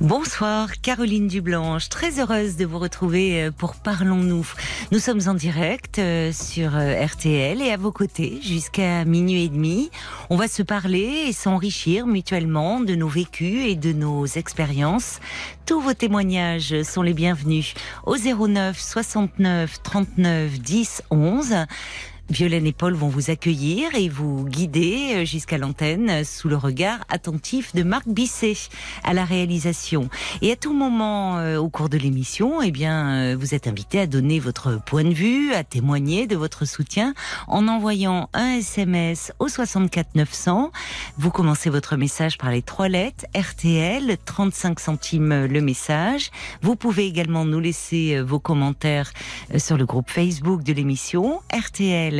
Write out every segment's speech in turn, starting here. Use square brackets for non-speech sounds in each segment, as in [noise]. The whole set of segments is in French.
Bonsoir, Caroline Dublanche. Très heureuse de vous retrouver euh, pour Parlons-nous. Nous sommes en direct euh, sur euh, RTL et à vos côtés jusqu'à minuit et demi. On va se parler et s'enrichir mutuellement de nos vécus et de nos expériences. Tous vos témoignages sont les bienvenus au 09 69 39 10 11. Violaine et Paul vont vous accueillir et vous guider euh, jusqu'à l'antenne sous le regard attentif de Marc Bisset à la réalisation. Et à tout moment euh, au cours de l'émission, eh bien, euh, vous êtes invité à donner votre point de vue, à témoigner de votre soutien en envoyant un SMS au 64 900. Vous commencez votre message par les trois lettres RTL, 35 centimes le message. Vous pouvez également nous laisser vos commentaires sur le groupe Facebook de l'émission RTL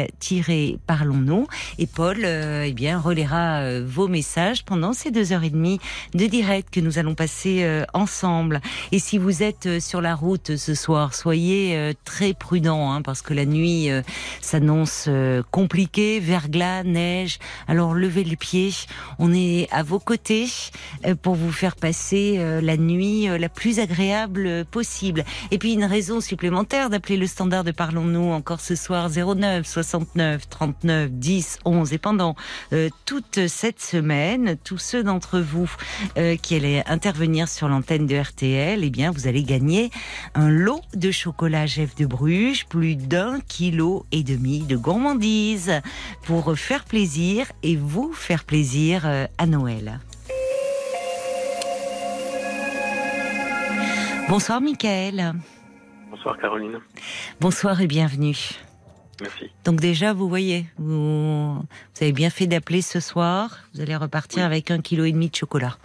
parlons-nous. Et Paul, euh, eh bien, relaiera euh, vos messages pendant ces deux heures et demie de direct que nous allons passer euh, ensemble. Et si vous êtes sur la route ce soir, soyez très prudents, hein, parce que la nuit s'annonce compliquée, verglas, neige. Alors levez le pied. On est à vos côtés pour vous faire passer la nuit la plus agréable possible. Et puis une raison supplémentaire d'appeler le standard de Parlons-nous encore ce soir 09 69 39 10 11 et pendant euh, toute cette semaine, tous ceux d'entre vous euh, qui allaient intervenir sur l'antenne de RTL, eh bien vous allez gagner un lot de chocolat Jeff de Bruges, plus d'un kilo et demi de gourmandise pour faire plaisir et vous faire plaisir euh, à Noël. Bonsoir Michael. Bonsoir Caroline. Bonsoir et bienvenue. Merci. Donc déjà, vous voyez, vous, vous avez bien fait d'appeler ce soir. Vous allez repartir avec un kilo et demi de chocolat.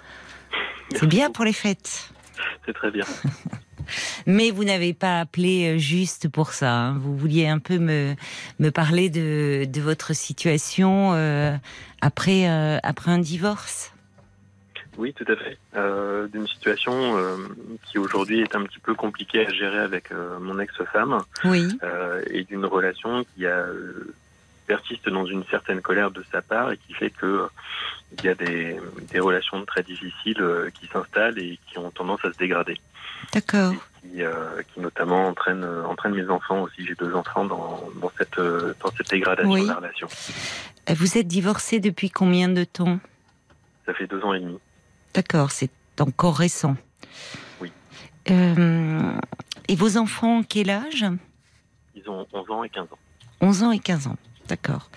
C'est bien pour les fêtes. C'est très bien. [laughs] Mais vous n'avez pas appelé euh, juste pour ça. Hein. Vous vouliez un peu me, me parler de, de votre situation euh, après, euh, après un divorce. Oui, tout à fait. Euh, D'une situation euh, qui aujourd'hui est un petit peu compliquée à gérer avec euh, mon ex-femme. Oui. Euh, et d'une relation qui a, euh, persiste dans une certaine colère de sa part et qui fait que il y a des, des relations très difficiles euh, qui s'installent et qui ont tendance à se dégrader. D'accord. Qui, euh, qui notamment entraînent, entraînent mes enfants aussi. J'ai deux enfants dans, dans, cette, euh, dans cette dégradation Oui. de la relation. Vous êtes divorcé depuis combien de temps? Ça fait deux ans et demi. D'accord, c'est encore récent. Oui. Euh, et vos enfants, quel âge? Ils ont 11 ans et 15 ans. 11 ans et 15 ans. D'accord.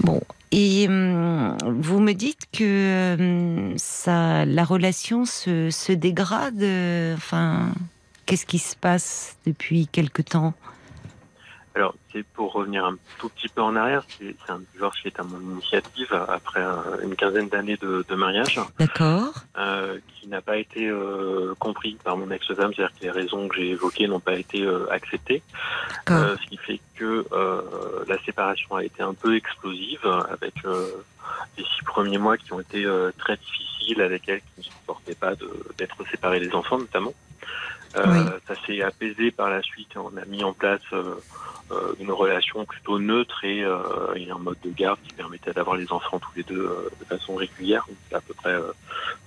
Bon. Et hum, vous me dites que hum, ça, la relation se, se dégrade. euh, enfin, qu'est-ce qui se passe depuis quelque temps? Alors, c'est pour revenir un tout petit peu en arrière, c'est un divorce qui est à mon initiative après une quinzaine d'années de, de mariage, D'accord. euh, qui n'a pas été euh, compris par mon ex-femme, c'est-à-dire que les raisons que j'ai évoquées n'ont pas été euh, acceptées, ce qui fait que la séparation a été un peu explosive, avec les six premiers mois qui ont été très difficiles avec elle, qui ne supportait pas d'être séparée des enfants notamment. Euh, Oui. Ça s'est apaisé par la suite on a mis en place euh, euh, une relation plutôt neutre et, euh, et un mode de garde qui permettait d'avoir les enfants tous les deux de façon régulière, à peu près euh,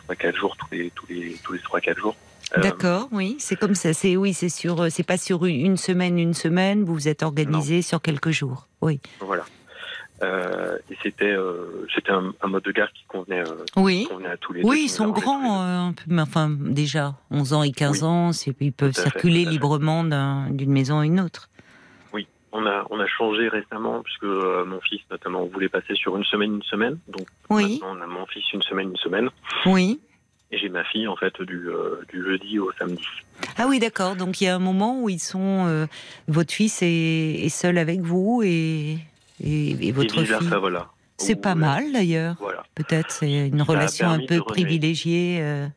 3-4 jours tous les tous les tous les 3-4 jours. D'accord, oui, c'est comme ça. C'est oui, c'est sur, c'est pas sur une- une semaine, une semaine. Vous vous êtes organisé sur quelques jours. Oui. Voilà. Euh, et c'était euh, c'était un, un mode de garde qui convenait, euh, Oui. convenait à tous les. Oui, ils sont grands, un peu, mais enfin déjà 11 ans et 15 Oui. ans, ils peuvent circuler fait. librement d'un- d'une maison à une autre. On a, on a changé récemment, puisque mon fils, notamment, voulait passer sur une semaine, une semaine. Donc, Oui, maintenant, on a mon fils une semaine, une semaine. oui. Et j'ai ma fille, en fait, du, du jeudi au samedi. Ah oui, d'accord. Donc il y a un moment où ils sont, votre fils est, est seul avec vous et et, et votre et fille. voilà. C'est pas mal d'ailleurs. Voilà. Peut-être c'est une Ça relation un peu privilégiée euh,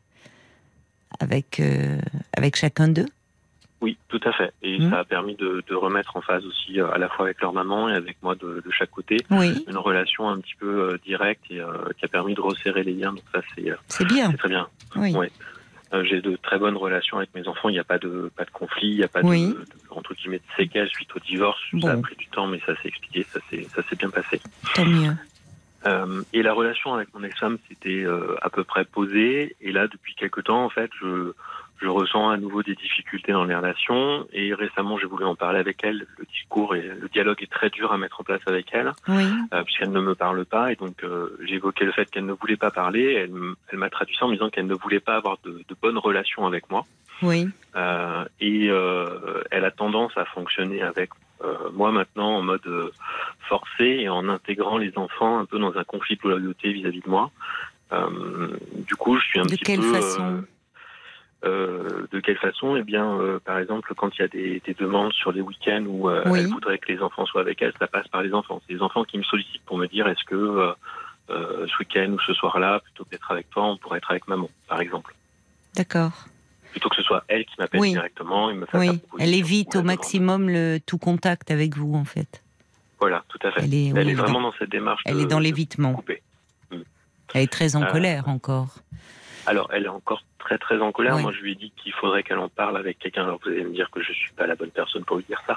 avec euh, avec chacun d'eux? Oui, tout à fait. Et Mhm. ça a permis de, de remettre en phase aussi, euh, à la fois avec leur maman et avec moi de, de chaque côté, Oui, une relation un petit peu directe et euh, qui a permis de resserrer les liens. Donc ça, c'est c'est bien. c'est très bien. Oui. Ouais. Euh, J'ai de très bonnes relations avec mes enfants. Il n'y a pas de pas de conflit, il n'y a pas Oui. de, de entre guillemets de séquelles suite au divorce. Ça a pris du temps, mais ça s'est expliqué, ça s'est ça s'est bien passé. Tant mieux. Euh, et la relation avec mon ex-femme s'était euh, à peu près posée. Et là, depuis quelque temps, en fait, je, je ressens à nouveau des difficultés dans les relations. Et récemment, j'ai voulu en parler avec elle. Le discours et le dialogue est très dur à mettre en place avec elle, Oui, euh, puisqu'elle ne me parle pas. Et donc, euh, j'ai évoqué le fait qu'elle ne voulait pas parler. Elle, elle m'a traduit ça en me disant qu'elle ne voulait pas avoir de, de bonnes relations avec moi. oui, Euh, et euh, elle a tendance à fonctionner avec euh, moi maintenant en mode euh, forcé et en intégrant les enfants un peu dans un conflit de loyauté vis-à-vis de moi. Euh, du coup, je suis un De petit quelle peu. façon? Euh, de quelle façon Eh bien, euh, par exemple, quand il y a des, des demandes sur les week-ends où euh, Oui. elle voudrait que les enfants soient avec elle, ça passe par les enfants. C'est les enfants qui me sollicitent pour me dire est-ce que ce week-end ou ce soir-là, plutôt que d'être avec toi, on pourrait être avec maman, par exemple d'accord. plutôt que ce soit elle qui m'appelle Oui. directement me la Oui, elle évite au maximum le tout contact avec vous, en fait. Voilà, tout à fait. Elle est, Elle vraiment dans cette démarche. elle de- est dans l'évitement. couper. Elle est très en colère encore. Alors, elle est encore très très en colère. Oui. Moi, je lui ai dit qu'il faudrait qu'elle en parle avec quelqu'un. Alors, vous allez me dire que je suis pas la bonne personne pour lui dire ça.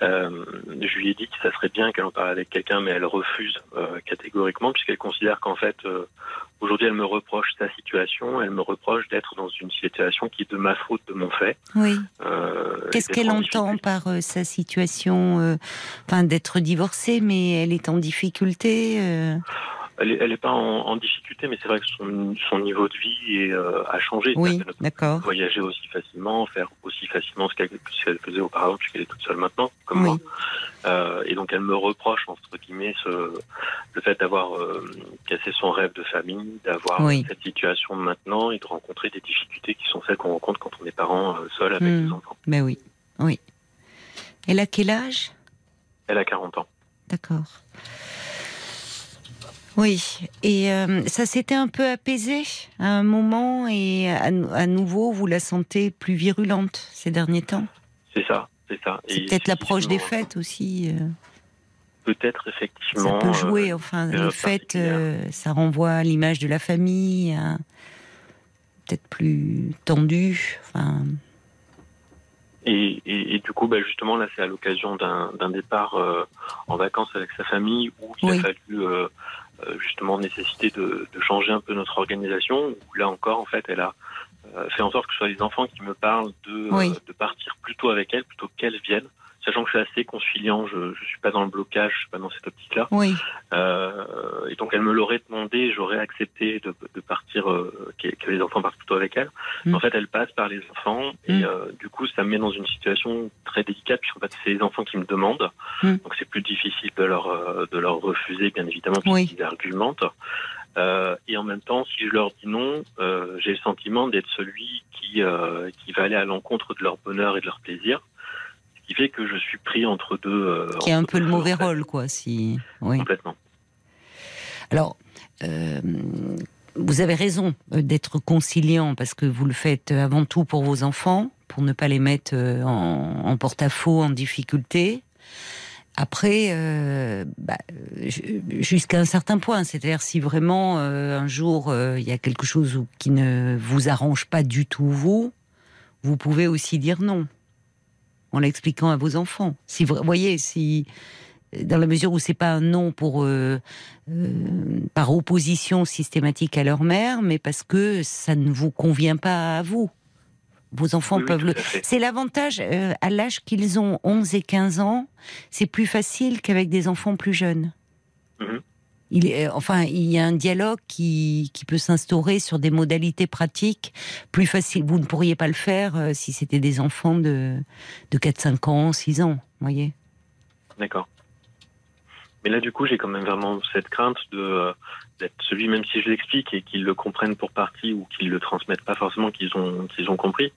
Euh, je lui ai dit que ça serait bien qu'elle en parle avec quelqu'un, mais elle refuse euh, catégoriquement puisqu'elle considère qu'en fait, euh, aujourd'hui, elle me reproche sa situation. Elle me reproche d'être dans une situation qui est de ma faute, de mon fait. Oui. Qu'est-ce qu'elle en entend par sa situation Enfin, d'être divorcée, mais elle est en difficulté. Elle est, elle est pas en, en difficulté, mais c'est vrai que son, son niveau de vie est, euh, a changé. Oui, d'accord. voyager aussi facilement, faire aussi facilement ce qu'elle faisait auparavant, puisqu'elle est toute seule maintenant, comme Oui. moi. Euh, et donc elle me reproche, entre guillemets, ce, le fait d'avoir euh, cassé son rêve de famille, d'avoir Oui. cette situation maintenant et de rencontrer des difficultés qui sont celles qu'on rencontre quand on est parent seul avec Hmm. des enfants. Ben oui, oui. Elle a quel âge? Elle a 40 ans. D'accord. Oui, et euh, ça s'était un peu apaisé à un moment et à, à nouveau vous la sentez plus virulente ces derniers temps? C'est ça, c'est ça. C'est peut-être l'approche des fêtes aussi. euh, Peut-être ça effectivement. peut euh, jouer, enfin, période les fêtes, euh, ça renvoie à l'image de la famille, à- peut-être plus tendue. Enfin, Et, et, et du coup, bah, justement, là, c'est à l'occasion d'un d'un départ euh, en vacances avec sa famille où il Oui. a fallu euh, euh, justement nécessiter de, de changer un peu notre organisation. Où là encore, en fait, elle a euh, fait en sorte que ce soit les enfants qui me parlent de, Oui. euh, de partir plutôt avec elle plutôt qu'elles viennent. Sachant que je suis assez conciliant, je ne suis pas dans le blocage, je suis pas dans cette optique-là. oui, Euh, et donc elle me l'aurait demandé, j'aurais accepté de, de partir, euh, que, que les enfants partent plutôt avec elle. Mm. En fait, elle passe par les enfants et Mm. euh, du coup, ça me met dans une situation très délicate puisqu'en fait, c'est les enfants qui me demandent. Mm. Donc c'est plus difficile de leur euh, de leur refuser, bien évidemment, Oui. puisqu'ils argumentent. Euh, et en même temps, si je leur dis non, euh, j'ai le sentiment d'être celui qui euh, qui va aller à l'encontre de leur bonheur et de leur plaisir. Qui fait que je suis pris entre deux. euh, qui a un peu le mauvais rôle, quoi. Si, oui. Complètement. Alors, euh, vous avez raison euh, d'être conciliant parce que vous le faites avant tout pour vos enfants, pour ne pas les mettre en, en porte-à-faux, en difficulté. Après, euh, bah, ju- jusqu'à un certain point, c'est-à-dire si vraiment euh, un jour euh, il y a quelque chose qui ne vous arrange pas du tout vous, vous pouvez aussi dire non en l'expliquant à vos enfants. Si vous voyez, si dans la mesure où c'est pas un non pour euh, euh, par opposition systématique à leur mère, mais parce que ça ne vous convient pas à vous. Vos enfants Oui, peuvent le. C'est l'avantage euh, à l'âge qu'ils ont, 11 et 15 ans, c'est plus facile qu'avec des enfants plus jeunes. Mhm. Euh, enfin, il y a un dialogue qui, peut s'instaurer sur des modalités pratiques plus faciles. Vous ne pourriez pas le faire euh, si c'était des enfants de, de 4, 5 ans, 6 ans, voyez D'accord. Mais là, du coup, j'ai quand même vraiment cette crainte de euh, d'être celui, même si je l'explique et qu'ils le comprennent pour partie ou qu'ils le transmettent pas forcément, qu'ils ont compris.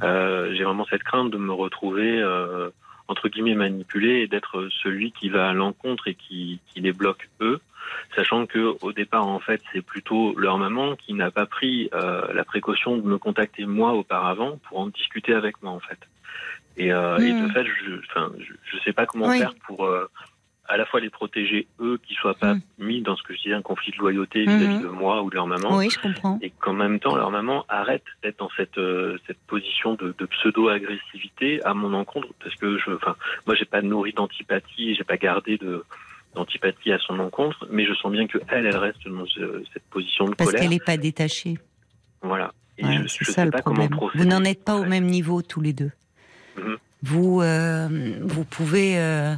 J'ai vraiment cette crainte de me retrouver entre guillemets manipulés et d'être celui qui va à l'encontre et qui les bloque eux, sachant que au départ en fait c'est plutôt leur maman qui n'a pas pris euh, la précaution de me contacter moi auparavant pour en discuter avec moi en fait. Et, euh, et de Hmm. fait, je, je sais pas comment Oui. faire pour euh, à la fois les protéger eux, qu'ils soient pas Hmm. mis dans ce que je disais un conflit de loyauté vis-à-vis Mhm. de moi ou de leur maman Oui, je comprends. et qu'en même temps leur maman arrête d'être dans cette euh, cette position de, de pseudo agressivité à mon encontre parce que je enfin moi j'ai pas nourri d'antipathie j'ai pas gardé de d'antipathie à son encontre mais je sens bien que elle elle reste dans ce- cette position de Parce colère qu'elle n'est pas détachée. voilà et Ouais, je, c'est je ça sais le pas problème. comment Vous n'en êtes pas au même niveau tous les deux. Mhm. Vous, euh, vous pouvez, euh,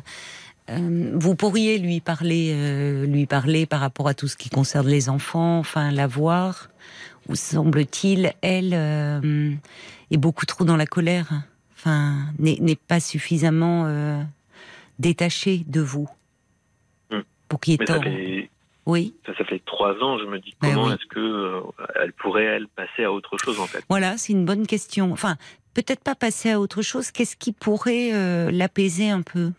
euh, vous pourriez lui parler, euh, lui parler par rapport à tout ce qui concerne les enfants, enfin la voir. Ou semble-t-il, elle euh, est beaucoup trop dans la colère. Enfin, n'est pas suffisamment euh, détachée de vous. Pour qu'il y ait temps. fait Oui. ça, ça fait trois ans je me dis Ben comment oui. est-ce que euh, elle pourrait elle passer à autre chose en fait? Voilà, c'est une bonne question. Enfin, peut-être pas passer à autre chose. Qu'est-ce qui pourrait euh, l'apaiser un peu?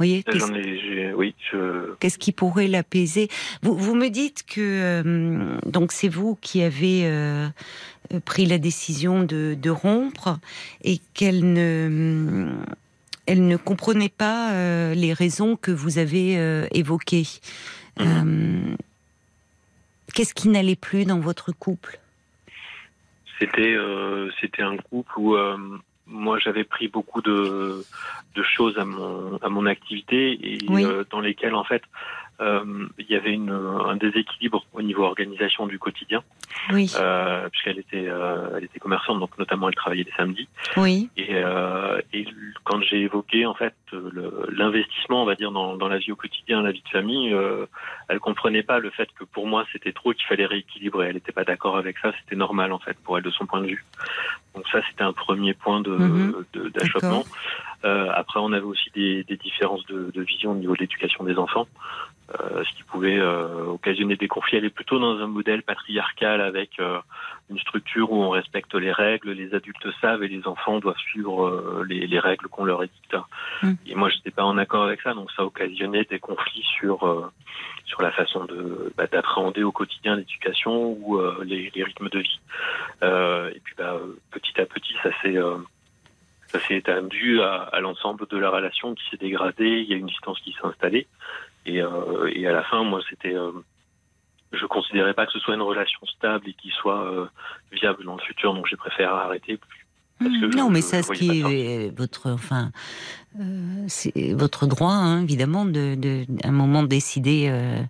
Vous voyez Qu'est-ce ai oui je qui pourrait l'apaiser? Vous, vous me dites que euh, donc c'est vous qui avez euh, euh, pris la décision de, de rompre et qu'elle ne elle ne comprenait pas euh, les raisons que vous avez euh, évoquées. Euh, Qu'est-ce qui n'allait plus dans votre couple? C'était c'était un couple où moi j'avais pris beaucoup de, de choses à mon à mon activité et Oui. dans lesquelles en fait euh, il y avait une, un déséquilibre au niveau organisation du quotidien Oui, euh, puisqu'elle était euh, elle était commerçante donc notamment elle travaillait les samedis oui, et, euh, et quand j'ai évoqué en fait l'investissement, on va dire dans, dans la vie au quotidien, la vie de famille, euh, elle comprenait pas le fait que pour moi c'était trop, qu'il fallait rééquilibrer. Elle n'était pas d'accord avec ça, c'était normal en fait pour elle de son point de vue. Donc ça c'était un premier point de Mhm. de- d'achoppement. Euh, après on avait aussi des, des différences de, de vision au niveau de l'éducation des enfants. Euh, ce qui pouvait euh, occasionner des conflits. Elle est plutôt dans un modèle patriarcal avec euh, une structure où on respecte les règles, les adultes savent et les enfants doivent suivre euh, les, les règles qu'on leur édicte. Mm. Et moi, je n'étais pas en accord avec ça, donc ça occasionnait des conflits sur euh, sur la façon de bah, d'appréhender au quotidien l'éducation ou euh, les, les rythmes de vie. Euh, et puis, bah, petit à petit, ça s'est ça s'est étendu à, à l'ensemble de la relation qui s'est dégradée. Il y a une distance qui s'est installée. Et, et à la fin, moi, c'était, je considérais pas que ce soit une relation stable et qui soit euh, viable dans le futur, donc j'ai préféré arrêter. Parce que je- non, mais ça, ce qui est euh, votre, enfin, euh, c'est votre droit, hein, évidemment, de, de, un moment décider euh,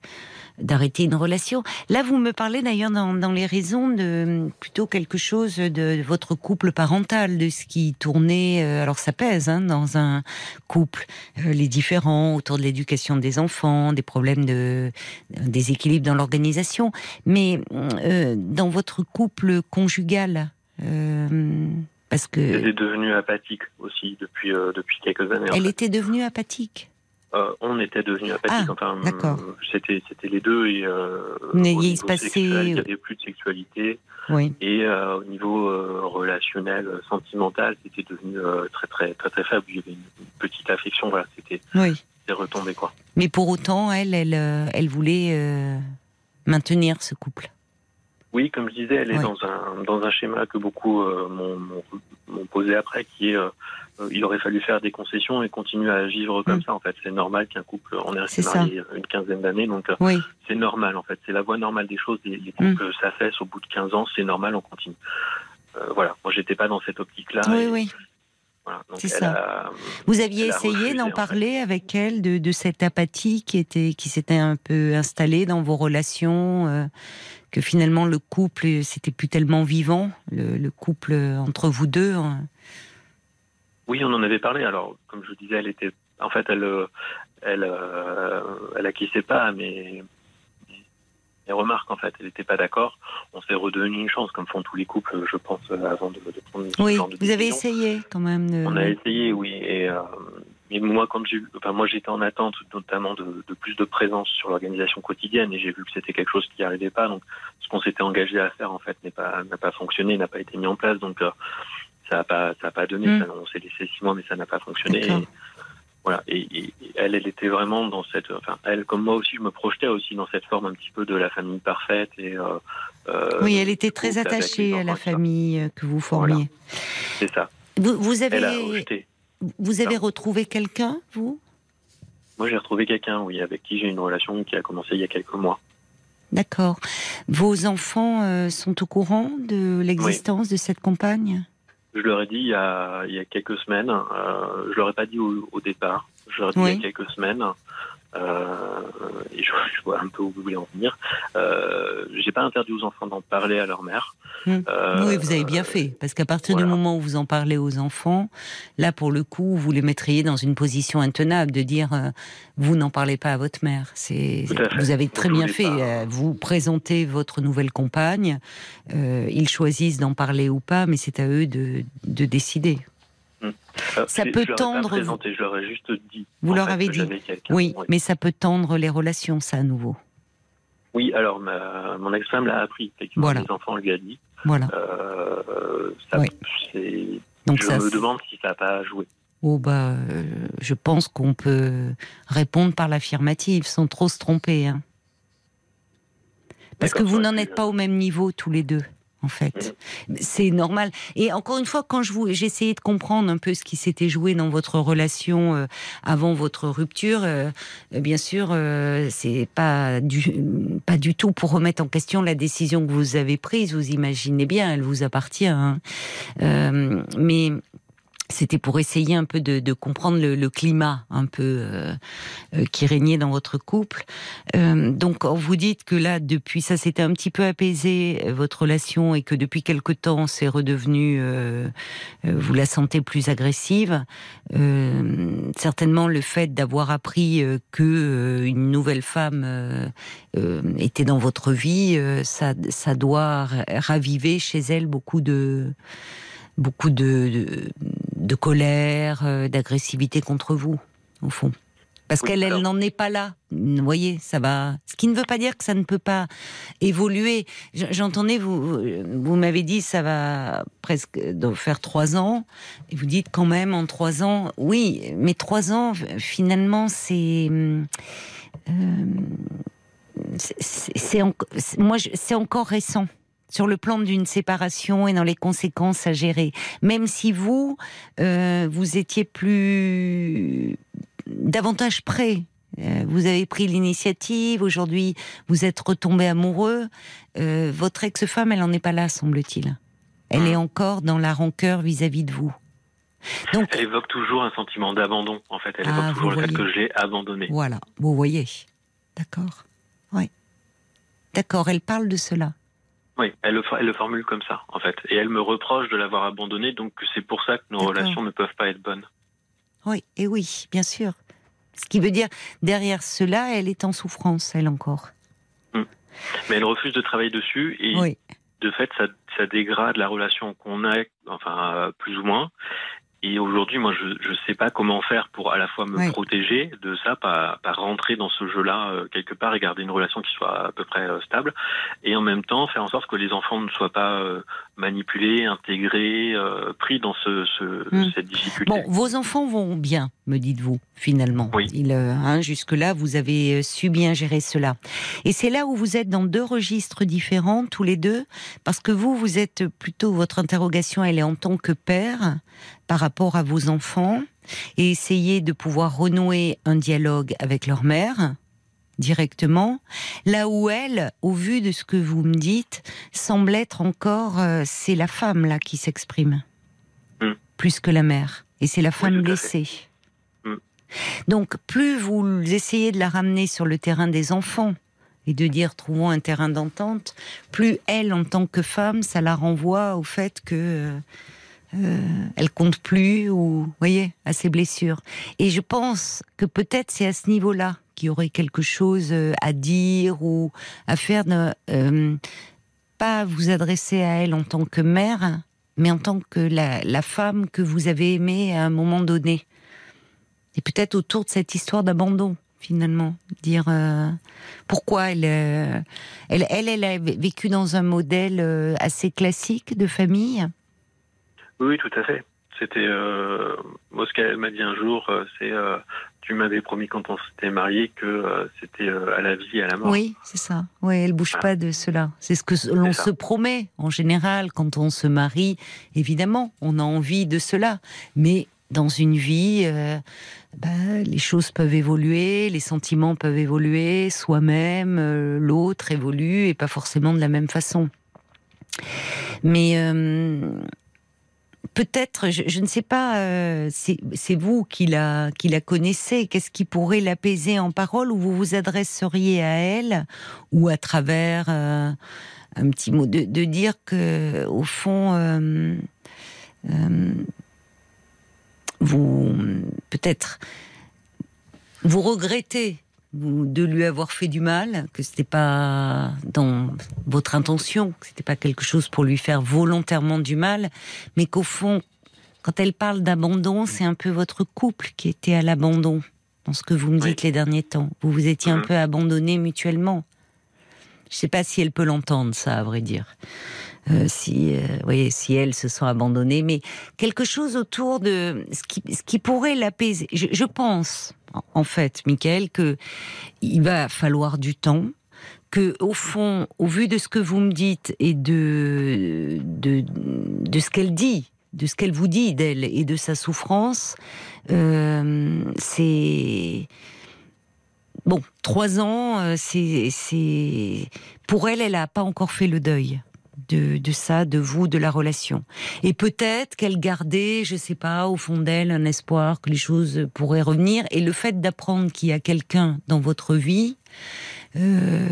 d'arrêter une relation. Là, vous me parlez d'ailleurs dans, dans les raisons de plutôt quelque chose de votre couple parental, de ce qui tournait. euh, alors, ça pèse hein, dans un couple, euh, les différends autour de l'éducation des enfants, des problèmes de des équilibres dans l'organisation, mais euh, dans votre couple conjugal. euh, parce que J'étais devenu apathique aussi depuis euh, depuis quelques années. en elle fait. était devenue apathique? Euh, on était devenus apathiques. Ah, enfin, d'accord. C'était c'était les deux et euh, Mais au il se passait- il y avait plus de sexualité Oui. et euh, au niveau euh, relationnel, sentimental, c'était devenu très très très très faible. Il y avait une petite affection. Voilà, c'était Oui. retombé quoi. Mais pour autant, elle, elle, elle voulait maintenir ce couple. Oui, comme je disais, elle est Oui. dans un dans un schéma que beaucoup m'ont- posé après, qui est il aurait fallu faire des concessions et continuer à vivre comme Mm. ça. En fait, c'est normal qu'un couple, on est resté marié une quinzaine d'années, donc euh, Oui. c'est normal. En fait, c'est la voie normale des choses. Les, les couples s'affaissent au bout de 15 ans, c'est normal, on continue. Euh, voilà, moi j'étais pas dans cette optique-là. Oui, et oui. voilà. Donc, C'est elle ça. a- Vous aviez essayé d'en en fait. parler avec elle de, de cette apathie qui était qui s'était un peu installée dans vos relations, euh, que finalement le couple euh, c'était plus tellement vivant, le, le couple euh, entre vous deux. hein? Oui, on en avait parlé. Alors, comme je vous disais, elle était, en fait, elle, euh, elle, euh, elle acquiesçait pas à mes, mes remarques. En fait, elle n'était pas d'accord. On s'est redonné une chance, comme font tous les couples, je pense, avant de, de prendre ce Oui. genre de Vous avez essayé quand même. De... On a essayé, oui. Et, euh, mais moi, quand j'ai, enfin, moi, j'étais en attente, notamment de, de plus de présence sur l'organisation quotidienne, et j'ai vu que c'était quelque chose qui n'y arrivait pas. Donc, ce qu'on s'était engagé à faire, en fait, n'est pas, n'a pas fonctionné, n'a pas été mis en place. Donc, euh, ça n'a pas, ça a pas donné. Ça, on s'est laissé six mois, mais ça n'a pas fonctionné. Et, voilà. Et, et- et elle, elle était vraiment dans cette, enfin, elle, comme moi aussi, je me projetais aussi dans cette forme un petit peu de la famille parfaite et. euh, euh, Oui, elle était très attachée à la famille euh, que vous formiez. C'est ça. Vous, vous Elle a avez, rejeté. vous avez retrouvé quelqu'un, vous? Moi, j'ai retrouvé quelqu'un, oui, avec qui j'ai une relation qui a commencé il y a quelques mois. D'accord. Vos enfants euh, sont au courant de l'existence de cette compagne? Je leur ai dit il y a, il y a quelques semaines. Euh, je leur ai pas dit au, au départ. Je leur ai dit Oui. il y a quelques semaines. Euh, et je, [laughs] je vois un peu où vous voulez en venir. Euh, j'ai pas interdit aux enfants d'en parler à leur mère. Hmm. Euh, Oui, vous avez bien fait, parce qu'à partir du moment où vous en parlez aux enfants, là, pour le coup, vous les mettriez dans une position intenable de dire euh, vous n'en parlez pas à votre mère. C'est vous avez très bien fait. pas- euh, Vous présentez votre nouvelle compagne. ils choisissent d'en parler ou pas, mais c'est à eux de, de décider. Euh, Ça je- peut je tendre- présenté, je leur ai juste dit. Vous leur fait, avez dit. Oui, Oui. mais ça peut tendre les relations, ça à nouveau. Oui, alors ma, mon ex-femme l'a appris. Voilà. les enfants lui a dit. Voilà. Euh, ça, Oui. c'est- Donc je ça, me demande si ça n'a pas joué. Oh bah, euh, je pense qu'on peut répondre par l'affirmative sans trop se tromper. hein. Parce que vous j'aurais n'en êtes pas au même niveau tous les deux, en fait. C'est normal. Et encore une fois, quand je vous, j'essayais de comprendre un peu ce qui s'était joué dans votre relation euh, avant votre rupture, euh, euh, bien sûr, euh, c'est pas du, pas du tout pour remettre en question la décision que vous avez prise. Vous imaginez bien, elle vous appartient. hein. Euh, mais c'était pour essayer un peu de, comprendre le, climat un peu euh, euh, qui régnait dans votre couple. Euh, donc, vous dites que là, depuis ça, s'était un petit peu apaisé votre relation et que depuis quelque temps, c'est redevenu, vous la sentez plus agressive. certainement, le fait d'avoir appris que une nouvelle femme était dans votre vie, ça, doit ra- raviver chez elle beaucoup de beaucoup de, de colère, euh, d'agressivité contre vous, au fond. Parce Oui, qu'elle, elle n'en est pas là. Vous voyez, ça va. Ce qui ne veut pas dire que ça ne peut pas évoluer. J'entendais, vous, vous m'avez dit, ça va presque faire trois ans. Et vous dites quand même en trois ans, oui, mais trois ans, finalement, c'est. hum, euh, en- c'est encore récent sur le plan d'une séparation et dans les conséquences à gérer. Même si vous, euh, vous étiez plus davantage prêt. Euh, Vous avez pris l'initiative. Aujourd'hui, vous êtes retombé amoureux. Euh, votre ex-femme, elle n'en est pas là, semble-t-il. Elle est encore dans la rancœur vis-à-vis de vous. Donc, Elle évoque toujours un sentiment d'abandon. En fait, elle Ah, évoque toujours le fait que j'ai abandonné. voilà, vous voyez. D'accord. Oui. D'accord, elle parle de cela. Oui, elle le, for- elle le formule comme ça, en fait. Et elle me reproche de l'avoir abandonné, donc c'est pour ça que nos relations ne peuvent pas être bonnes. Oui, et oui, bien sûr. Ce qui veut dire, derrière cela, elle est en souffrance, elle encore. Mais elle refuse de travailler dessus et Oui. de fait, ça, ça dégrade la relation qu'on a, enfin, euh, plus ou moins. Et aujourd'hui, moi, je ne sais pas comment faire pour à la fois me Oui. protéger de ça, pas, pas rentrer dans ce jeu-là euh, quelque part et garder une relation qui soit à peu près euh, stable, et en même temps faire en sorte que les enfants ne soient pas euh, manipulés, intégrés, euh, pris dans ce, ce- Hmm. cette difficulté. Bon, vos enfants vont bien, me dites-vous, finalement. Oui. Euh, hein, Jusque-là, vous avez su bien gérer cela. Et c'est là où vous êtes dans deux registres différents, tous les deux, parce que vous, vous êtes plutôt, votre interrogation, elle est en tant que père, par rapport à vos enfants, et essayer de pouvoir renouer un dialogue avec leur mère directement, là où elle, au vu de ce que vous me dites, semble être encore, euh, c'est la femme là qui s'exprime, Hmm. plus que la mère, et c'est la femme blessée. Hmm. Donc, plus vous essayez de la ramener sur le terrain des enfants et de dire trouvons un terrain d'entente, plus elle, en tant que femme, ça la renvoie au fait que euh, euh, elle compte plus ou, voyez, à ses blessures. Et je pense que peut-être c'est à ce niveau-là qu'il y aurait quelque chose euh, à dire ou à faire, euh, pas vous adresser à elle en tant que mère, mais en tant que la, femme que vous avez aimée à un moment donné. Et peut-être autour de cette histoire d'abandon, finalement. Dire pourquoi elle, elle, elle, a vécu dans un modèle assez classique de famille. Oui, tout à fait. C'était euh, moi ce qu'elle m'a dit un jour, euh, c'est euh, tu m'avais promis quand on s'était marié que euh, c'était euh, à la vie et à la mort. Oui, c'est ça. Oui, elle bouge Ah. pas de cela. C'est ce que l'on se promet en général quand on se marie. Évidemment, on a envie de cela, mais dans une vie, euh, bah, les choses peuvent évoluer, les sentiments peuvent évoluer, soi-même, l'autre évolue et pas forcément de la même façon. Mais peut-être, je, ne sais pas, euh, c'est vous qui la, qui la connaissez. Qu'est-ce qui pourrait l'apaiser en parole ou vous vous adresseriez à elle ou à travers euh, un petit mot de, dire que au fond, euh, vous peut-être vous regrettez de lui avoir fait du mal, que c'était pas dans votre intention, que c'était pas quelque chose pour lui faire volontairement du mal, mais qu'au fond, quand elle parle d'abandon, c'est un peu votre couple qui était à l'abandon, dans ce que vous me Oui. dites les derniers temps. Vous vous étiez un Mhm. peu abandonnés mutuellement. Je sais pas si elle peut l'entendre, ça, à vrai dire. Euh, si, euh, voyez, si elles se sont abandonnées, mais quelque chose autour de ce qui, ce qui pourrait l'apaiser. Je, je pense, en- fait, Michael, que il va falloir du temps, que au fond, au vu de ce que vous me dites et de de, de ce qu'elle dit, de ce qu'elle vous dit d'elle et de sa souffrance, euh, c'est bon. Trois ans, euh, c'est c'est pour elle, elle a pas encore fait le deuil. De, ça, de vous, de la relation. Et peut-être qu'elle gardait, je sais pas, au fond d'elle, un espoir que les choses pourraient revenir. Et le fait d'apprendre qu'il y a quelqu'un dans votre vie euh,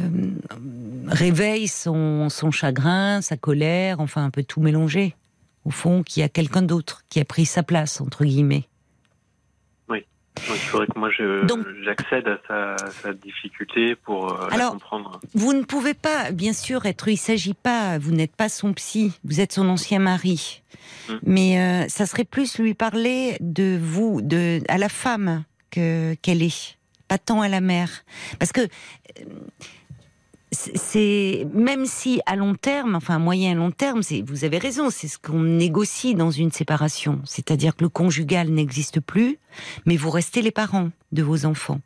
réveille son, son chagrin, sa colère, enfin un peu tout mélangé. Au fond, qu'il y a quelqu'un d'autre qui a pris sa place, entre guillemets. Donc, il faudrait que moi j'accède à sa, sa difficulté pour euh, la Alors, comprendre. Vous ne pouvez pas, bien sûr, être. Il s'agit pas. Vous n'êtes pas son psy. Vous êtes son ancien mari. Mm. Mais euh, ça serait plus lui parler de vous, de à la femme que qu'elle est, pas tant à la mère, parce que. euh, c'est- même si à long terme, enfin à moyen et long terme, vous avez raison, c'est ce qu'on négocie dans une séparation, c'est-à-dire que le conjugal n'existe plus, mais vous restez les parents de vos enfants.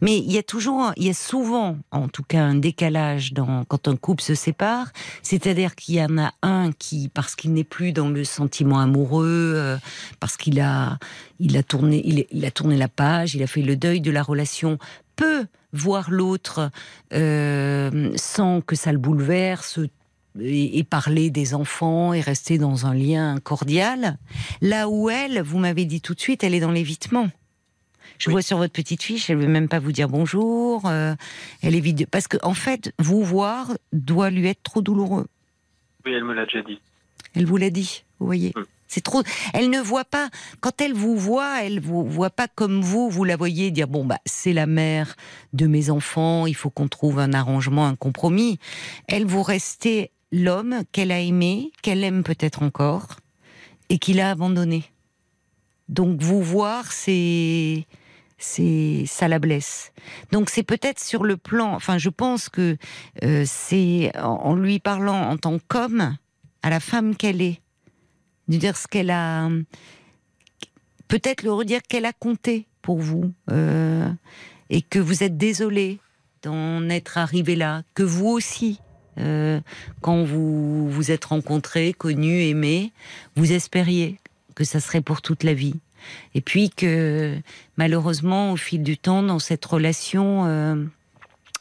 Mais il y a toujours, il y a souvent, en tout cas, un décalage quand un couple se sépare. C'est-à-dire qu'il y en a un qui, parce qu'il n'est plus dans le sentiment amoureux, euh, parce qu'il a, il a tourné, il, a tourné la page, il a fait le deuil de la relation, peut voir l'autre euh, sans que ça le bouleverse. Et parler des enfants et rester dans un lien cordial. Là où elle, vous m'avez dit tout de suite, elle est dans l'évitement. Je Oui. vois sur votre petite fiche, elle veut même pas vous dire bonjour. euh, elle est vide. Parce que, en fait, vous voir doit lui être trop douloureux. Oui, elle me l'a déjà dit. Elle vous l'a dit, vous voyez. Mm. C'est trop. Elle ne voit pas. Quand elle vous voit, elle vous voit pas comme vous. Vous la voyez dire bon bah c'est la mère de mes enfants. Il faut qu'on trouve un arrangement, un compromis. Elle vous restez l'homme qu'elle a aimé, qu'elle aime peut-être encore, et qu'il a abandonné. Donc vous voir, c'est c'est ça la blesse. Donc c'est peut-être sur le plan. Enfin, je pense que euh, c'est en, lui parlant en tant qu'homme à la femme qu'elle est, de dire ce qu'elle a, peut-être le redire qu'elle a compté pour vous euh, et que vous êtes désolé d'en être arrivé là, que vous aussi. euh, quand vous vous êtes rencontrés, connus, aimés, vous espériez que ça serait pour toute la vie. Et puis que malheureusement, au fil du temps, dans cette relation, euh,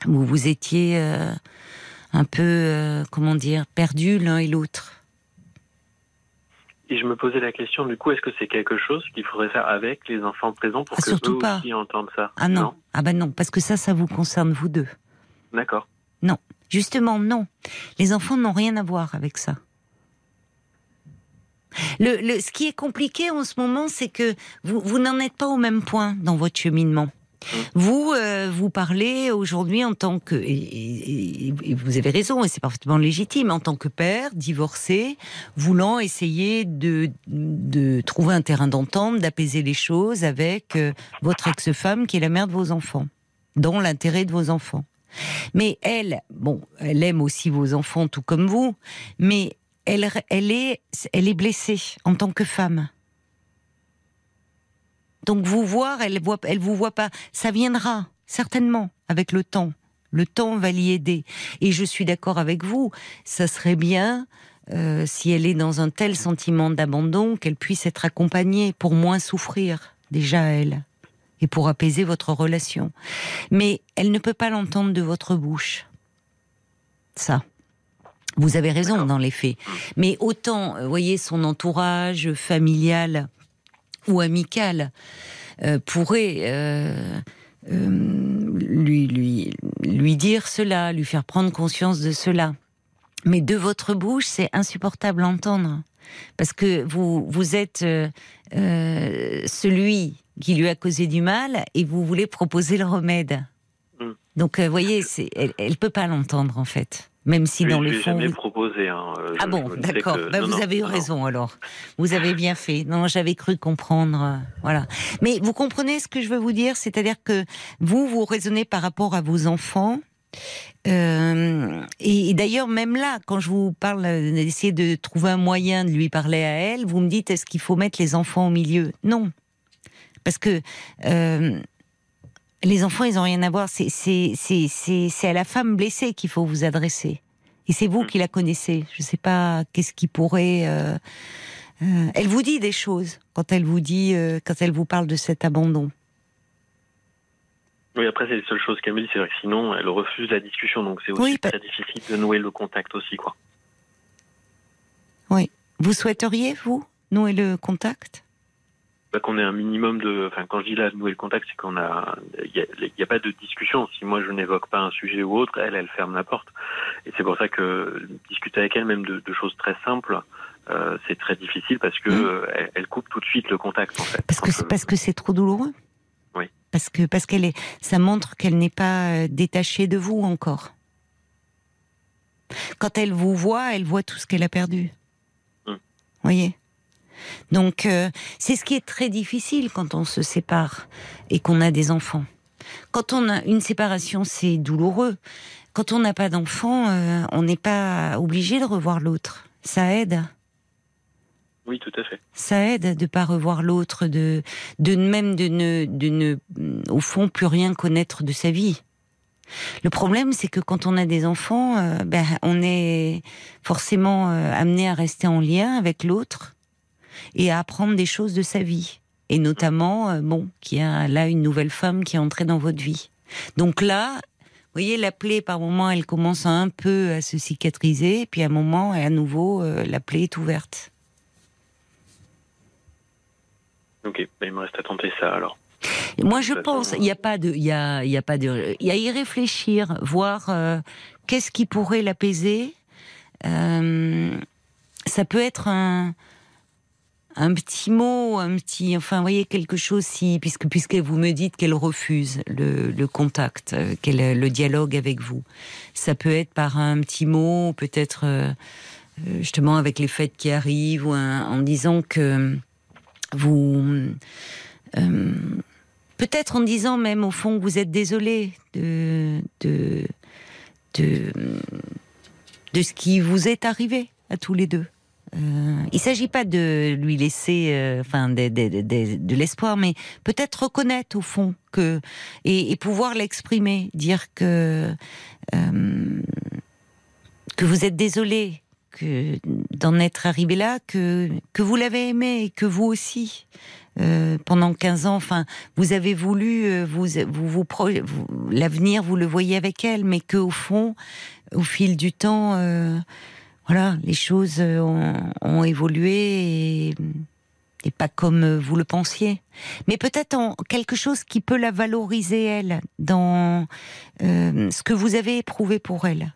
où vous étiez euh, un peu, euh, comment dire, perdus l'un et l'autre. Et je me posais la question, du coup, est-ce que c'est quelque chose qu'il faudrait faire avec les enfants présents pour Ah, que surtout eux pas. aussi entendent ça? Ah non. ah bah non, parce que ça, ça vous concerne vous deux. D'accord. Justement, non. Les enfants n'ont rien à voir avec ça. Le, le- ce qui est compliqué en ce moment, c'est que vous, vous n'en êtes pas au même point dans votre cheminement. Vous, euh, vous parlez aujourd'hui en tant que, et, et- et vous avez raison, et c'est parfaitement légitime, en tant que père, divorcé, voulant essayer de, de trouver un terrain d'entente, d'apaiser les choses avec euh, votre ex-femme qui est la mère de vos enfants, dans l'intérêt de vos enfants. Mais elle, bon, elle aime aussi vos enfants tout comme vous, mais elle, elle, est, elle est blessée en tant que femme. Donc vous voir, elle voit, elle vous voit pas. Ça viendra certainement avec le temps. Le temps va l'y aider. Et je suis d'accord avec vous. Ça serait bien euh, si elle est dans un tel sentiment d'abandon qu'elle puisse être accompagnée pour moins souffrir déjà elle et pour apaiser votre relation. Mais elle ne peut pas l'entendre de votre bouche. Ça. Vous avez raison dans les faits. Mais autant, vous voyez, son entourage familial ou amical euh, pourrait euh, euh, lui, lui, lui dire cela, lui faire prendre conscience de cela. Mais de votre bouche, c'est insupportable à entendre. Parce que vous, vous êtes celui qui lui a causé du mal et vous voulez proposer le remède. Mm. Donc, vous voyez, elle ne peut pas l'entendre en fait. Même si dans le fond. Jamais proposé. Hein. Euh, ah bon, d'accord. Bah, vous avez eu raison alors. Vous avez bien fait. Non, j'avais cru comprendre. Euh, voilà. Mais vous comprenez ce que je veux vous dire, c'est-à-dire que vous vous raisonnez par rapport à vos enfants. Euh, et, d'ailleurs, même là, quand je vous parle d'essayer de trouver un moyen de lui parler à elle, vous me dites est-ce qu'il faut mettre les enfants au milieu? Non, parce que les enfants, ils n'ont rien à voir. C'est à la femme blessée qu'il faut vous adresser. Et c'est vous mm. qui la connaissez. Je ne sais pas qu'est-ce qui pourrait. Euh, euh, elle vous dit des choses quand elle vous dit, euh, quand elle vous parle de cet abandon. Oui, après c'est les seules choses qu'elle me dit, c'est vrai que sinon elle refuse la discussion, donc c'est aussi très difficile de nouer le contact aussi, quoi. Oui. Vous souhaiteriez vous nouer le contact? Qu'on ait un minimum de. Enfin, quand je dis là, nouer le contact, c'est qu'on a. Il n'y a, pas de discussion. Si moi je n'évoque pas un sujet ou autre, elle, elle ferme la porte. Et c'est pour ça que discuter avec elle, même de, choses très simples, euh, c'est très difficile parce que mmh. elle, coupe tout de suite le contact, en fait. Parce que c'est parce que c'est trop douloureux. Oui. Parce que parce qu'elle est. Ça montre qu'elle n'est pas euh, détachée de vous encore. Quand elle vous voit, elle voit tout ce qu'elle a perdu. Mmh. Voyez? Donc euh, c'est ce qui est très difficile quand on se sépare et qu'on a des enfants. Quand on a une séparation, c'est douloureux. Quand on n'a pas d'enfants, euh, on n'est pas obligé de revoir l'autre. Ça aide. Oui, tout à fait. Ça aide de pas revoir l'autre, de, de même de ne, de ne, au fond, plus rien connaître de sa vie. Le problème, c'est que quand on a des enfants, euh, ben, on est forcément amené à rester en lien avec l'autre et à apprendre des choses de sa vie. Et notamment, euh, bon, qu'il y a là une nouvelle femme qui est entrée dans votre vie. Donc là, vous voyez, la plaie, par moment, elle commence un peu à se cicatriser, puis à un moment, à nouveau, euh, la plaie est ouverte. Ok, ben, il me reste à tenter ça alors. Moi, je pense, il n'y a pas de, il y a, y a pas de, il y a y réfléchir, voir euh, qu'est-ce qui pourrait l'apaiser. ça peut être un, un petit mot, un petit, enfin, voyez quelque chose si, puisque puisque vous me dites qu'elle refuse le, contact, euh, qu'elle le dialogue avec vous, ça peut être par un petit mot, peut-être euh, euh, justement avec les fêtes qui arrivent, ou en disant que vous, peut-être en disant même au fond que vous êtes désolé de de de de ce qui vous est arrivé à tous les deux. Euh, il ne s'agit pas de lui laisser, euh, enfin, de, l'espoir, mais peut-être reconnaître au fond que et, pouvoir l'exprimer, dire que euh, que vous êtes désolé que d'en être arrivé là, que que vous l'avez aimé et que vous aussi. pendant 15 ans, enfin, vous avez voulu, vous, vous, vous, l'avenir, vous le voyez avec elle, mais que au fond, au fil du temps, voilà, les choses euh, ont, évolué et, pas comme vous le pensiez. Mais peut-être en quelque chose qui peut la valoriser, elle, dans euh, ce que vous avez éprouvé pour elle.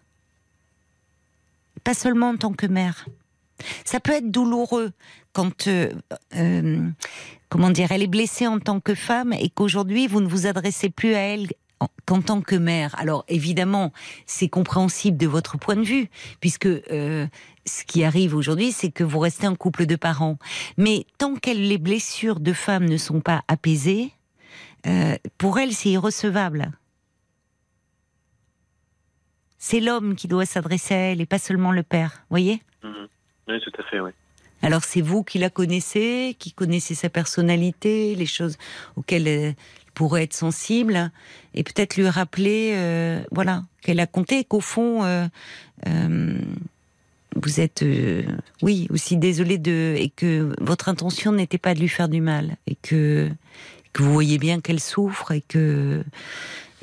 Pas seulement en tant que mère. Ça peut être douloureux quand, euh, comment dire, elle est blessée en tant que femme et qu'aujourd'hui vous ne vous adressez plus à elle qu'en tant que mère, alors évidemment, c'est compréhensible de votre point de vue, puisque euh, ce qui arrive aujourd'hui, c'est que vous restez un couple de parents. Mais tant que les blessures de femmes ne sont pas apaisées, euh, pour elle, c'est irrecevable. C'est l'homme qui doit s'adresser à elle et pas seulement le père, voyez? Mhm. Oui, tout à fait, oui. Alors c'est vous qui la connaissez, qui connaissez sa personnalité, les choses auxquelles elle pourrait être sensible, et peut-être lui rappeler, euh, voilà, qu'elle a compté, qu'au fond, euh, euh, vous êtes, oui, aussi désolé de, et que votre intention n'était pas de lui faire du mal, et que, que vous voyez bien qu'elle souffre, et que,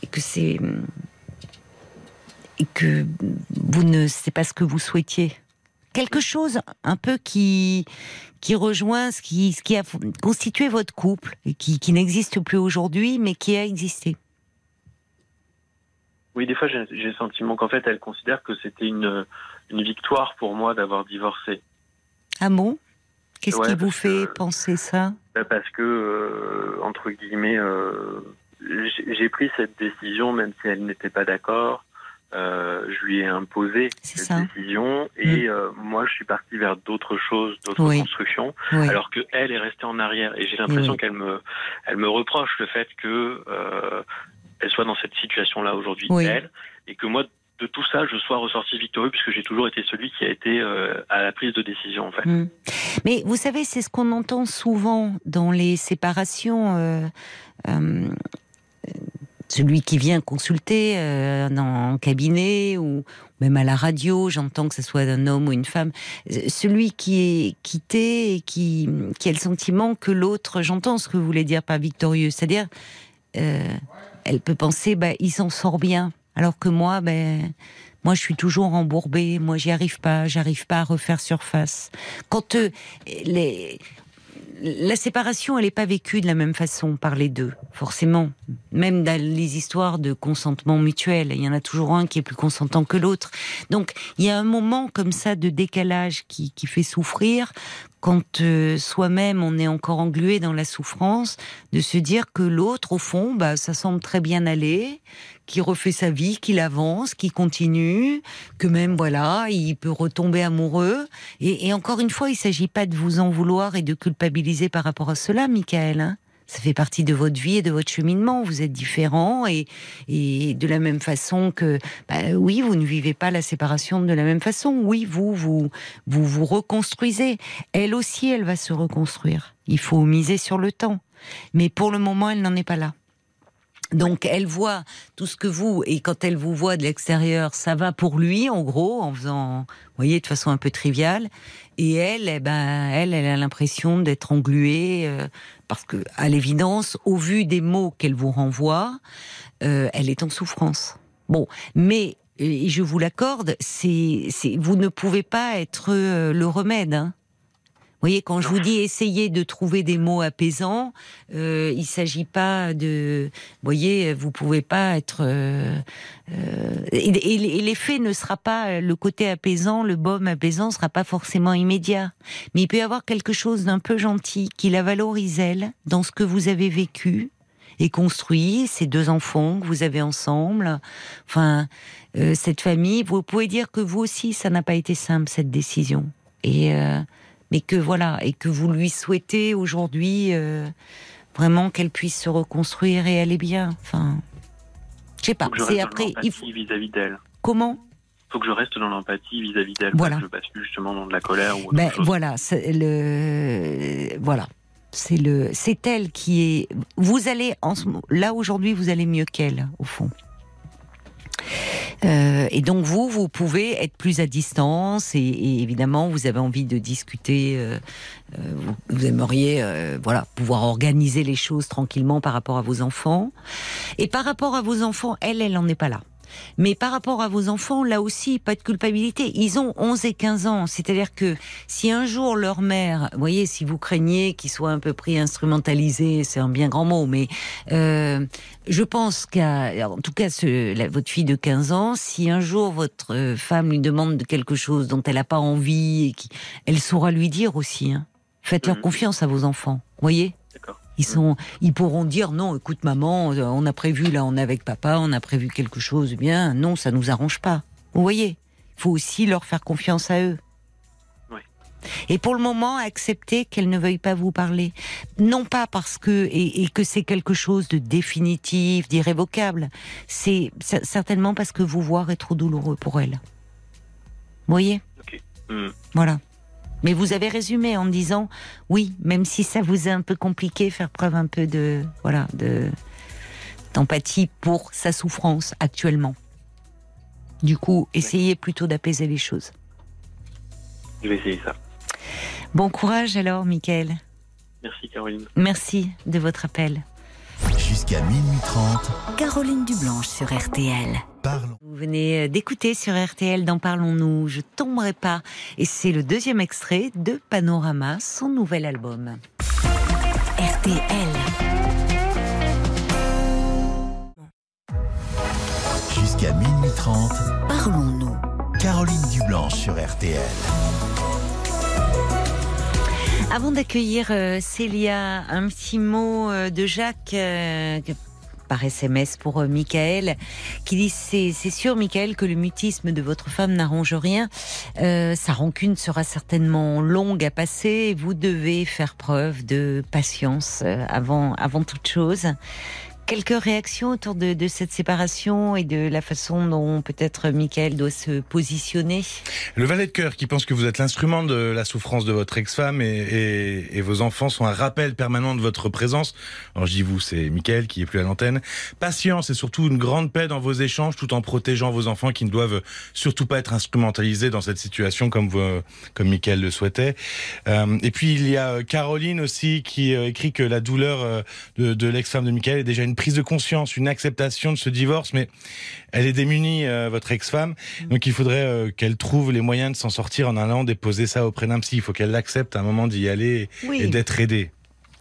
et que c'est, et que vous ne, c'est pas ce que vous souhaitiez quelque chose un peu qui qui rejoint ce qui, ce qui a constitué votre couple et qui, qui n'existe plus aujourd'hui, mais qui a existé. Oui, des fois j'ai le sentiment qu'en fait elle considère que c'était une, une victoire pour moi d'avoir divorcé. Ah bon? Qu'est-ce qui vous fait penser ça? Bah, Parce que, euh, entre guillemets, euh, j'ai pris cette décision même si elle n'était pas d'accord. Euh, je lui ai imposé cette décision et mm. euh, moi je suis parti vers d'autres choses, d'autres constructions, alors que elle est restée en arrière et j'ai l'impression qu'elle me, elle me reproche le fait que euh, elle soit dans cette situation-là aujourd'hui, elle, et que moi de tout ça, je sois ressorti victorieux puisque j'ai toujours été celui qui a été à la prise de décision en fait. Mm. Mais vous savez, c'est ce qu'on entend souvent dans les séparations celui qui vient consulter euh, en cabinet ou même à la radio, j'entends que ce soit un homme ou une femme, celui qui est quitté et qui, qui a le sentiment que l'autre, j'entends ce que vous voulez dire par victorieux, c'est-à-dire, euh, elle peut penser, bah, il s'en sort bien, alors que moi, ben, moi, je suis toujours embourbée. Moi, j'y arrive pas. J'arrive pas à refaire surface. Quand euh, les, la séparation, elle n'est pas vécue de la même façon par les deux, forcément. Même dans les histoires de consentement mutuel, il y en a toujours un qui est plus consentant que l'autre. Donc, il y a un moment comme ça de décalage qui, fait souffrir quand euh, soi-même on est encore englué dans la souffrance, de se dire que l'autre, au fond, bah, ça semble très bien aller, qui refait sa vie, qu'il avance, qui continue, que même voilà, il peut retomber amoureux. Et, encore une fois, il ne s'agit pas de vous en vouloir et de culpabiliser par rapport à cela, Michael. Hein. Ça fait partie de votre vie et de votre cheminement. Vous êtes différents et, et de la même façon que, bah, oui, vous ne vivez pas la séparation de la même façon. Oui, vous, vous, vous vous reconstruisez. Elle aussi, elle va se reconstruire. Il faut miser sur le temps. Mais pour le moment, elle n'en est pas là. Donc elle voit tout ce que vous, et quand elle vous voit de l'extérieur, ça va pour lui, en gros, en faisant, vous voyez, de façon un peu triviale. Et elle, eh ben, elle, elle a l'impression d'être engluée, euh, parce que, à l'évidence, au vu des mots qu'elle vous renvoie, euh, elle est en souffrance. Bon, mais, et je vous l'accorde, c'est, vous ne pouvez pas être euh, le remède. Hein voyez, quand je vous dis essayer de trouver des mots apaisants, euh, il s'agit pas de, vous voyez, vous pouvez pas être. Euh, euh, et, l'effet ne sera pas le côté apaisant, le baume apaisant sera pas forcément immédiat, mais il peut y avoir quelque chose d'un peu gentil qui la valorise elle dans ce que vous avez vécu et construit, ces deux enfants que vous avez ensemble, enfin euh, cette famille. Vous pouvez dire que vous aussi, ça n'a pas été simple cette décision. Et euh, mais que voilà, et que vous lui souhaitez aujourd'hui euh, vraiment qu'elle puisse se reconstruire et aller bien. Enfin, je sais pas. C'est après. Il faut vis-à-vis d'elle. Comment faut que je reste dans l'empathie vis-à-vis d'elle. Voilà. Que je passe plus justement dans de la colère ou ben, voilà, le voilà. C'est le, c'est elle qui est. Vous allez en là aujourd'hui, vous allez mieux qu'elle au fond. Euh, et donc vous, vous pouvez être plus à distance et, évidemment vous avez envie de discuter. Euh, euh, vous, aimeriez, voilà, pouvoir organiser les choses tranquillement par rapport à vos enfants. Et par rapport à vos enfants, elle, elle n'en est pas là. Mais par rapport à vos enfants, là aussi, pas de culpabilité. Ils ont 11 et 15 ans. C'est-à-dire que si un jour leur mère, vous voyez, si vous craignez qu'ils soient un peu pris instrumentalisés, c'est un bien grand mot, mais euh, je pense qu'à, en tout cas, ce, votre fille de 15 ans, si un jour votre femme lui demande quelque chose dont elle n'a pas envie, et qui, elle saura lui dire aussi. Hein. Faites leur mhm. confiance à vos enfants. Voyez ils sont, ils pourront dire non, écoute maman, euh, on a prévu là, on est avec papa, on a prévu quelque chose, eh bien non, ça nous arrange pas. Vous voyez, il faut aussi leur faire confiance à eux. Et pour le moment, accepter qu'elle ne veuille pas vous parler, non pas parce que et, que c'est quelque chose de définitif, d'irrévocable, c'est certainement parce que vous voir est trop douloureux pour elle. Vous voyez? Hmm. Voilà. Mais vous avez résumé en disant oui, même si ça vous est un peu compliqué, faire preuve un peu de voilà de d'empathie pour sa souffrance actuellement. Du coup, essayez plutôt d'apaiser les choses. Je vais essayer ça. Bon courage alors, Michael. Merci Caroline. Merci de votre appel. Jusqu'à minuit 30, Caroline Dublanche sur RTL. parlons. Vous venez d'écouter sur RTL dans Parlons-nous, je tomberai pas. Et c'est le deuxième extrait de Panorama, son nouvel album. RTL. Jusqu'à minuit 30, Parlons-nous. Caroline Dublanche sur RTL. Avant d'accueillir euh, Célia, un petit mot euh, de Jacques euh, par SMS pour Michael, qui dit c'est sûr Michael que le mutisme de votre femme n'arrange rien. Sa rancune sera certainement longue à passer vous devez faire preuve de patience avant avant toute chose. Quelques réactions autour de, cette séparation et de la façon dont peut-être Michael doit se positionner. Le valet de cœur qui pense que vous êtes l'instrument de la souffrance de votre ex-femme et, vos enfants sont un rappel permanent de votre présence. Alors je dis vous, c'est Mickaël qui est plus à l'antenne. Patience et surtout une grande paix dans vos échanges tout en protégeant vos enfants qui ne doivent surtout pas être instrumentalisés dans cette situation comme vous, comme Mickaël le souhaitait. Euh, et puis il y a Caroline aussi qui euh, écrit que la douleur euh, de, de l'ex-femme de Mickaël est déjà une prise de conscience, une acceptation de ce divorce, mais elle est démunie, euh, votre ex-femme. Donc il faudrait euh, qu'elle trouve les moyens de s'en sortir en allant déposer ça auprès d'un psy. Il faut qu'elle l'accepte à un moment d'y aller Oui. et d'être aidée.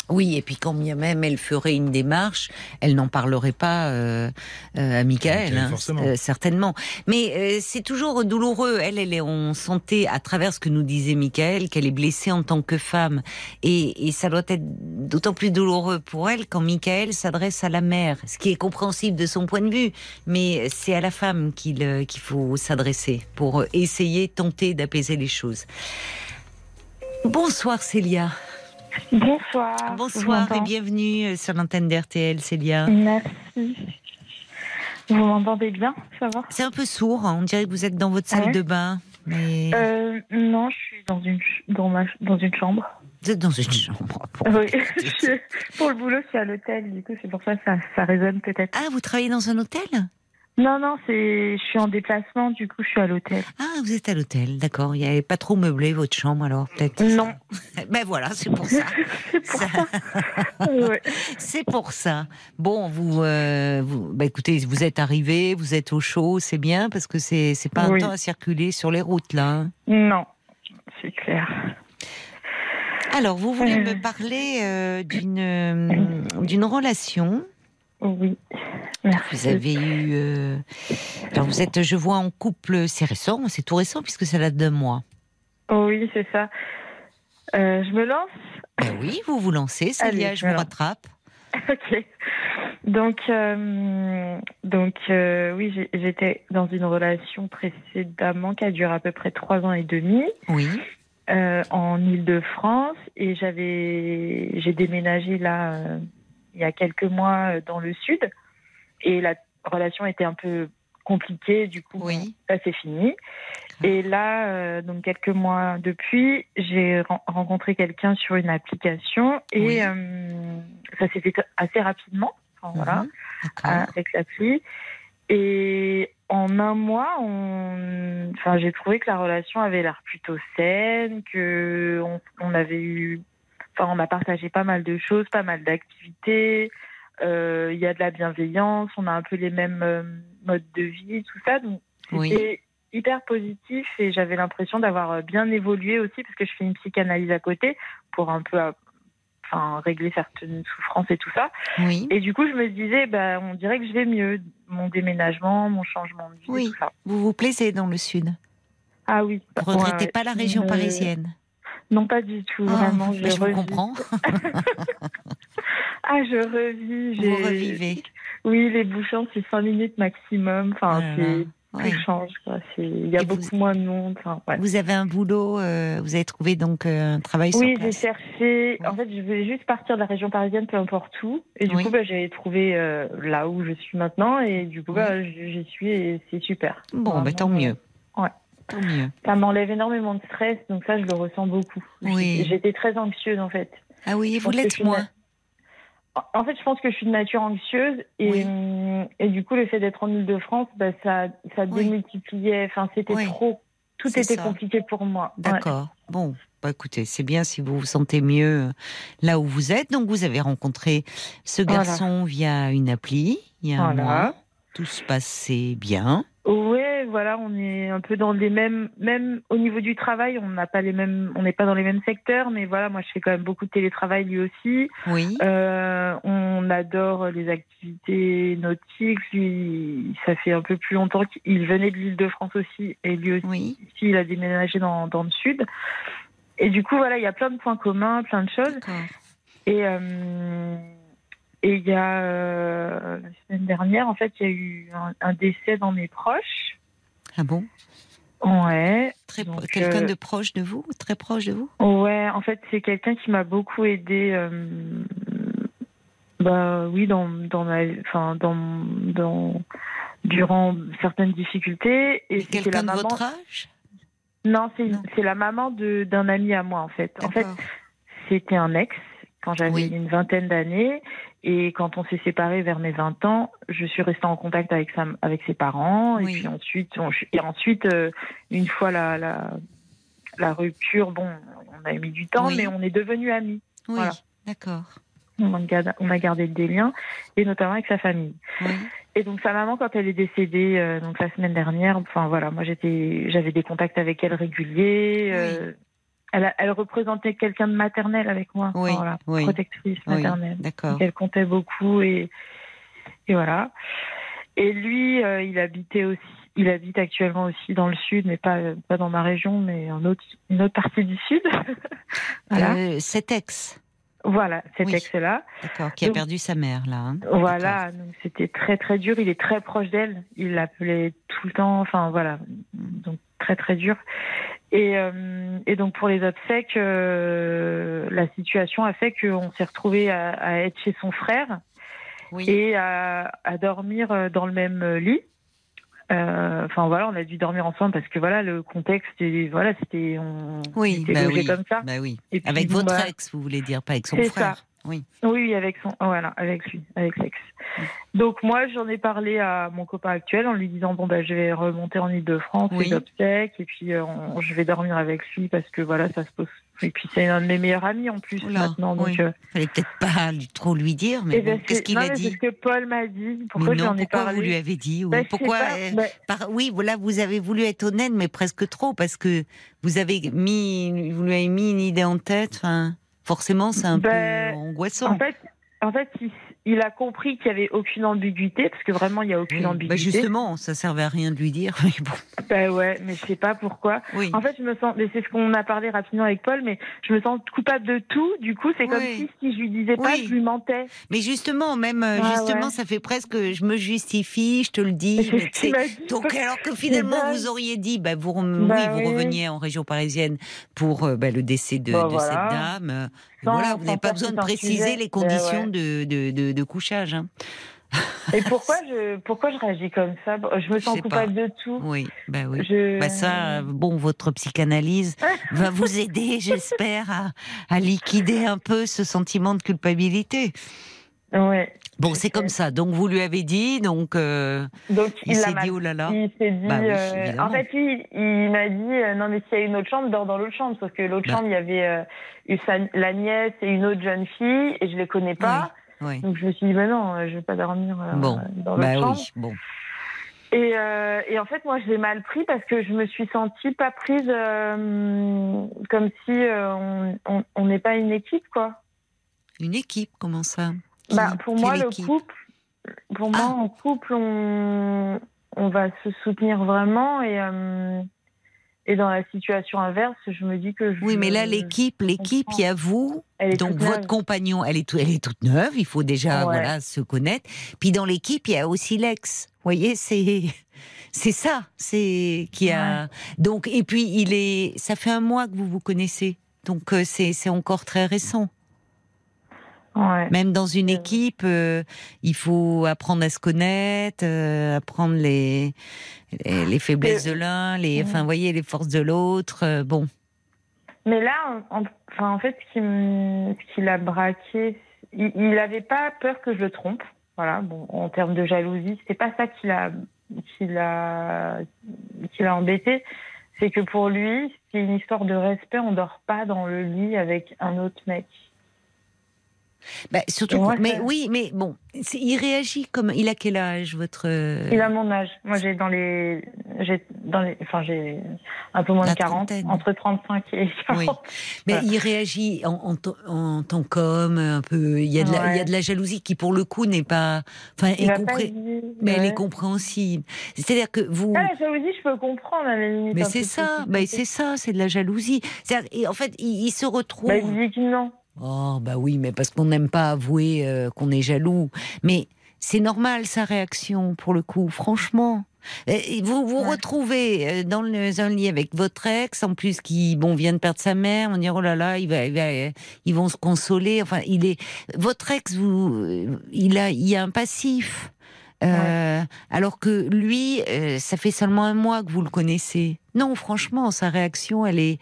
Oui, et puis quand bien même elle ferait une démarche, elle n'en parlerait pas euh, euh, à Michael, hein, euh, certainement. Mais euh, c'est toujours douloureux. Elle, elle est, on sentait à travers ce que nous disait Michael qu'elle est blessée en tant que femme, et, et ça doit être d'autant plus douloureux pour elle quand Michael s'adresse à la mère, ce qui est compréhensible de son point de vue, mais c'est à la femme qu'il euh, qu'il faut s'adresser pour essayer, tenter d'apaiser les choses. Bonsoir Célia. Bonsoir. Bonsoir et bienvenue euh, sur l'antenne d'RTL, Célia. Merci. Vous m'entendez bien Ça va? C'est un peu sourd, hein, on dirait que vous êtes dans votre salle Ah de bain. Mais euh, Non, je suis dans une, dans ma, dans une chambre. vous êtes dans une chambre. [laughs] Bon. Oui. [laughs] Pour le boulot, je suis à l'hôtel. Du coup, c'est pour ça que ça, ça résonne peut-être. Ah, vous travaillez dans un hôtel? Non, non, c'est, je suis en déplacement. Du coup, je suis à l'hôtel. Ah, vous êtes à l'hôtel, d'accord. Il n'y avait pas trop meublé votre chambre alors, peut-être Non. [laughs] Ben voilà, c'est pour ça. [laughs] c'est pour Ça- ça. Ouais. [laughs] c'est pour ça. Bon, vous, euh, vous bah écoutez, vous êtes arrivé, vous êtes au chaud, c'est bien parce que c'est c'est pas un temps à circuler sur les routes là. hein. Non, c'est clair. Alors, vous voulez Euh. me parler euh, d'une euh, d'une relation Oui. Merci. Vous avez eu. euh, Alors vous êtes, je vois, en couple. C'est récent, c'est tout récent puisque ça date d'un mois. Oui, c'est ça. Euh, je me lance Ben oui, vous vous lancez, Célia, Allez, je vous rattrape. [laughs] Ok. Donc, euh, donc oui, j'étais dans une relation précédemment qui a duré à peu près trois ans et demi Oui, en Île-de-France et j'avais, j'ai déménagé là il y a quelques mois euh, dans le sud et la relation était un peu compliquée. Du coup, Oui. ça c'est fini. Et là, euh, donc quelques mois depuis, j'ai ren- rencontré quelqu'un sur une application et Oui. euh, ça s'est fait assez rapidement. Enfin, voilà, Mhm. d'accord. avec l'appli. Et en un mois, on... enfin, j'ai trouvé que la relation avait l'air plutôt saine, que on, on avait eu, enfin, on a partagé pas mal de choses, pas mal d'activités. Euh, Il y a de la bienveillance, on a un peu les mêmes euh, modes de vie, tout ça. Donc, Oui. c'était hyper positif et j'avais l'impression d'avoir euh, bien évolué aussi parce que je fais une psychanalyse à côté pour un peu, euh, enfin, régler certaines souffrances et tout ça. Oui. Et du coup, je me disais, bah, on dirait que je vais mieux. Mon déménagement, mon changement de vie, Oui. tout ça. Vous vous plaisez dans le sud? Ah oui. Vous regrettez Ouais, pas la région euh, parisienne. Non, pas du tout, Ah, vraiment. je vous comprends. [laughs] Ah, je revis. Vous revivez. Oui, les bouchons, c'est 5 minutes maximum. Enfin, Ah là c'est là. Oui. tout change. quoi. Il y a Et vous- beaucoup moins de monde. Enfin, ouais. Vous avez un boulot, euh, vous avez trouvé donc euh, un travail sur Oui, j'ai cherché. En fait, je voulais juste partir de la région parisienne, peu importe où. Et du Oui. coup, bah, j'ai trouvé euh, là où je suis maintenant. Et du coup, bah, j'y suis et c'est super. Bon, Vraiment, ben tant mieux. ouais. Tant mieux. Ça m'enlève énormément de stress, donc ça, je le ressens beaucoup. Oui. J'étais très anxieuse, en fait. Ah oui, vous l'êtes moins. En fait, je pense que je suis de nature anxieuse et, Oui. et du coup, le fait d'être en Ile-de-France, bah, ça, ça Oui. démultipliait. Enfin, c'était Oui. trop. Tout était ça. compliqué pour moi. Ouais. D'accord. Bon, bah écoutez, c'est bien si vous vous sentez mieux euh, là où vous êtes. Donc vous avez rencontré ce Voilà. garçon via une appli, il y a un mois. Tout se passait bien. Ouais, voilà, on est un peu dans les mêmes, même au niveau du travail, on n'a pas les mêmes, on n'est pas dans les mêmes secteurs, mais voilà, moi je fais quand même beaucoup de télétravail lui aussi. Oui. Euh, on adore les activités nautiques. Lui, ça fait un peu plus longtemps qu'il venait de l'Île-de-France aussi, et lui aussi, Oui. il a déménagé dans, dans le sud. Et du coup, voilà, il y a plein de points communs, plein de choses. Et euh, et il y a euh, la semaine dernière, en fait, il y a eu un, un décès dans mes proches. Ah bon? Ouais, Très pro- Donc, Quelqu'un euh, de proche de vous? Très proche de vous? Ouais. En fait, c'est quelqu'un qui m'a beaucoup aidé. euh, bah oui, dans dans ma, enfin dans dans durant certaines difficultés. Et Et Quelqu'un la de maman. votre âge? Non, c'est Non. c'est la maman de d'un ami à moi en fait. En fait, c'était un ex quand j'avais Oui. une vingtaine d'années et quand on s'est séparés vers mes 20 ans, je suis restée en contact avec sa, avec ses parents Oui. et puis ensuite on- et ensuite euh, une fois la, la la rupture, bon, on a mis du temps Oui. mais on est devenus amis. Oui, Voilà. d'accord. On a, gardé, on a gardé des liens et notamment avec sa famille. Et donc sa maman, quand elle est décédée, euh, donc la semaine dernière, enfin voilà, moi j'étais, j'avais des contacts avec elle réguliers. euh, elle, représentait quelqu'un de maternel avec moi, Oui, voilà, oui. protectrice Oui, maternelle. d'accord. Elle comptait beaucoup et et voilà. Et lui, euh, il habitait aussi, il habite actuellement aussi dans le sud, mais pas pas dans ma région, mais en autre, une autre partie du sud. [laughs] voilà, Euh, cet ex, voilà, cet ex-là. d'accord, qui a perdu sa mère, là. hein. Voilà, donc c'était très très dur. Il est très proche d'elle. Il l'appelait tout le temps. Enfin voilà, donc très très dur. Et, euh, et donc pour les obsèques, euh, la situation a fait qu'on s'est retrouvé à, à être chez son frère Oui. et à, à dormir euh, dans le même lit. Euh, Enfin voilà, on a dû dormir ensemble parce que voilà le contexte, et, voilà c'était on oui, était bah oui. comme ça. Bah oui. Puis, Avec bon, votre bah, ex, vous voulez dire, pas avec son frère. ça. Oui. Oui, avec son, voilà, avec lui, avec l'ex. Donc moi, j'en ai parlé à mon copain actuel en lui disant bon bah je vais remonter en Ile-de-France, Oui. les obsèques, et puis euh, on- je vais dormir avec lui parce que voilà, ça se pose. Et puis c'est un de mes meilleurs amis en plus Oula, maintenant, donc. oui. euh, Fallait peut-être pas lui- trop lui dire, mais eh bon, ben, qu'est-ce qu'il a mais C'est dit ce que Paul m'a dit. Pourquoi j'en ai pourquoi parlé vous lui avez dit ou Bah, Pourquoi pas, euh, bah, par- Oui, voilà, vous avez voulu être honnête, mais presque trop, parce que vous avez mis, vous lui avez mis une idée en tête. Forcément, c'est un Ben, peu angoissant. En fait, en fait, il, a compris qu'il y avait aucune ambiguïté parce que vraiment il y a aucune Oui, bah ambiguïté. justement, ça servait à rien de lui dire. [laughs] Mais bon, Bah ouais, mais je sais pas pourquoi. oui. En fait, je me sens, mais c'est ce qu'on a parlé rapidement avec Paul, mais je me sens coupable de tout. Du coup, c'est comme si, si je lui disais pas, je lui mentais. Mais justement, même euh, Ah, justement, ouais. ça fait presque, je me justifie, je te le dis. [laughs] Donc, alors que finalement, vous auriez dit, bah, vous, Bah oui, vous reveniez en région parisienne pour euh, bah, le décès de, Bah de voilà. cette dame. Euh, voilà, vous n'avez pas besoin de préciser sujet. les Bah conditions ouais. de, de, de, de couchage. hein. Et pourquoi [laughs] je, pourquoi je réagis comme ça? Je me sens coupable de tout. Oui, bah oui. Je... Bah ça, euh, bon, votre psychanalyse [laughs] va vous aider, j'espère, à, à liquider un peu ce sentiment de culpabilité. Ouais. Bon, c'est comme ça. Donc, vous lui avez dit, donc euh, Donc il s'est dit, oh là là. Il s'est dit. Bah oui, euh, en fait, lui, il m'a dit euh, non, mais s'il y a une autre chambre, dors dans l'autre chambre. Sauf que l'autre Bah. chambre, il y avait euh, eu sa- la nièce et une autre jeune fille, et je les connais pas. Oui. Donc je me suis dit, bah non, je vais pas dormir Bon. dans l'autre Bah chambre. oui, bon. Et, euh, et en fait, moi, je l'ai mal pris parce que je me suis sentie pas prise euh, comme si euh, on- n'est pas une équipe, quoi. Une équipe, comment ça? Bah, pour moi, le couple, pour moi, Ah. en couple, on, on va se soutenir vraiment et, euh, et dans la situation inverse, je me dis que je, Oui, mais là, l'équipe, l'équipe, il y a vous, donc votre neuve. compagnon, elle est, tout- elle est toute neuve, il faut déjà Ouais. voilà se connaître. Puis dans l'équipe, il y a aussi l'ex. Vous voyez, c'est [laughs] c'est ça, c'est qui a donc et puis il est, ça fait un mois que vous vous connaissez, donc euh, c'est encore très récent. Ouais. Même dans une Ouais. équipe, euh, il faut apprendre à se connaître, euh, apprendre les, les, les faiblesses de l'un, les, enfin, voyez, les forces de l'autre. euh, bon, Mais là, en, en- enfin, en fait, ce qui, me- ce qui l'a braqué, il n'avait pas peur que je le trompe. Voilà, bon, en termes de jalousie, c'est pas ça qui l'a, qui l'a, qui l'a embêté. C'est que pour lui, c'est une histoire de respect. On dort pas dans le lit avec un autre mec. Bah, surtout, moi, mais oui, mais bon, il réagit comme. Il a quel âge votre Il a mon âge. Moi, j'ai dans les, j'ai dans les, enfin, j'ai un peu moins La de 40, trentaine. entre 35 et 40. Oui. Mais Voilà. il réagit en, en, en tant qu'homme, un peu. Il y, a de la, il y a de la jalousie qui, pour le coup, n'est pas. Enfin, est compré- dit. mais elle est compréhensible. C'est-à-dire que vous. Ah, la jalousie, je peux comprendre à la limite. mais c'est ça, mais c'est ça, c'est de la jalousie. Et en fait, il, il se retrouve. Bah, il dit non. Oh, bah oui, mais parce qu'on n'aime pas avouer euh, qu'on est jaloux. Mais c'est normal sa réaction, pour le coup, franchement. Et Vous vous Ouais. retrouvez euh, dans le- un lit avec votre ex, en plus qui bon vient de perdre sa mère, on dit oh là là, il va, il va- ils vont se consoler. Enfin, il est votre ex, vous, euh, il a, il y a un passif. Euh, Alors que lui, euh, ça fait seulement un mois que vous le connaissez. Non, franchement, sa réaction, elle est.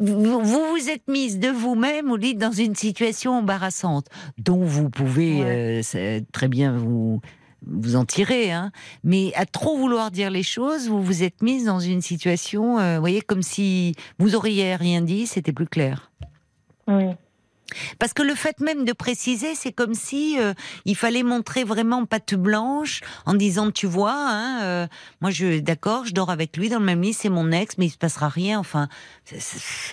Vous vous, êtes mise de vous-même, vous dites, dans une situation embarrassante, dont vous pouvez Ouais. euh, très bien vous vous en tirer, hein. Mais à trop vouloir dire les choses, vous vous êtes mise dans une situation, euh, vous voyez, comme si vous auriez rien dit, c'était plus clair. Oui. Parce que le fait même de préciser, c'est comme si euh, il fallait montrer vraiment patte blanche en disant, tu vois, hein, euh, moi je, d'accord, je dors avec lui dans le même lit, c'est mon ex, mais il se passera rien. Enfin,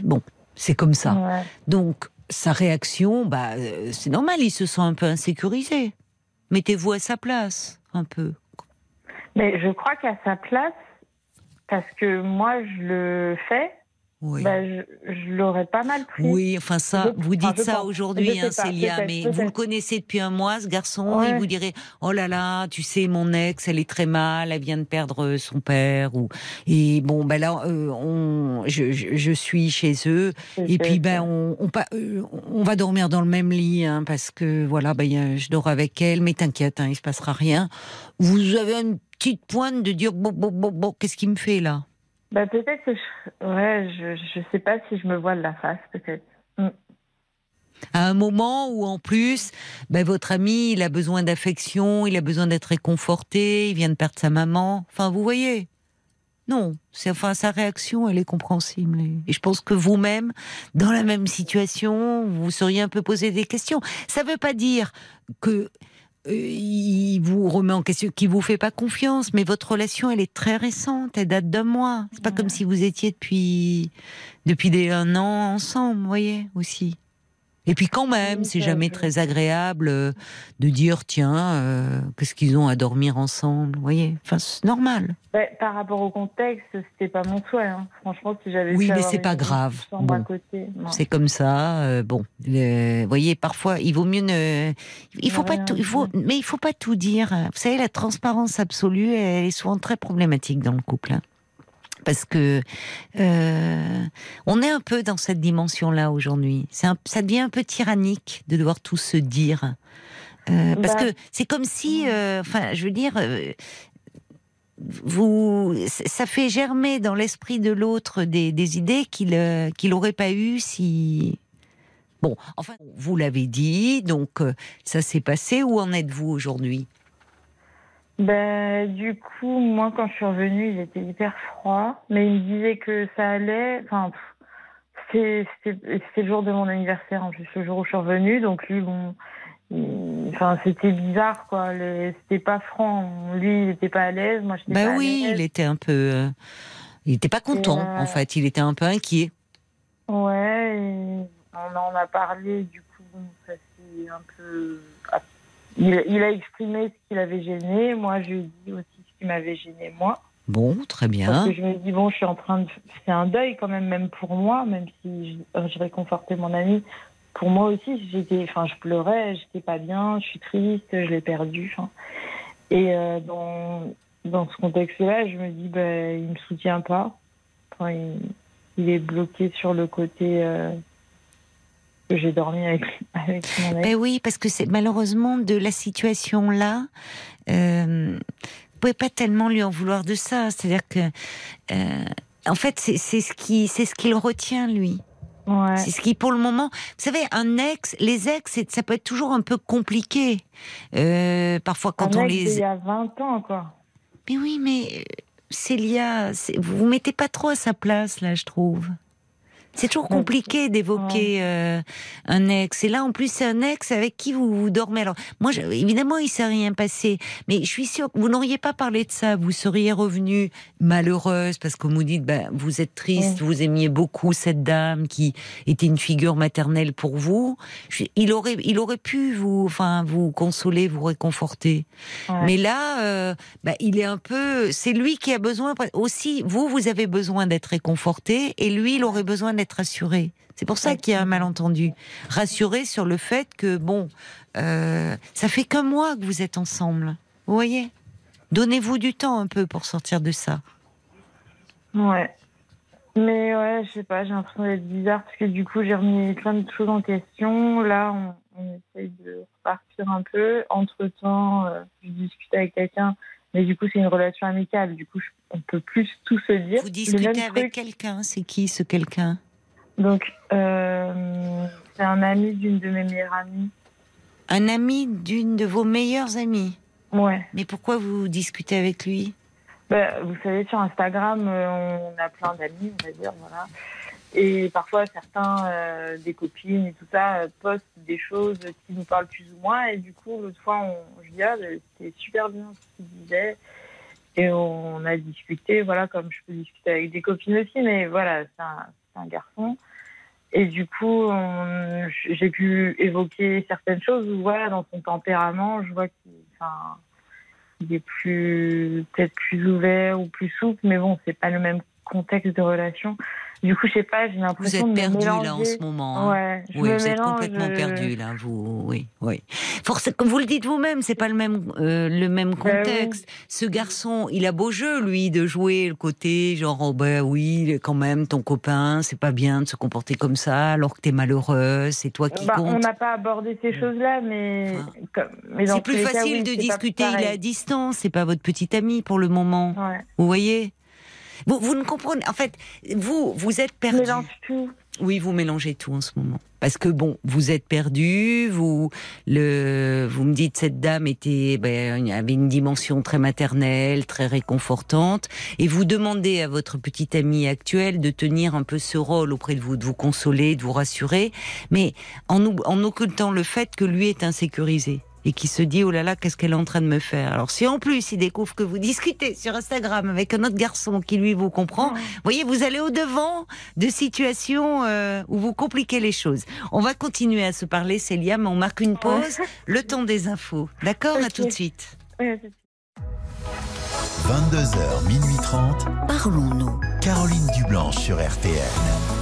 bon, c'est comme ça. Ouais. Donc sa réaction, bah, euh, c'est normal, il se sent un peu insécurisé. Mettez-vous à sa place, un peu. Mais je crois qu'à sa place, parce que moi, je le fais, Oui. bah, je, je l'aurais pas mal pris. Oui, enfin ça, Je- vous dites ça aujourd'hui, hein, Célia, mais vous le connaissez depuis un mois, ce garçon, Ouais. il vous dirait, oh là là, tu sais, mon ex, elle est très mal, elle vient de perdre son père, ou et bon, ben là, euh, on, je, je, je suis chez eux, et puis ben on, on, euh, on va dormir dans le même lit, hein, parce que voilà, ben a- je dors avec elle, mais t'inquiète, hein, il se passera rien. Vous avez une petite pointe de dire, bon, bon, bon, bon, qu'est-ce qu'il me fait là? Bah, peut-être que je... Ouais, je, je sais pas si je me voile la face, peut-être. à un moment où en plus, ben, votre ami, il a besoin d'affection, il a besoin d'être réconforté, il vient de perdre sa maman. Enfin, vous voyez. Non, c'est enfin sa réaction, elle est compréhensible. Et- je pense que vous-même, dans la même situation, vous seriez un peu posé des questions. Ça ne veut pas dire que il vous remet en question, qu'il vous fait pas confiance, mais votre relation, elle est très récente, elle date d'un mois. C'est pas Ouais. comme si vous étiez depuis depuis des, un an ensemble, vous voyez aussi. Et puis quand même, c'est jamais très agréable euh, de dire tiens, euh, qu'est-ce qu'ils ont à dormir ensemble, vous voyez? Enfin, c'est normal. Bah, par rapport au contexte, c'était pas mon souhait. hein. Franchement, si j'avais Oui, mais c'est pas grave. Bon. C'est comme ça. euh, bon, vous voyez, parfois, il vaut mieux ne. Il faut pas tout. Il faut, mais il faut pas tout dire. Vous savez, la transparence absolue, elle est souvent très problématique dans le couple. hein. Parce que euh, on est un peu dans cette dimension-là aujourd'hui. Ça devient un peu tyrannique de devoir tout se dire. Euh, parce Bah. que c'est comme si, euh, enfin, je veux dire, vous, ça fait germer dans l'esprit de l'autre des, des idées qu'il qu'il aurait pas eu si. Bon, enfin, vous l'avez dit, donc ça s'est passé. Où en êtes-vous aujourd'hui? Bah, du coup, moi, quand je suis revenue, il était hyper froid, mais il me disait que ça allait. Enfin, c'était le jour de mon anniversaire, en plus, le jour où je suis revenue. Donc, lui, bon, il- enfin, c'était bizarre, quoi. C'était pas franc. Lui, il n'était pas à l'aise. Moi, Ben à oui, il était un peu. euh, il était pas content, euh, en fait. Il était un peu inquiet. Ouais, on en a parlé, du coup, ça s'est un peu. Il, il a exprimé ce qui l'avait gêné. Moi, je lui ai dit aussi ce qui m'avait gêné, moi. Bon, très Parce bien. que je me dis, bon, je suis en train de. C'est un deuil quand même, même pour moi, même si je, je réconfortais mon ami. Pour moi aussi, j'étais. Enfin, je pleurais, j'étais pas bien, je suis triste, je l'ai perdu. Et euh, dans, dans ce contexte-là, je me dis, ben, il me soutient pas. Enfin, il, il est bloqué sur le côté. euh, que j'ai dormi avec, avec mon ex. Ben oui, parce que c'est malheureusement de la situation là. Euh, vous pouvez pas tellement lui en vouloir de ça. C'est-à-dire que, euh, en fait, c'est ce qui, c'est ce qu'il retient lui. Ouais. C'est ce qui, pour le moment, vous savez, un ex, les ex, ça peut être toujours un peu compliqué. Euh, parfois, quand Un on ex les, d'il y a 20 ans, quoi. mais oui, mais euh, Célia, vous vous mettez pas trop à sa place là, je trouve. C'est toujours compliqué d'évoquer euh, un ex. Et là, en plus, c'est un ex avec qui vous, vous dormez. Alors, moi, je- évidemment, il s'est rien passé. Mais je suis sûre que vous n'auriez pas parlé de ça. Vous seriez revenue malheureuse parce que vous dites, ben, vous êtes triste, vous aimiez beaucoup cette dame qui était une figure maternelle pour vous. Je- il aurait, il aurait pu vous, enfin, vous consoler, vous réconforter. Mais là, euh, bah, il est un peu. C'est lui qui a besoin aussi. Vous, vous avez besoin d'être réconforté, et lui, il aurait besoin d'être rassuré. C'est pour ça qu'il y a un malentendu. Rassuré sur le fait que bon, euh, ça fait qu'un mois que vous êtes ensemble. Vous voyez? Donnez-vous du temps un peu pour sortir de ça. Ouais. Mais ouais, je sais pas, j'ai l'impression d'être bizarre parce que du coup, j'ai remis plein de choses en question. Là, on, on essaye de repartir un peu. Entre temps, je discute avec quelqu'un, mais du coup, c'est une relation amicale. Du coup, je- on peut plus tout se dire. Vous discutez avec quelqu'un. C'est qui ce quelqu'un? Donc, euh, c'est un ami d'une de mes meilleures amies. Un ami d'une de vos meilleures amies. Ouais. Mais pourquoi vous discutez avec lui? Bah, vous savez, sur Instagram, euh, on a plein d'amis, on va dire, voilà. Et parfois, certains, euh, des copines et tout ça, postent des choses qui nous parlent plus ou moins. Et du coup, l'autre fois, on, je dis, ah, bah, c'était super bien ce qu'il disait. Et on a discuté, voilà, comme je peux discuter avec des copines aussi, mais voilà, c'est un, c'est un garçon. Et du coup, j'ai pu évoquer certaines choses où, voilà, dans son tempérament, je vois qu'il est plus, peut-être plus ouvert ou plus souple, mais bon, c'est pas le même contexte de relation. Du coup, je sais pas, j'ai Vous l'impression êtes de me perdu là en ce moment. hein. Ouais, Oui, vous êtes complètement euh, perdu là, vous, oui, oui. Forcément, comme vous le dites vous-même, c'est pas le même, euh, le même Ben contexte. Ce garçon, il a beau jeu, lui, de jouer le côté genre, oh ben oui, quand même, ton copain, c'est pas bien de se comporter comme ça, alors que t'es malheureuse, c'est toi qui Bah, on compte. n'a pas abordé ces choses-là, mais, comme- mais dans C'est plus cas, facile oui, de discuter, il est à distance, c'est pas votre petit ami pour le moment. Ouais. Vous voyez? Vous, vous ne comprenez, en fait, vous, vous êtes perdu. mélange tout. Oui, vous mélangez tout en ce moment. Parce que bon, vous êtes perdu, vous le, vous me dites cette dame était, ben, avait une dimension très maternelle, très réconfortante, et vous demandez à votre petite amie actuelle de tenir un peu ce rôle auprès de vous, de vous consoler, de vous rassurer, mais en, en occultant le fait que lui est insécurisé et qui se dit oh là là qu'est-ce qu'elle est en train de me faire? Alors si en plus il découvre que vous discutez sur Instagram avec un autre garçon qui lui vous comprend vous voyez vous allez au devant de situations euh, où vous compliquez les choses. On va continuer à se parler Célia mais on marque une pause. Le temps des infos. D'accord? À Ok. tout de suite. Ouais, c'est- 22h, minuit 30. Parlons-nous. Caroline Dublanche sur RTN.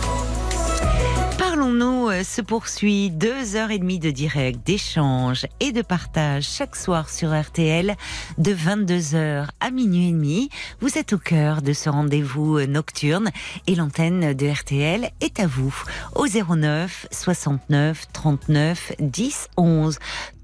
Parlons-nous euh, se poursuit deux heures et demie de direct, d'échange et de partage chaque soir sur RTL de 22h à minuit et demi. Vous êtes au cœur de ce rendez-vous euh, nocturne et l'antenne de RTL est à vous au 09 69 39 10 11.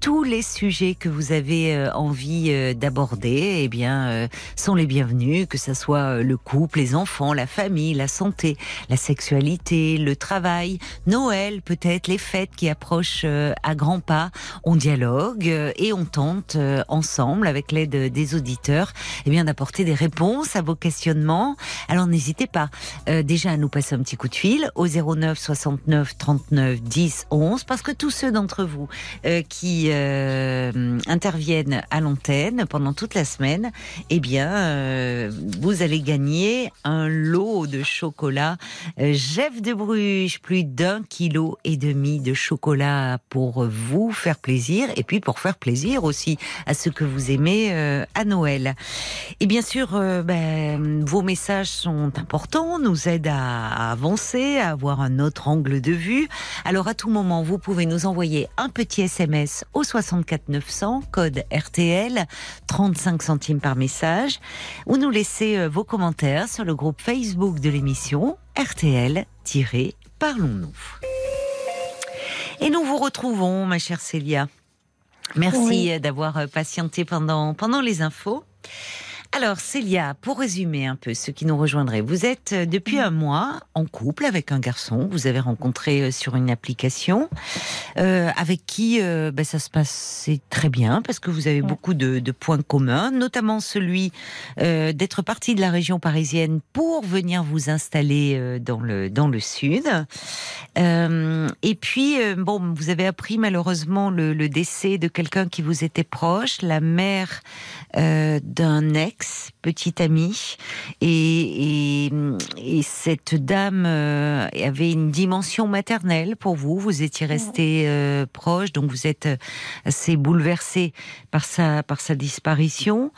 Tous les sujets que vous avez euh, envie euh, d'aborder, eh bien, euh, sont les bienvenus, que ce soit le couple, les enfants, la famille, la santé, la sexualité, le travail, Noël, peut-être les fêtes qui approchent à grands pas. On dialogue et on tente ensemble, avec l'aide des auditeurs, eh bien d'apporter des réponses à vos questionnements. Alors n'hésitez pas euh, déjà à nous passer un petit coup de fil au 09 69 39 10 11 parce que tous ceux d'entre vous euh, qui euh, interviennent à l'antenne pendant toute la semaine, eh bien euh, vous allez gagner un lot de chocolat euh, Jeff de Bruges, plus d'un kilo et demi de chocolat pour vous faire plaisir et puis pour faire plaisir aussi à ceux que vous aimez à Noël. Et bien sûr, ben, vos messages sont importants, nous aident à, à avancer, à avoir un autre angle de vue. Alors à tout moment, vous pouvez nous envoyer un petit SMS au 64 900, code RTL, 35 centimes par message, ou nous laisser euh, vos commentaires sur le groupe Facebook de l'émission RTL-Parlons-nous. Et nous vous retrouvons, ma chère Célia. Merci Oui. euh, d'avoir euh, patienté pendant, pendant les infos. Alors, Célia, pour résumer un peu ceux qui nous rejoindraient, vous êtes euh, depuis un mois en couple avec un garçon que vous avez rencontré euh, sur une application, euh, avec qui euh, ben, ça se passait très bien parce que vous avez beaucoup de, de points communs, notamment celui euh, d'être parti de la région parisienne pour venir vous installer dans le dans le sud. Et puis, bon, vous avez appris malheureusement le, le décès de quelqu'un qui vous était proche, la mère euh, d'un ex petit ami, et, et, et cette dame euh, avait une dimension maternelle pour vous. Vous étiez resté euh, proche, donc vous êtes assez bouleversé par sa par sa disparition.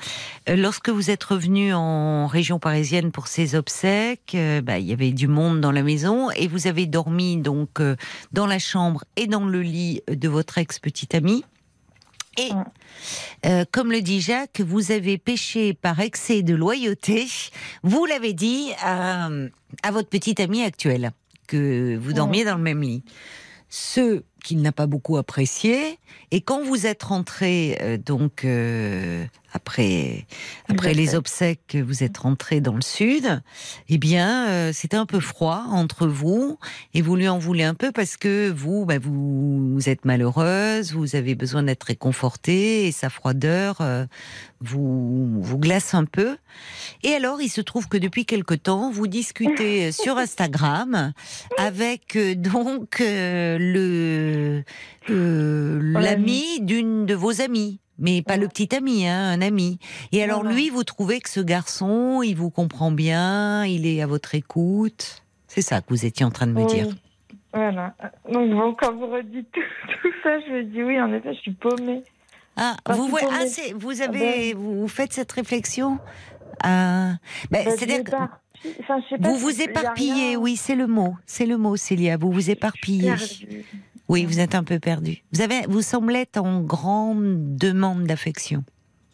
Lorsque vous êtes revenu en région parisienne pour ses obsèques, bah, il y avait du monde dans la maison et vous avez dormi donc dans la chambre et dans le lit de votre ex petite amie. Et Ouais. euh, comme le dit Jacques, vous avez péché par excès de loyauté. Vous l'avez dit à, à votre petite amie actuelle que vous dormiez dans le même lit. Ce qu'il n'a pas beaucoup apprécié. Et quand vous êtes rentré, euh, donc euh, après après les obsèques, vous êtes rentré dans le sud. Eh bien, euh, c'était un peu froid entre vous, et vous lui en voulez un peu parce que vous, bah, vous, vous êtes malheureuse, vous avez besoin d'être réconfortée, et sa froideur euh, vous vous glace un peu. Et alors, il se trouve que depuis quelque temps, vous discutez sur [laughs] Instagram avec euh, donc euh, le euh, l'ami d'une de vos amies. Mais pas le petit ami, hein, un ami. Et alors lui, vous trouvez que ce garçon, il vous comprend bien, il est à votre écoute. C'est ça que vous étiez en train de me Oui. dire. Voilà. Donc bon, quand vous redites tout, [laughs] tout ça, je me dis oui, en effet, je suis paumée. Ah, vous, voyez- ah, vous avez, vous vous faites cette réflexion? Ah, ben, Bah, c'est-à-dire. Enfin, vous vous éparpillez. rien. Oui, c'est le mot. C'est le mot, Célia. Vous vous éparpillez. Oui, vous êtes un peu perdu. Vous avez, vous semblez être en grande demande d'affection.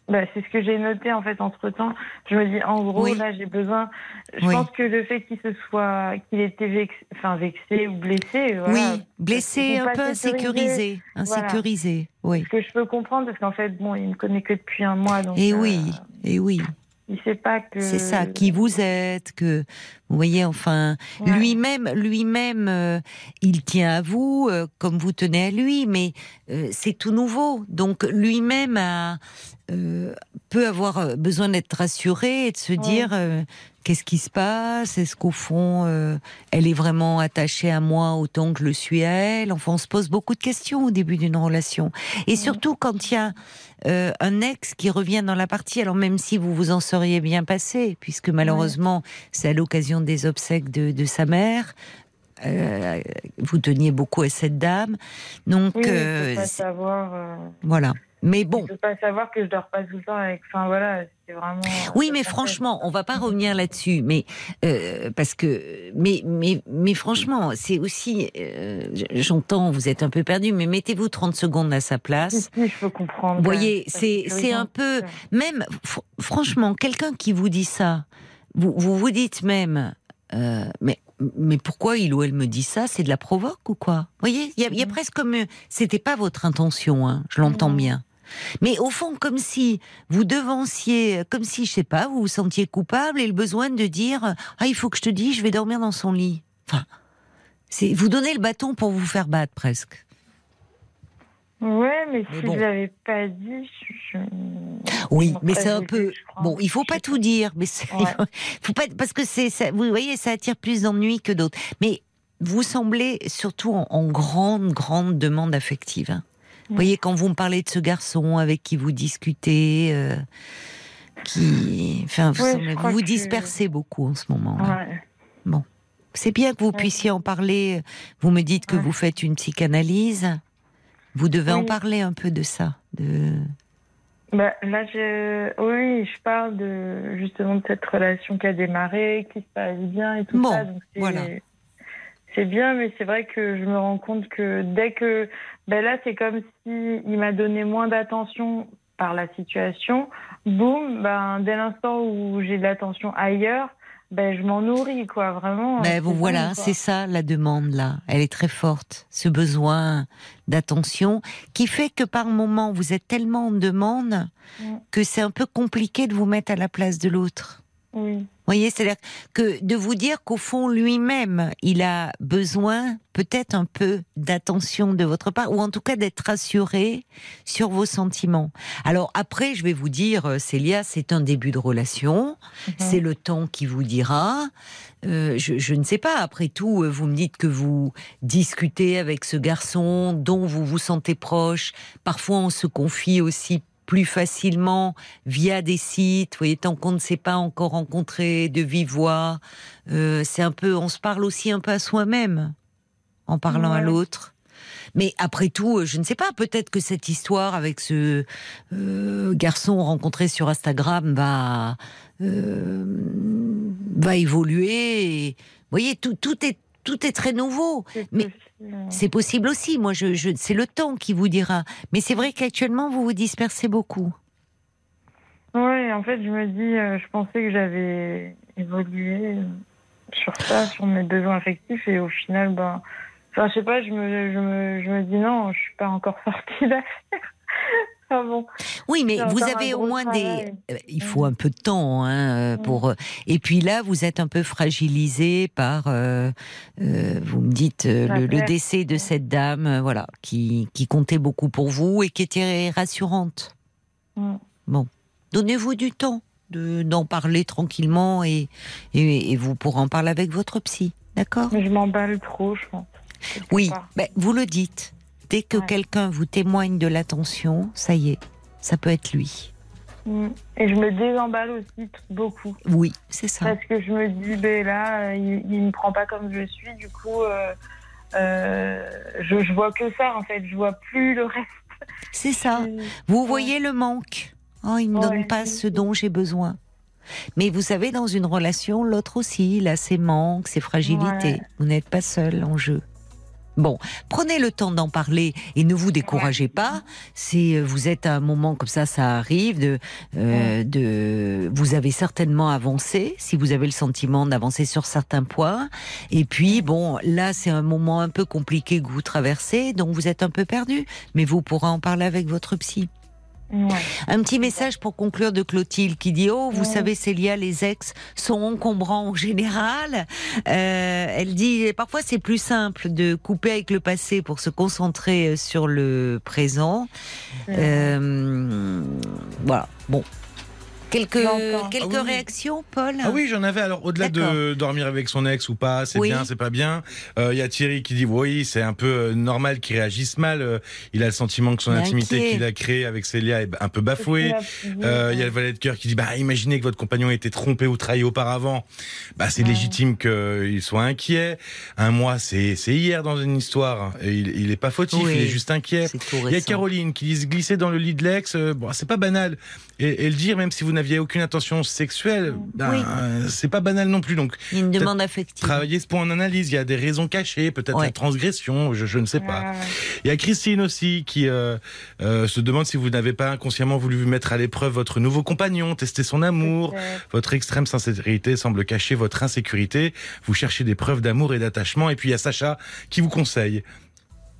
Bah, c'est ce que j'ai noté en fait entre temps. Je me dis en gros Oui. là j'ai besoin. Je Oui. pense que le fait qu'il se soit qu'il était vex... enfin vexé ou blessé. Voilà, oui, blessé, un peu sécurisés. insécurisé, Voilà. Oui. Ce que je peux comprendre parce qu'en fait bon il me connaît que depuis un mois donc. Et euh, oui, et oui. Il sait pas que. C'est ça, qui vous êtes, que vous voyez, enfin, Ouais. lui-même, lui-même, euh, il tient à vous euh, comme vous tenez à lui, mais euh, c'est tout nouveau. Donc lui-même a, peut avoir besoin d'être rassuré et de se dire qu'est-ce qui se passe? Est-ce qu'au fond, elle est vraiment attachée à moi autant que je le suis à elle? Enfin, on se pose beaucoup de questions au début d'une relation, et surtout quand il y a euh, un ex qui revient dans la partie, alors même si vous vous en seriez bien passé, puisque malheureusement c'est à l'occasion des obsèques de, de sa mère, euh, vous teniez beaucoup à cette dame, donc Oui, euh, pas savoir. euh, voilà. Mais bon, peut pas savoir que je dors pas tout le temps avec. Enfin voilà, c'est vraiment. Oui, ça mais franchement, on va pas revenir là-dessus, mais euh, parce que, mais, mais, mais franchement, c'est aussi, euh, j'entends, vous êtes un peu perdu, mais mettez-vous 30 secondes à sa place. si, [laughs] je peux comprendre. Vous voyez, Ça, c'est, c'est un peu, même, fr- franchement, quelqu'un qui vous dit ça, vous vous, vous dites même, euh, mais, mais pourquoi il ou elle me dit ça? C'est de la provoque ou quoi? Vous voyez, il y y a Mhm. presque comme, c'était pas votre intention, hein, je l'entends Mhm. bien. Mais au fond, comme si vous devanciez, comme si, je sais pas, vous vous sentiez coupable et le besoin de dire, ah, il faut que je te dise, je vais dormir dans son lit. Enfin, c'est, vous donnez le bâton pour vous faire battre presque. Ouais, mais, Mais si bon. je l'avais pas dit, je. Oui, Bon, mais c'est un peu. Bon, il faut pas tout dire, mais Ouais. [laughs] faut, pas parce que c'est ça. Vous voyez, ça attire plus d'ennuis que d'autres. Mais vous semblez surtout en, en grande, grande demande affective. hein. Vous voyez, quand vous me parlez de ce garçon avec qui vous discutez, euh, qui, enfin, vous, Ouais, semblez- vous vous que- dispersez beaucoup en ce moment. là. Ouais. C'est bien que vous puissiez en parler. Vous me dites que vous faites une psychanalyse. Vous devez en parler un peu de ça. De... Bah, là, je... oui, je parle de justement de cette relation qui a démarré, qui se passe bien et tout Bon, ça. Donc c'est voilà. c'est bien, mais c'est vrai que je me rends compte que dès que ben là, c'est comme si il m'a donné moins d'attention par la situation. Boum, ben dès l'instant où j'ai de l'attention ailleurs, ben, je m'en nourris, quoi, vraiment. Mais c'est vous voilà, c'est ça la demande là. Elle est très forte, ce besoin d'attention qui fait que par moment vous êtes tellement en demande Mm. que c'est un peu compliqué de vous mettre à la place de l'autre. Oui. Vous voyez, c'est-à-dire que de vous dire qu'au fond lui-même, il a besoin peut-être un peu d'attention de votre part, ou en tout cas d'être rassuré sur vos sentiments. Alors après, je vais vous dire, euh, Célia, c'est un début de relation, Mhm. c'est le temps qui vous dira. Euh, je, je ne sais pas. Après tout, euh, vous me dites que vous discutez avec ce garçon dont vous vous sentez proche. Parfois, on se confie aussi plus facilement via des sites. Vous voyez, tant qu'on ne s'est pas encore rencontré de vive voix, euh, c'est un peu, on se parle aussi un peu à soi-même en parlant à l'autre. Mais après tout, euh, je ne sais pas, peut-être que cette histoire avec ce euh, garçon rencontré sur Instagram va, euh, va évoluer. Et, vous voyez, tout, tout, est, tout est très nouveau. Mais- possible. C'est possible aussi. Moi, je, je, c'est le temps qui vous dira. Mais c'est vrai qu'actuellement, vous vous dispersez beaucoup. Oui, en fait, je me dis, euh, je pensais que j'avais évolué euh, sur ça, sur mes besoins affectifs, et au final, ben, enfin, je sais pas, je me, je me, je me dis non, je suis pas encore [laughs] sortie d'affaire. Ah bon. Oui, mais vous avez au moins des. travail. Euh, Il faut un peu de temps hein, euh, Mm. pour. euh, Et puis là, vous êtes un peu fragilisé par. euh, euh, vous me dites le, décès de cette dame, voilà, qui, qui comptait beaucoup pour vous et qui était rassurante. Mm. Donnez-vous du temps de d'en parler tranquillement et, et et vous pourrez en parler avec votre psy, d'accord? Je m'emballe trop, je pense. Oui, ben, vous le dites. Dès que Ouais. quelqu'un vous témoigne de l'attention, ça y est, ça peut être lui. Mm. Et je me désemballe aussi beaucoup. Oui, c'est ça. Parce que je me dis, ben là, il, il me prend pas comme je suis, du coup, euh, euh, je, je vois que ça, en fait. Je vois plus le reste. C'est ça. Vous voyez le manque. Oh, il ne me Ouais, donne pas ce dont j'ai besoin. Mais vous savez, dans une relation, l'autre aussi, il a ses manques, ses fragilités. Ouais. Vous n'êtes pas seul en jeu. Bon, prenez le temps d'en parler et ne vous découragez pas. Si euh, vous êtes à un moment comme ça, ça arrive. De, euh, de, vous avez certainement avancé, si vous avez le sentiment d'avancer sur certains points. Et puis, bon, là, c'est un moment un peu compliqué que vous traversez, donc vous êtes un peu perdu. Mais vous pourrez en parler avec votre psy. Ouais. Un petit message pour conclure de Clotilde qui dit Oh, vous Ouais. savez, Célia, les ex sont encombrants en général. Euh, elle dit Parfois, c'est plus simple de couper avec le passé pour se concentrer sur le présent. Euh, voilà. Bon. Quelques, quelques Ah oui, réactions, Paul Ah oui, j'en avais. Alors, au-delà de dormir avec son ex ou pas, c'est Oui. bien, c'est pas bien. Euh, Il y a Thierry qui dit oui, c'est un peu euh, normal qu'il réagisse mal. Euh, il a le sentiment que son intimité qu'il a créée avec Célia est un peu bafouée. Euh, Il y a le valet de cœur qui dit bah imaginez que votre compagnon ait été trompé ou trahi auparavant. Bah c'est Ouais. légitime qu'il soit inquiet. Un mois c'est c'est hier dans une histoire. Et il il est pas fautif, Oui. il est juste inquiet. Il y a. Caroline qui dit se glisser dans le lit de l'ex, euh, bon, c'est pas banal. Et, et le dire, même si vous n'aviez aucune intention sexuelle, ben, Oui. euh, c'est pas banal non plus. Donc, Une demande affective. travailler ce point en analyse. Il y a des raisons cachées, peut-être Ouais. la transgression, je, je ne sais pas. Ouais. Il y a Christine aussi qui euh, euh, se demande si vous n'avez pas inconsciemment voulu mettre à l'épreuve votre nouveau compagnon, tester son amour. Votre extrême sincérité semble cacher votre insécurité. Vous cherchez des preuves d'amour et d'attachement. Et puis il y a Sacha qui vous conseille,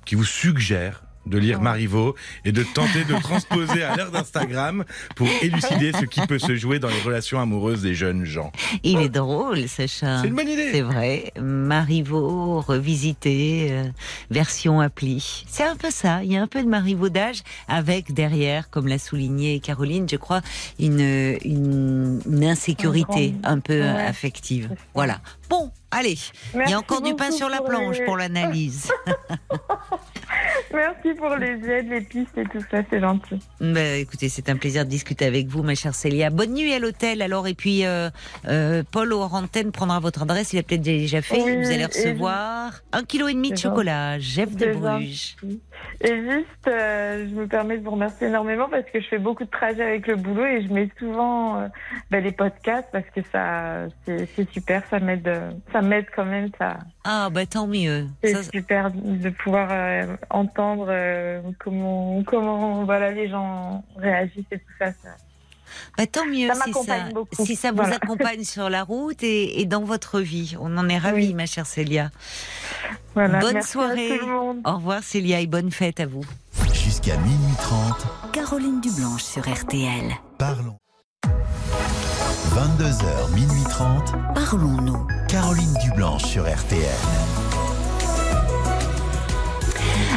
qui vous suggère de lire Ouais. Marivaux et de tenter de transposer à l'heure d'Instagram pour élucider ce qui peut se jouer dans les relations amoureuses des jeunes gens. Il est drôle, Sacha. C'est une bonne idée. C'est vrai. Marivaux, revisité, euh, version appli. C'est un peu ça. Il y a un peu de marivaudage avec derrière, comme l'a souligné Caroline, je crois, une, une, une insécurité Un peu Ouais. affective. Voilà. Bon, allez. Il y a encore du pain sur la planche les- pour l'analyse. [laughs] Merci pour les aides, les pistes et tout ça, c'est gentil. Ben, écoutez, c'est un plaisir de discuter avec vous, ma chère Célia. Bonne nuit à l'hôtel, alors. Et puis, euh, euh, Paul au antenne prendra votre adresse. Il a peut-être déjà fait. Oui, vous allez recevoir un kilo et demi de chocolat, Jeff de Bruges. Et juste, euh, je me permets de vous remercier énormément parce que je fais beaucoup de trajets avec le boulot et je mets souvent euh, bah, les podcasts parce que ça, c'est super, ça m'aide, euh, ça m'aide quand même, ça, Ah, bah tant mieux. c'est Ça, super de pouvoir euh, entendre comment, comment, voilà, les gens réagissent et tout ça. ça. Bah, tant mieux Ça si ça, beaucoup. si ça vous Voilà. accompagne sur la route et, et dans votre vie. On en est ravis, Oui. ma chère Célia. Voilà, Bonne merci soirée. À tout le monde. Au revoir Célia et bonne fête à vous. Jusqu'à minuit 30, Caroline Dublanche sur RTL. parlons. 22h, minuit 30, Parlons-nous. Caroline Dublanche sur RTL.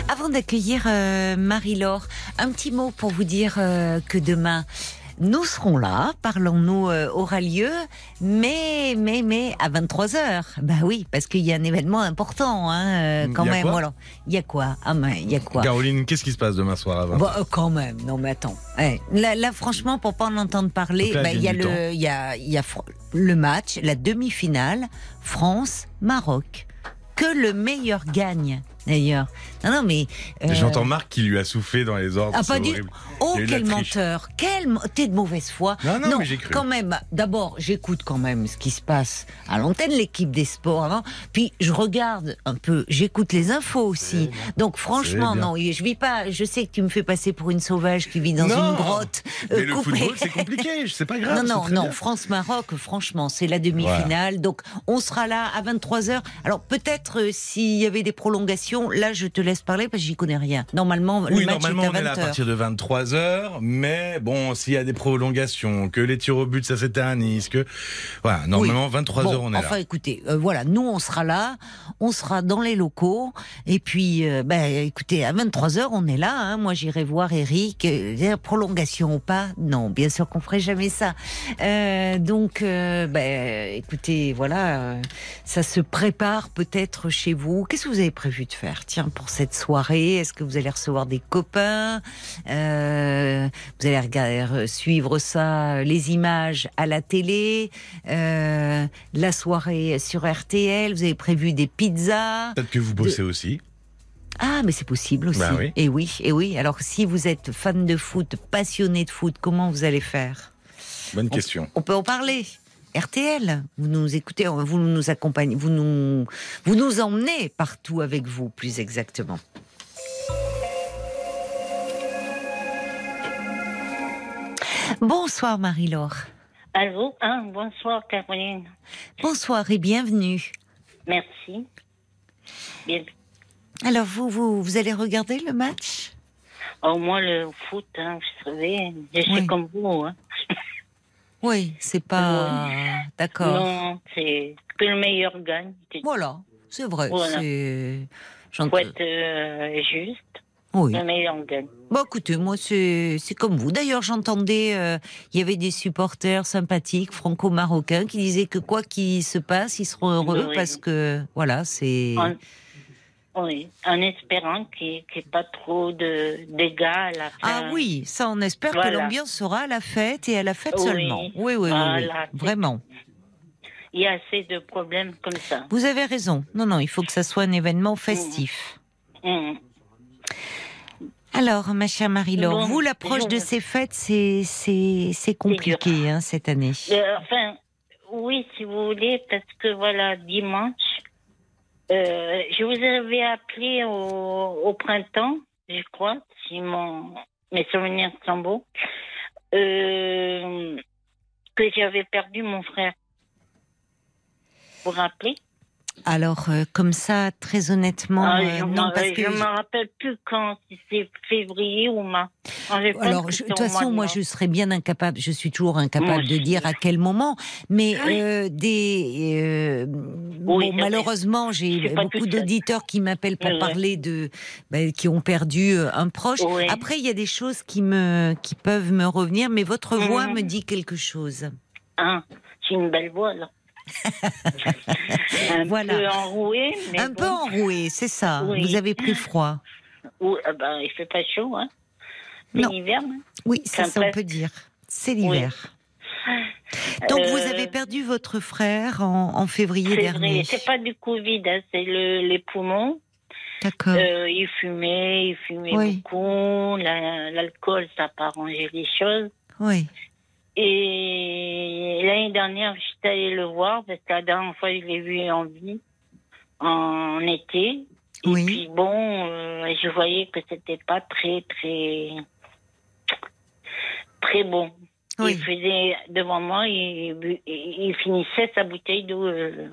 Avant d'accueillir euh, Marie-Laure, un petit mot pour vous dire euh, que demain, nous serons là, parlons-nous euh, aura lieu, mais, mais, mais à 23h. Bah oui, parce qu'il y a un événement important, hein, euh, quand Il même. voilà. Il y a quoi? Ah, mais il y a quoi? Caroline, qu'est-ce qui se passe demain soir à 20 Bon, euh, quand même, non mais attends. Là, là, franchement, pour pas en entendre parler, bah, elle il y a gagne du le, il y a, il y a fr- le match, la demi-finale, France-Maroc. Que le meilleur gagne, d'ailleurs. Non, non, mais. euh, J'entends Marc qui lui a soufflé dans les ordres. Ah, pas du-. Oh, quel menteur Quel T'es de mauvaise foi. Non, non, mais j'ai cru. quand même. D'abord, j'écoute quand même ce qui se passe à l'antenne, l'équipe des sports avant. Puis je regarde un peu, j'écoute les infos aussi. Donc franchement, non, je vis pas. Je sais que tu me fais passer pour une sauvage qui vit dans Non. une grotte. Mais euh, le coupée. football, c'est compliqué, [laughs] c'est pas grave. Non, non, non. France-Maroc, franchement, c'est la demi-finale. Donc, on sera là à 23h. Alors, peut-être euh, s'il y avait des prolongations, là, je te laisse parler parce que j'y connais rien. Normalement, le Oui, match normalement, est on à est là à 20h. partir de 23h, mais bon, s'il y a des prolongations, que les tirs au but, ça s'éternise, que. Voilà, normalement, 23h, Bon, on est enfin, là. écoutez, euh, voilà, nous, on sera là, on sera dans les locaux, et puis, euh, ben, écoutez, à 23h, on est là, hein. moi, j'irai voir Eric, euh, prolongation ou pas, non, bien sûr qu'on ferait jamais ça. Euh, donc, ben, écoutez, voilà, ça se prépare peut-être chez vous. Qu'est-ce que vous avez prévu de faire, tiens, pour cette soirée? Est-ce que vous allez recevoir des copains? Euh, Vous allez regarder, suivre ça, les images à la télé, euh, la soirée sur RTL. Vous avez prévu des pizzas? Peut-être que vous bossez aussi. Ah, mais c'est possible aussi. Bah oui. Et oui, et oui. Alors, si vous êtes fan de foot, passionné de foot, comment vous allez faire? Bonne question. On peut en parler. RTL, vous nous écoutez, vous nous accompagnez, vous nous, vous nous emmenez partout avec vous, plus exactement. Bonsoir Marie-Laure. Allô, hein, bonsoir Caroline. Bonsoir et bienvenue. Merci. Bien. Alors vous, vous, vous allez regarder le match? Au moins le foot, hein, vous savez, je suis Oui. comme vous. Hein. Oui, c'est pas d'accord. Non, c'est que le meilleur gagne. Il Voilà, c'est vrai. Voilà. C'est j'entends- faut être euh, juste, Oui. le meilleur gagne. Bon, écoutez, moi, c'est c'est comme vous. D'ailleurs, j'entendais, euh, il y avait des supporters sympathiques franco-marocains qui disaient que quoi qu'il se passe, ils seront heureux Oui. parce que, voilà, c'est. Oui, en espérant qu'il n'y ait pas trop de dégâts à la fin. Ah oui, ça, on espère que l'ambiance sera à la fête et à la fête Oui. seulement. Oui, oui, oui, Voilà, vraiment. Il y a assez de problèmes comme ça. Vous avez raison. Non, non, il faut que ça soit un événement festif. Hum. Alors, ma chère Marie-Laure, Bon, vous, l'approche de ces fêtes, c'est compliqué hein, cette année. Euh, enfin, oui, si vous voulez, parce que voilà, dimanche, euh, je vous avais appelé au, au printemps, je crois, si mon, mes souvenirs sont beaux, euh, que j'avais perdu mon frère. Vous vous rappelez? Alors, euh, comme ça, très honnêtement, Ah, euh, Je non, ne parce que me rappelle plus quand, si c'est février ou mars. Ah, je Alors, je- de toute façon, moi, je serais bien incapable. Je suis toujours incapable Moi de dire à quel moment. Mais Oui. euh, des, euh, bon, vrai. malheureusement, Je j'ai beaucoup d'auditeurs qui m'appellent pour Oui, oui. parler de ben, qui ont perdu un proche. Oui. Après, il y a des choses qui me qui peuvent me revenir, mais votre voix Mhm. me dit quelque chose. Ah, c'est une belle voix, là. [laughs] un Voilà. peu enrouée, mais un bon. peu enroué, c'est ça. Oui. Vous avez pris froid. Ou, ah ben, il fait pas chaud, hein. C'est l'hiver. hein. Oui, ça, ça on peut dire. C'est l'hiver. Donc, vous Euh, avez perdu votre frère en, en février C'est dernier. c'est pas du Covid, hein, c'est le, les poumons. D'accord. Euh, il fumait, il fumait Oui. beaucoup. La- L'alcool, ça n'a pas arrangé les choses. Oui. Et l'année dernière, j'étais allée le voir parce que la dernière fois, je l'ai vu en vie, en été. Et Oui. puis bon, euh, je voyais que c'était pas très, très, très bon. Oui. Il faisait devant moi, il, finissait sa bouteille de, euh,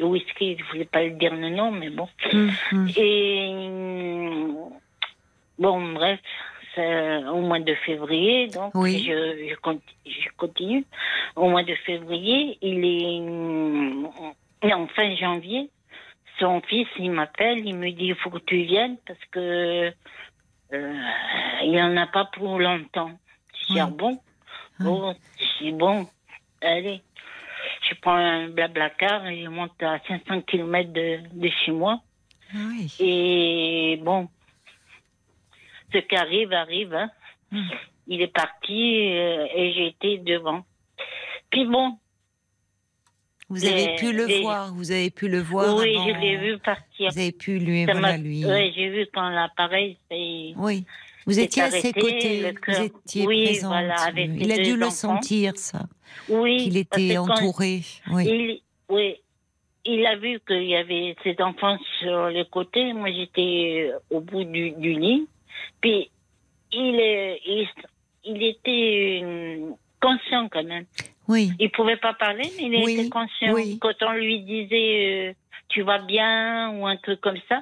de whisky. Je voulais pas le dire le nom, mais bon. Hum, hum. Et bon, bref, c'est au mois de février, donc Oui. je, je, conti- je continue. Au mois de février, il est en fin janvier. Son fils, il m'appelle, il me dit il faut que tu viennes parce que euh, il en a pas pour longtemps. Je dis ah bon, bon, dis bon, allez. Je prends un blabla car et je monte à 500 km de, de chez moi. Ah oui. Et bon, ce qui arrive, arrive. hein. Mm. Il est parti euh, et été devant. Puis bon, Vous avez Les- pu le les- voir, vous avez pu le voir. oui, avant- je l'ai vu partir. Vous avez pu lui, Ça voilà, lui. ouais, j'ai vu quand l'appareil s'est... Oui. Vous étiez à ses arrêté, côtés, vous étiez Oui, présente. voilà, avec Il a dû le enfants. sentir, ça, Oui, qu'il était entouré. Oui. Il, oui, il a vu qu'il y avait ses enfants sur le côté. Moi, j'étais euh, au bout du, du lit. Puis, il, il, il était euh, conscient quand même. Oui. Il pouvait pas parler, mais il Oui, était conscient. oui. Quand on lui disait euh, tu vas bien ou un truc comme ça,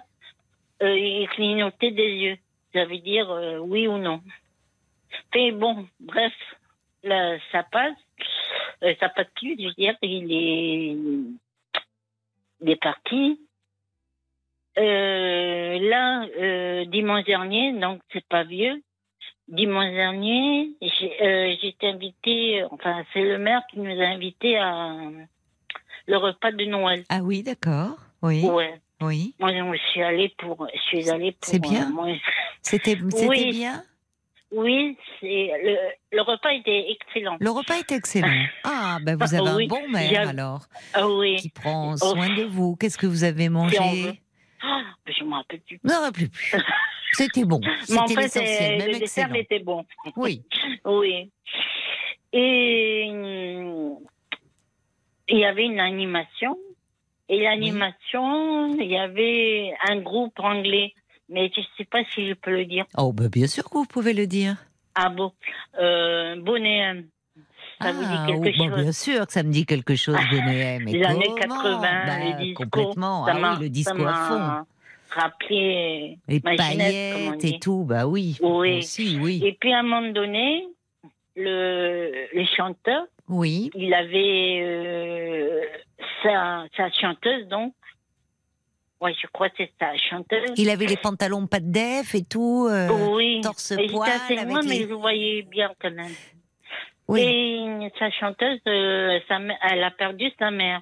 euh, il clignotait des yeux. Ça veut dire euh, oui ou non. Mais bon, bref, là, ça passe. Ça passe plus, je veux dire, il est, il est parti. Euh, là, euh, dimanche dernier, donc c'est pas vieux. Dimanche dernier, j'ai euh, été invitée, enfin c'est le maire qui nous a invités à le repas de Noël. Ah oui, d'accord. Oui. Ouais. Oui. Moi je suis allée pour, je suis allée pour. C'est bien. euh, C'était Oui. bien? Oui, c'est le, le repas était excellent. Le repas est excellent. [laughs] Ah, ben vous avez Oui, un bon maire alors, Ah oui. qui prend Oh. soin de vous. Qu'est-ce que vous avez mangé? Ah, je me rappelle plus. Non, plus plus. C'était bon. [laughs] Mais en C'était fait, euh, même le dessert excellent. était bon. Oui. [laughs] Oui. Et hum, il y avait une animation. Et l'animation, il y avait un groupe anglais. Mais je ne sais pas si je peux le dire. Oh, ben bien sûr que vous pouvez le dire. Ah bon? Euh, Bonnet. Ça vous ah, dit quelque oh, bon, chose? bien sûr que ça me dit quelque chose, [laughs] Bonnet. Mais Les années comment? 80, Bah, les discours. Complètement. ça Ah oui, le disco à fond. M'a Rappelé Les ma paillettes et tout, bah oui. Oui. Aussi, oui. Et puis à un moment donné, le, le chanteur, Oui. il avait euh, sa, sa chanteuse, donc. Ouais, je crois que c'est sa chanteuse. Il avait les pantalons pas de def et tout. euh, oui. torse poil loin, mais je voyais bien quand même. Oui. Et sa chanteuse, euh, sa elle a perdu sa mère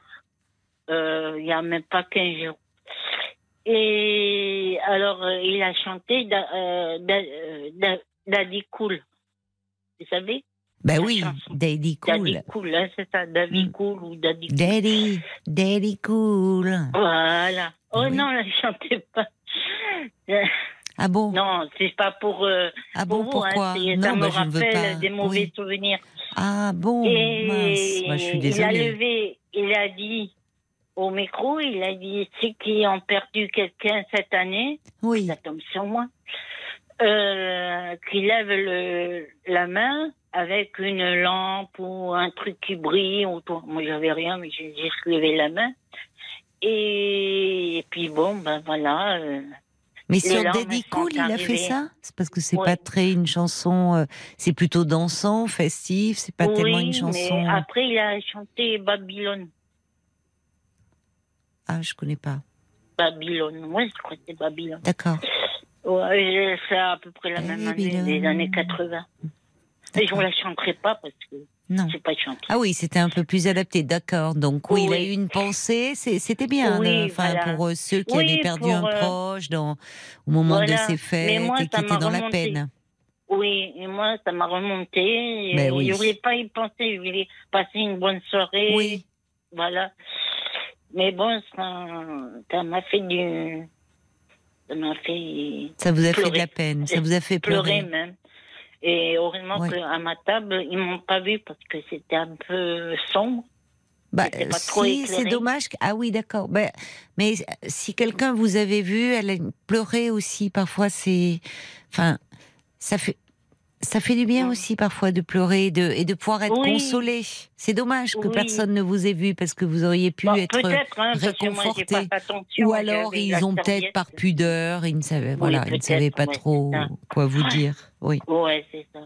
euh, il y a même pas 15 jours. Et alors, euh, il a chanté euh, euh, Da- Daddy Cool. Vous savez? Ben oui, chanson. Daddy Daddy Cool. Cool, hein, c'est ça, Daddy Mm. Cool ou Daddy Cool. Daddy, Daddy Cool. Voilà. Oh Oui. non, elle chantait pas. [laughs] Ah bon? Non, c'est pas pour, euh, Ah pour bon, vous. pourquoi? hein, Non, ça me bah, je ne veux rappelle pas. des mauvais Oui. souvenirs. Ah bon, Et mince. Je suis il a désolée. levé, il a dit au micro, il a dit ceux qui ont perdu quelqu'un cette année, Oui. ça tombe sur moi, euh, qui lève le, la main avec une lampe ou un truc qui brille autour. Moi, j'avais rien, mais j'ai juste levé la main. Et, et puis bon, ben voilà. euh, Mais sur Daddy Cool, il a fait ça? C'est parce que c'est Oui. pas très une chanson. euh, c'est plutôt dansant, festif. C'est pas tellement une chanson. mais après, il a chanté Babylone. Ah, je connais pas. Babylone, moi je crois que c'est Babylone. D'accord. Ouais, c'est à peu près la même année, Babylone. des années 80. Mais je ne la chanterai pas parce que Non. pas. Ah oui, c'était un peu plus adapté, d'accord. Donc oui, il a Oui. eu une pensée, c'était bien. Oui, euh, Enfin, voilà. pour euh, ceux qui Oui, avaient perdu un euh, proche dans, au moment de ces fêtes moi, et qui étaient dans la peine. Oui, et moi, ça m'a remonté. Et Mais oui. Je voulais pas y penser, je voulais passer une bonne soirée. Oui. Voilà. Mais bon, ça m'a fait du. Ça m'a fait Ça vous a fait de la peine, ça vous a fait pleurer pleurer. même. Et heureusement Oui. qu'à ma table, ils m'ont pas vu parce que c'était un peu sombre. Bah, si, c'est dommage. Ah oui, d'accord. Bah, mais si quelqu'un vous avait vu, elle a pleuré aussi. Parfois, c'est, enfin, ça fait, ça fait du bien Mm. aussi parfois de pleurer et de, et de pouvoir être Oui. consolé. C'est dommage que Oui. personne ne vous ait vu parce que vous auriez pu Bon, être hein, moi, réconforté. pas Ou alors ils ont peut-être par pudeur, ils ne savaient, voilà, ils ne savaient pas ouais, trop quoi vous dire. Oui. Ouais, c'est ça.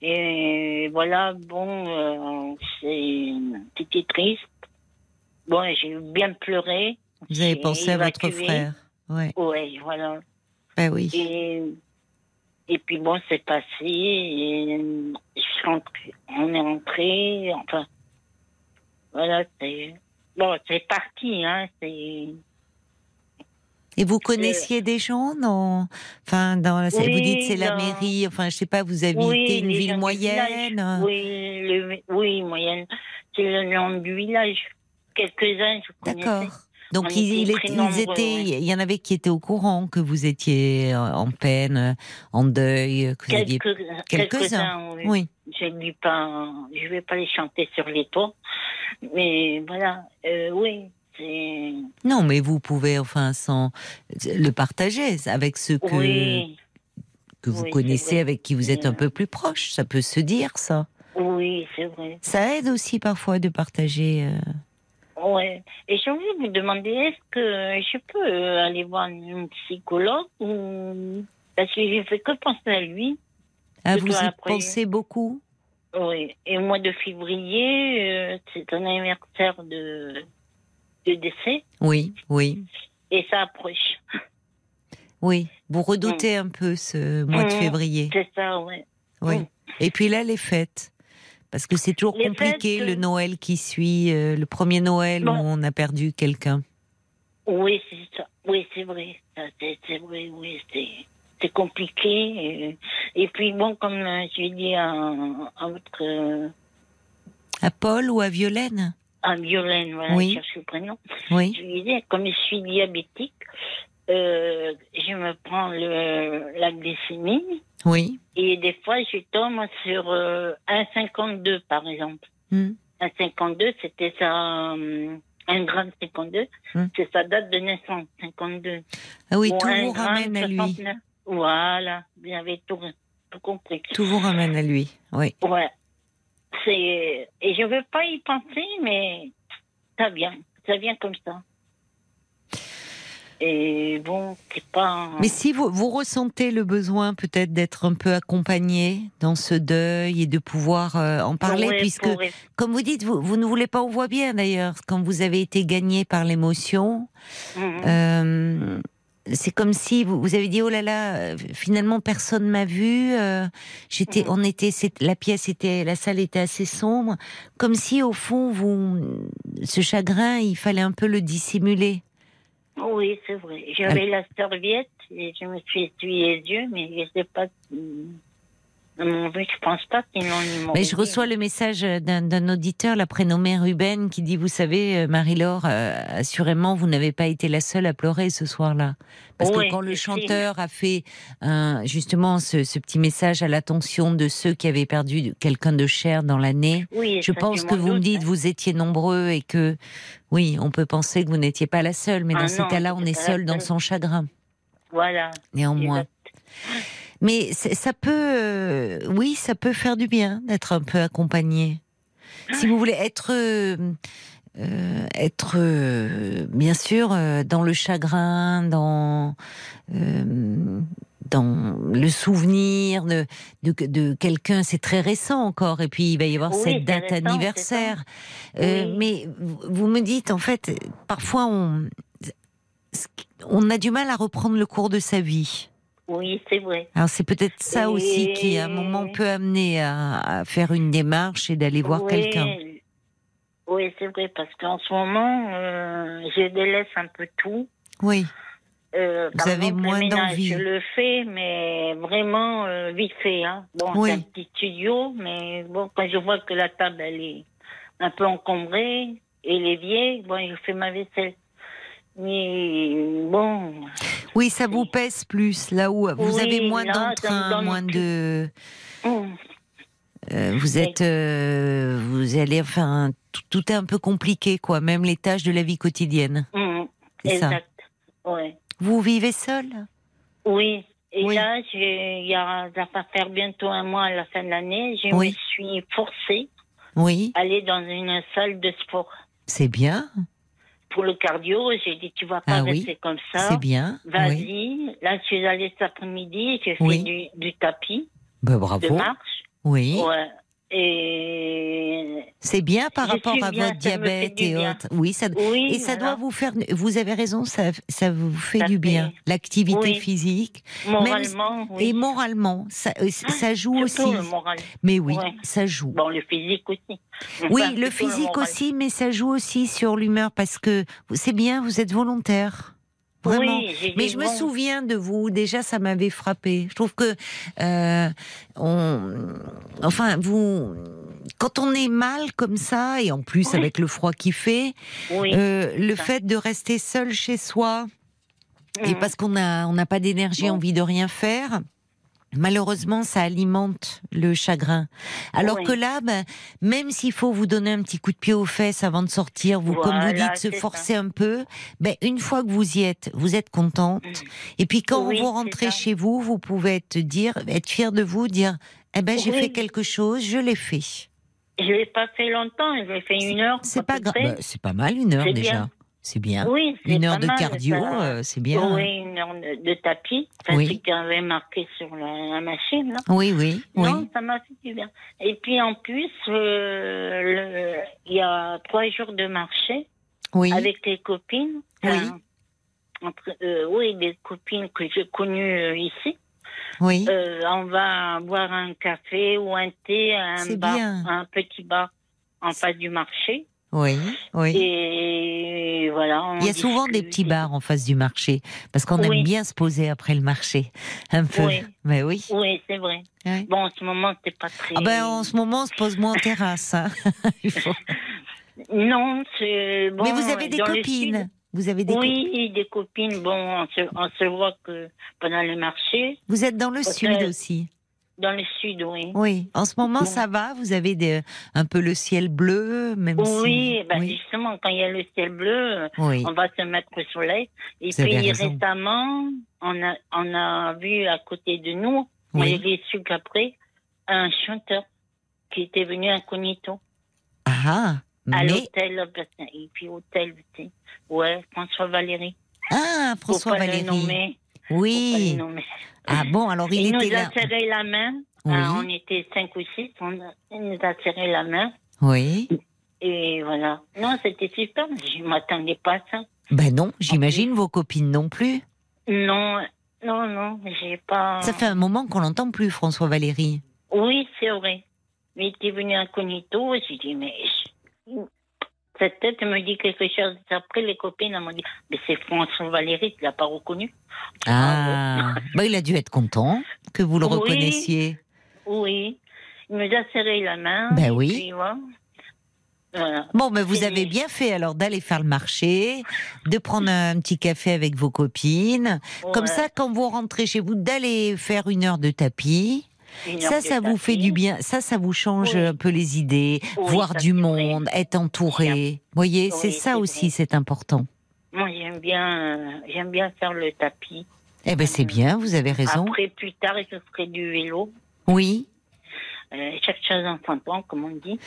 Et voilà, bon, euh, c'était triste. Bon, j'ai bien pleuré. Vous avez pensé à votre frère. Ouais. Ouais, voilà. Ben oui. Et, et puis bon, c'est passé. Et je on est rentré. Enfin, voilà, c'est. Bon, c'est parti, hein. C'est. Et vous connaissiez des gens dans, enfin, dans, vous Oui, dites c'est la mairie, enfin, je sais pas, vous habitez Oui, une ville moyenne. village. Oui, le- oui, moyenne. C'est le nom du village. Quelques-uns, je connaissais. D'accord. Donc On ils, était il ils étaient, ouais. il y en avait qui étaient au courant que vous étiez euh, en peine, euh, en deuil, que vous aviez. Quelques, quelques-uns, oui. Je ne pas, je vais pas les chanter sur les toits, mais voilà, euh, oui, Non, mais vous pouvez, enfin, sans le partager avec ceux que oui, que vous oui, connaissez, avec qui vous êtes un peu plus proche. Ça peut se dire, ça. oui, c'est vrai. Ça aide aussi parfois de partager. euh, Ouais. Et j'ai envie de vous demander, est-ce que je peux euh, aller voir une psychologue ou parce que j'ai fait que penser à lui. Ah, vous y après. pensez beaucoup? Oui. Et au mois de février, euh, c'est un anniversaire de de décès Oui, oui, et ça approche. [laughs] oui. Vous redoutez un peu ce mois de Mm. février. C'est ça, ouais. Oui. Mm. Et puis là, les fêtes. Parce que c'est toujours Les compliqué fêtes, le euh, Noël qui suit, euh, le premier Noël Bon. où on a perdu quelqu'un. Oui, c'est ça. Oui, c'est vrai. C'est vrai, oui, c'est compliqué. Et, et puis bon, comme euh, je dit à, à votre euh, À Paul ou à Violaine? à Violaine, voilà, Oui. je cherche le prénom. Oui. Je lui disais, comme je suis diabétique, euh, je me prends le, la glycémie Oui. et des fois je tombe sur euh, 1,52 par exemple. Hmm. 1,52, c'était ça. euh, un gramme 52, Hmm. c'est sa date de naissance, 52. Ah oui, Ou tout vous ramène à lui. 69. Voilà, vous avez tout, tout compris. Tout vous ramène à lui. Oui. Ouais. C'est et je veux pas y penser, mais ça vient, ça vient comme ça. Et bon, c'est pas. Mais si vous, vous ressentez le besoin peut-être d'être un peu accompagné dans ce deuil et de pouvoir euh, en parler, puisque, comme vous dites, vous, vous ne voulez pas, on voit bien d'ailleurs, quand vous avez été gagné par l'émotion, Mhm. Euh, c'est comme si vous, vous avez dit oh là là euh, finalement personne m'a vu euh, j'étais Mhm. on était la pièce était la salle était assez sombre comme si au fond vous ce chagrin il fallait un peu le dissimuler Oui, c'est vrai. J'avais la serviette et je me suis essuyé les yeux, mais je sais pas. Je pense pas qu'ils l'ont ils m'ont mais je reçois le message d'un auditeur la prénommée Ruben qui dit vous savez euh, Marie-Laure euh, assurément vous n'avez pas été la seule à pleurer ce soir-là parce Oui, que quand le chanteur a fait un- justement ce, ce petit message à l'attention de ceux qui avaient perdu quelqu'un de cher dans l'année Oui, Je pense que vous me dites, hein. vous étiez nombreux et que, oui, on peut penser que vous n'étiez pas la seule, mais Ah dans ces non, cas-là, on est seul dans son chagrin, Voilà. néanmoins. Exact. Mais ça peut, euh, oui, ça peut faire du bien d'être un peu accompagné. Si vous voulez être, euh, euh, être, euh, bien sûr, euh, dans le chagrin, dans, euh, dans le souvenir de, de, de quelqu'un, c'est très récent encore, et puis il va y avoir Oui, cette date récent, anniversaire. Euh, Oui. Mais vous vous me dites, en fait, parfois on, on a du mal à reprendre le cours de sa vie. Oui, c'est vrai. Alors c'est peut-être ça aussi qui, à un moment, peut amener à, à faire une démarche et d'aller voir oui, quelqu'un. Oui, c'est vrai, parce qu'en ce moment, euh, je délaisse un peu tout. Oui, Euh, Vous avez exemple, le moins d'envie. Je le fais, mais vraiment euh, vite fait. Hein. Bon, Oui. c'est un petit studio, mais bon, quand je vois que la table elle est un peu encombrée et l'évier, bon, je fais ma vaisselle. Mais bon, oui, ça vous pèse plus là où vous Oui, avez moins d'entrain, moins de. hum, euh, vous êtes, euh, vous allez, enfin, tout, est un peu compliqué, quoi. Même les tâches de la vie quotidienne. hum, C'est ça. exact. Ouais. Vous vivez seul Oui, Et Oui. là, il y a, ça va faire bientôt un mois à la fin de l'année. Je Oui. me suis forcée Oui, à aller dans une salle de sport. c'est bien, Pour le cardio, j'ai dit, tu vas pas Ah oui, rester comme ça. c'est bien. Oui. Vas-y. Là, je suis allée cet après-midi, j'ai fait Oui. du, du tapis Ben, de bravo. marche. Oui, Ouais. Et c'est bien par rapport à bien, votre diabète et autres. Oui, ça, oui. et ça voilà. doit vous faire. Vous avez raison, ça, ça vous fait Ça du bien. fait- L'activité Oui. physique Moralement, oui. et moralement, ça, euh, ça joue aussi. le moral. Mais oui, Ouais. ça joue. Bon, le physique aussi. Enfin, Oui, le physique aussi, mais ça joue aussi sur l'humeur parce que c'est bien, vous êtes volontaire. Vraiment. Oui, Mais je me souviens de vous, déjà ça m'avait frappé. Je trouve que, euh, on, enfin, vous, quand on est mal comme ça, et en plus Oui. avec le froid qui fait, Oui. euh, le ça. fait de rester seul chez soi, et Mhm. parce qu'on a, on n'a pas d'énergie, Bon. envie de rien faire. Malheureusement, ça alimente le chagrin. Alors Oui. que là, ben, même s'il faut vous donner un petit coup de pied aux fesses avant de sortir, vous, comme vous dites, se forcer un peu, ben, une fois que vous y êtes, vous êtes contente. Mhm. Et puis quand Oui, vous rentrez chez vous, vous pouvez être dire, être fier de vous, dire, eh ben, j'ai Oui. fait quelque chose, je l'ai fait. Je l'ai pas fait longtemps, je l'ai fait une heure. C'est pas grave. Ben, c'est pas mal une heure déjà. bien. C'est bien. Oui, c'est Une heure de mal, cardio, euh, c'est bien. Oui, une heure de, de tapis. Enfin, Oui. y avait marqué sur la, la machine. Là. Oui, oui, oui. Non, ça m'a fait du bien. Et puis en plus, euh, il y a trois jours de marché Oui. avec les copines. Oui. Enfin, entre- euh, oui, des copines que j'ai connues euh, ici. Oui. Euh, on va boire un café ou un thé à un bar, un petit bar en face du marché. Oui, oui. Et voilà. Il y a souvent des petits bars en face du marché, parce qu'on Oui. aime bien se poser après le marché, un peu. Oui. Mais oui. Oui, c'est vrai. Bon, en ce moment, c'est pas très. Ah ben, en ce moment, on se pose moins en terrasse. hein. [laughs] Faut- Non, c'est bon. Mais vous avez des copines. Vous avez des copines. Oui, des copines. Bon, on se, on se voit que pendant le marché. Vous êtes dans le sud que- aussi. Dans le sud, oui. Oui. En ce moment, Bon. ça va? Vous avez des, un peu le ciel bleu, même Oui, si. ben oui. justement, quand il y a le ciel bleu, Oui. on va se mettre au soleil. Et Vous puis récemment, on a, on a vu à côté de nous, Oui. j'ai su qu'après, un chanteur qui était venu incognito Ah. à Mais l'hôtel. Et puis hôtel. Ouais, François Valéry. ah, François Valéry. Oui. Ah bon, alors il, [laughs] Il, était nous a là. serré la main. Oui. Ah, on était cinq ou six. On il nous a serré la main. Oui. Et voilà. Non, c'était super. Je m'attendais pas à ça. Ben non, j'imagine vos copines non plus. Non, non, non, j'ai pas. Ça fait un moment qu'on l'entend plus, François Valéry. Oui, c'est vrai. Mais il était venu incognito. J'ai dit, mais. Cette tête me dit quelque chose. Après, les copines m'ont dit, mais c'est François Valéry, tu l'as pas reconnu. Ah, [laughs] ben, il a dû être content que vous le Oui. reconnaissiez. Oui. Il nous a serré la main. Ben oui. puis. Voilà. Bon, ben vous avez bien fait alors d'aller faire le marché, de prendre un petit café avec vos copines. Comme ça, quand vous rentrez chez vous, d'aller faire une heure de tapis. Ça, ça vous fait du bien. Ça, ça vous change Oui. un peu les idées, Oui, voir du vrai. monde, être entouré. Vous voyez, c'est ça aussi, c'est important. Moi, j'aime bien, euh, j'aime bien faire le tapis. Eh ben, c'est bien, vous avez raison. Après, plus tard, je ferai du vélo. Oui. Euh, chaque chose en son temps, comme on dit.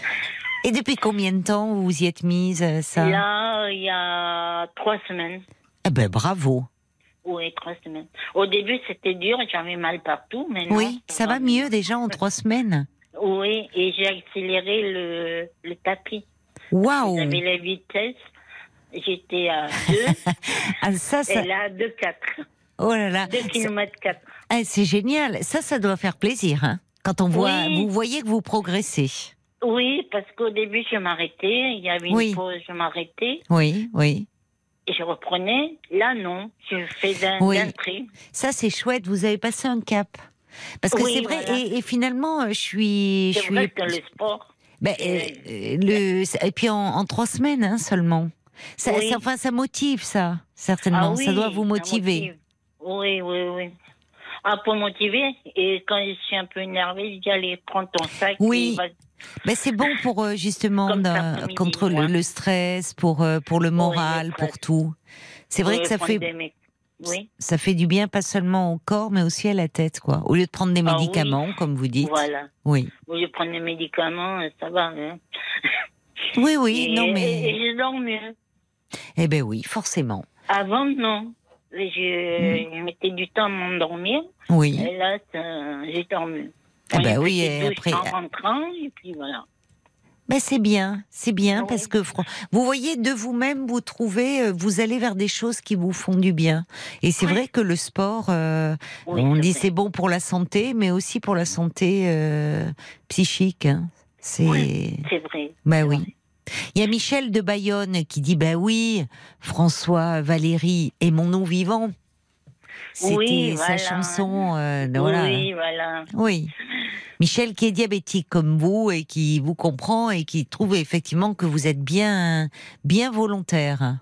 Et depuis combien de temps vous vous y êtes mise, euh, ça? Là, il y a trois semaines. Eh ben, bravo. Oui, trois semaines. Au début, c'était dur, j'avais mal partout. Maintenant, Oui, ça va mieux déjà en trois semaines. Oui, et j'ai accéléré le, le tapis. Waouh J'avais la vitesse. J'étais à 2 [laughs] ah, ça, ça... et là à 2,4. Oh là là 2 km 4. Ah, C'est génial. Ça, ça doit faire plaisir. Hein Quand on voit, Oui. vous voyez que vous progressez. Oui, parce qu'au début, je m'arrêtais. Il y avait une Oui. pause, je m'arrêtais. Oui, oui. Et je reprenais. Là, non. Je fais d'un Oui. trait. Ça, c'est chouette. Vous avez passé un cap. Parce que Oui, c'est vrai. voilà. Et, et finalement, euh, je suis, je suis. vrai que le sport. Ben, euh, le, et puis en, en trois semaines hein, seulement. Ça, Oui. ça- enfin, ça motive, ça, certainement. Ah oui, ça doit vous motiver. motive. Oui, oui, oui. Ah, pour motiver. Et quand je suis un peu énervée, je dis allez, prends ton sac. Oui. et vas- Ben, c'est bon pour euh, justement contre le, stress, pour euh, pour le moral, pour tout. C'est vrai que ça fait. Oui. Ça fait du bien pas seulement au corps, mais aussi à la tête, quoi. Au lieu de prendre des Ah oui. médicaments, comme vous dites. Voilà. Oui. Au lieu de prendre des médicaments, euh, ça va. Hein. [laughs] Oui, oui, et, non mais. et je dors mieux. Eh ben oui, forcément. Avant, non. Je, Mm. je mettais du temps à m'endormir. Oui. Et là, j'ai dormi. Ah bah J'ai oui, pris et après- En rentrant, et puis voilà. Ben c'est bien, c'est bien Oui. parce que vous voyez de vous-même vous trouvez, euh, vous allez vers des choses qui vous font du bien. Et c'est Oui. vrai que le sport, euh, Oui, on dit c'est bon pour la santé, mais aussi pour la santé euh, psychique. hein. C'est. C'est vrai. c'est oui. vrai. Il y a Michel de Bayonne qui dit bah oui, François Valéry, aimons-nous vivants. C'était Oui, sa voilà. chanson. euh, voilà. Oui, voilà. Oui. Michel qui est diabétique comme vous et qui vous comprend et qui trouve effectivement que vous êtes bien, bien volontaire.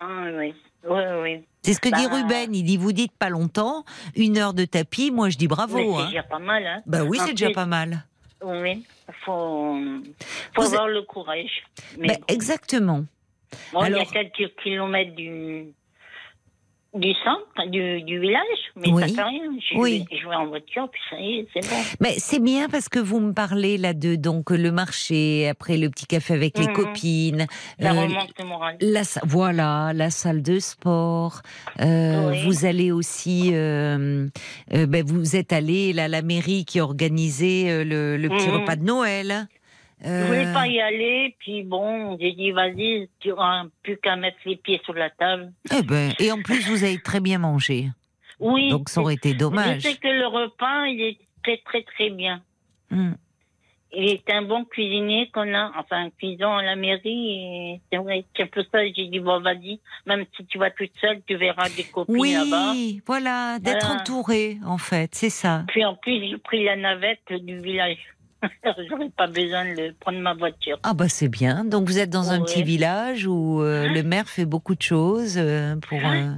Ah, oui. Oui, oui. C'est ce que dit Bah. Ruben. Il dit vous dites pas longtemps, une heure de tapis. Moi je dis bravo. c'est hein. déjà pas mal, hein. Bah oui, c'est déjà pas mal. Oui. Faut, faut Vous avoir le courage. Mais Bah, bon. exactement. Bon, il y alors- a quelques kilomètres du, du centre, du, du village, mais Oui. ça fait rien. Je, Oui. vais, je vais en voiture, puis ça y est, c'est bon. Mais c'est bien parce que vous me parlez là de donc le marché, après le petit café avec les Mhm. copines, Ça euh, remonte le moral. La, voilà, la salle de sport. Euh, Oui. Vous allez aussi, euh, euh, ben, vous êtes allé là, à la mairie qui organisait euh, le, le petit Mhm. repas de Noël. Je Euh, voulais pas y aller, puis bon, j'ai dit, vas-y, tu n'auras plus qu'à mettre les pieds sur la table. eh ben, et en plus, vous avez très bien mangé. Oui. Donc ça aurait été dommage. Je sais que le repas, il est très, très, très bien. Hmm. Il est un bon cuisinier qu'on a, enfin, un cuisant à la mairie, c'est vrai, c'est pour ça que j'ai dit, bon, vas-y, même si tu vas toute seule, tu verras des copines là-bas. Oui, voilà, d'être Voilà. entouré, en fait, c'est ça. Puis en plus, j'ai pris la navette du village. [laughs] J'aurais pas besoin de prendre ma voiture. Ah bah c'est bien. Donc vous êtes dans un petit village où euh, le maire fait beaucoup de choses euh, pour euh,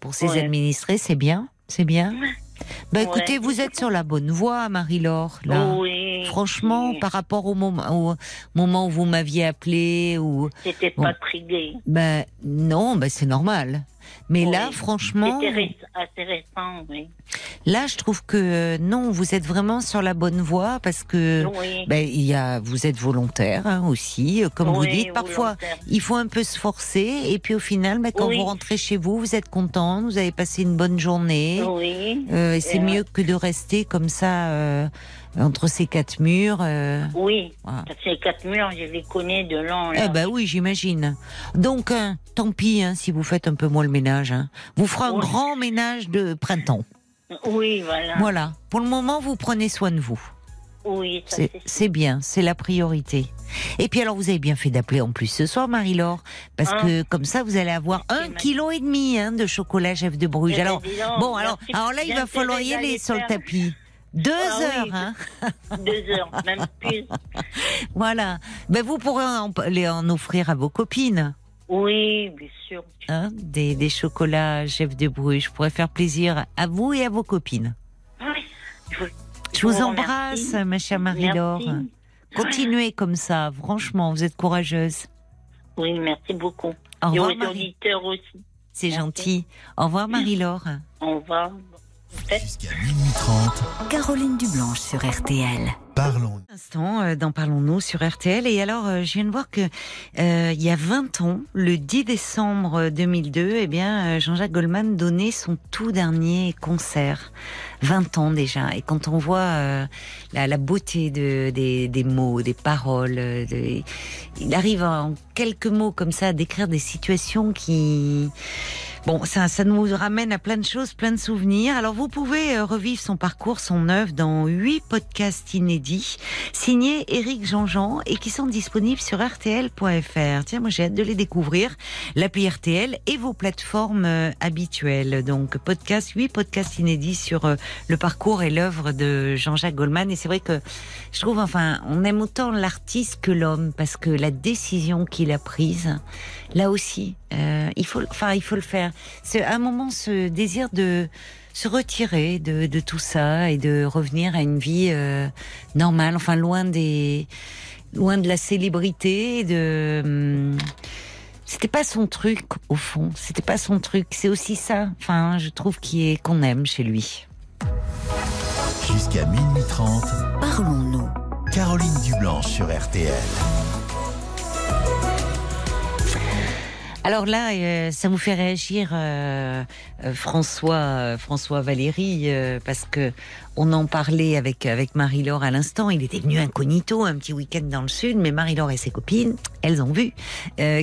pour ses Ouais. administrés. C'est bien, c'est bien. Bah écoutez, Ouais. vous êtes sur la bonne voie, Marie-Laure. Là. Oui. Franchement, oui. par rapport au moment, au moment où vous m'aviez appelé, ou C'était Bon. pas gai. ben non, ben c'est normal. Mais Oui. là, franchement, C'était ré- assez récent, oui. là, je trouve que euh, non, vous êtes vraiment sur la bonne voie parce que oui. ben, il y a, vous êtes volontaire hein, aussi, euh, comme vous dites. Parfois, volontaire. il faut un peu se forcer et puis au final, ben, quand vous rentrez chez vous, vous êtes content, vous avez passé une bonne journée. Oui. Euh, et c'est euh, mieux que de rester comme ça euh, entre ces quatre murs. euh, Oui. voilà. Les quatre murs, je les connais de long. Eh ben oui, j'imagine. Donc, hein, tant pis hein, si vous faites un peu moins le ménage. hein. Vous ferez un Oui. grand ménage de printemps. Oui, voilà. Voilà. Pour le moment, vous prenez soin de vous. Oui, C'est bien, c'est la priorité. Et puis alors, vous avez bien fait d'appeler en plus ce soir, Marie-Laure, parce Ah. que comme ça, vous allez avoir un kilo et demi hein, de chocolat chef de Bruges. Eh ben, Alors, bon, alors, là, il va falloir y aller sur le tapis. Deux Ah oui. heures, hein. [laughs] Deux heures, même plus. Voilà. Ben, vous pourrez en, les en offrir à vos copines. Oui, bien sûr. hein, des, des chocolats chef de Bruges. Je pourrais faire plaisir à vous et à vos copines. Oui. Je, Je vous embrasse, ma chère Marie-Laure. Continuez comme ça, franchement, vous êtes courageuse. Oui, merci beaucoup. Au Et revoir, aux Marie. auditeurs aussi. C'est gentil. Au revoir, Marie-Laure. Au revoir. Jusqu'à minuit 30, Caroline Dublanche sur RTL. parlons. instant euh, dans Parlons-nous sur RTL. Et alors, euh, je viens de voir que euh, il y a 20 ans, le 10 décembre 2002, eh bien, Jean-Jacques Goldman donnait son tout dernier concert. 20 ans déjà. Et quand on voit euh, la, la beauté de, des, des mots, des paroles, de- il arrive en quelques mots comme ça à décrire des situations qui... Bon, ça, ça nous ramène à plein de choses, plein de souvenirs. Alors, vous pouvez euh, revivre son parcours, son œuvre dans huit podcasts inédits, signés Éric Jean-Jean et qui sont disponibles sur RTL.fr. Tiens, moi, j'ai hâte de les découvrir. L'appli RTL et vos plateformes euh, habituelles. Donc, podcast, huit podcasts inédits sur euh, le parcours et l'œuvre de Jean-Jacques Goldman. Et c'est vrai que je trouve, enfin, on aime autant l'artiste que l'homme parce que la décision qu'il a prise, là aussi, euh, il faut, enfin, il faut le faire. C'est à un moment ce désir de se retirer de, de tout ça et de revenir à une vie euh, normale, enfin loin des, loin de la célébrité, de, hum, c'était pas son truc au fond. C'était pas son truc. C'est aussi ça. Enfin, je trouve qu'il est qu'on aime chez lui. Jusqu'à minuit 30, Parlons-nous. Caroline Dublanche sur RTL. Alors là, euh, ça vous fait réagir, euh, euh, François, euh, François Valéry, euh, parce que on en parlait avec avec Marie-Laure à l'instant. Il était venu incognito un petit week-end dans le sud, mais Marie-Laure et ses copines, elles ont vu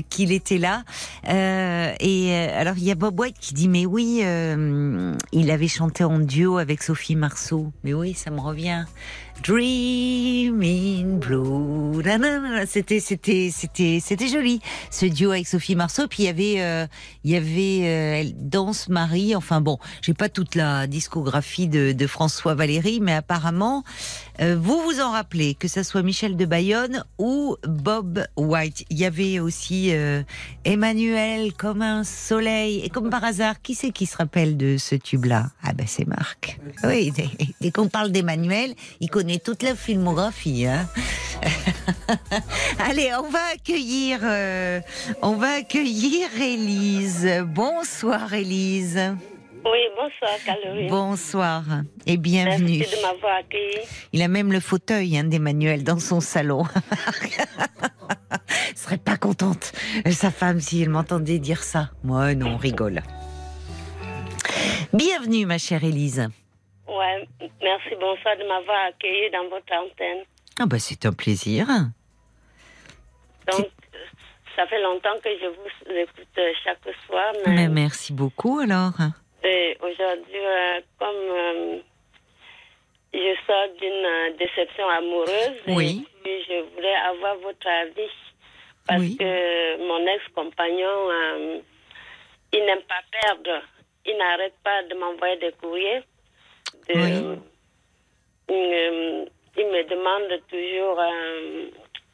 qu'il était là. Et alors il y a Bob White qui dit mais oui, il avait chanté en duo avec Sophie Marceau. Mais oui, ça me revient. Dream in Blue. C'était, c'était, c'était, c'était joli. Ce duo avec Sophie Marceau. Puis il y avait, euh, y avait euh, Danse Marie. Enfin bon, j'ai pas toute la discographie de, François Valéry, mais apparemment, euh, vous vous en rappelez, que ça soit Michel de Bayonne ou Bob White. Il y avait aussi Emmanuel comme un soleil. Et comme par hasard, qui c'est qui se rappelle de ce tube-là? Ah ben c'est Marc. Oui, dès, dès qu'on parle d'Emmanuel, il connaît toute la filmographie. Hein [laughs] Allez, on va accueillir, euh, on va accueillir Élise. Bonsoir Élise. Oui, bonsoir, Caroline. Bonsoir et bienvenue. Merci de m'avoir accueilli. Il a même le fauteuil hein, d'Emmanuel dans son salon. [laughs] Je serais pas contente, sa femme, si elle m'entendait dire ça. Moi, non, on rigole. Bienvenue, ma chère Élise. Ouais, merci, bonsoir de m'avoir accueilli dans votre antenne. Ah bah c'est un plaisir. Donc, ça fait longtemps que je vous écoute chaque soir, mais, Mais merci beaucoup alors. aujourd'hui, euh, comme euh, je sors d'une euh, déception amoureuse, Oui. et je voulais avoir votre avis. Parce Oui. que mon ex-compagnon, euh, il n'aime pas perdre. Il n'arrête pas de m'envoyer des courriers. Oui. Euh, il me demande toujours euh,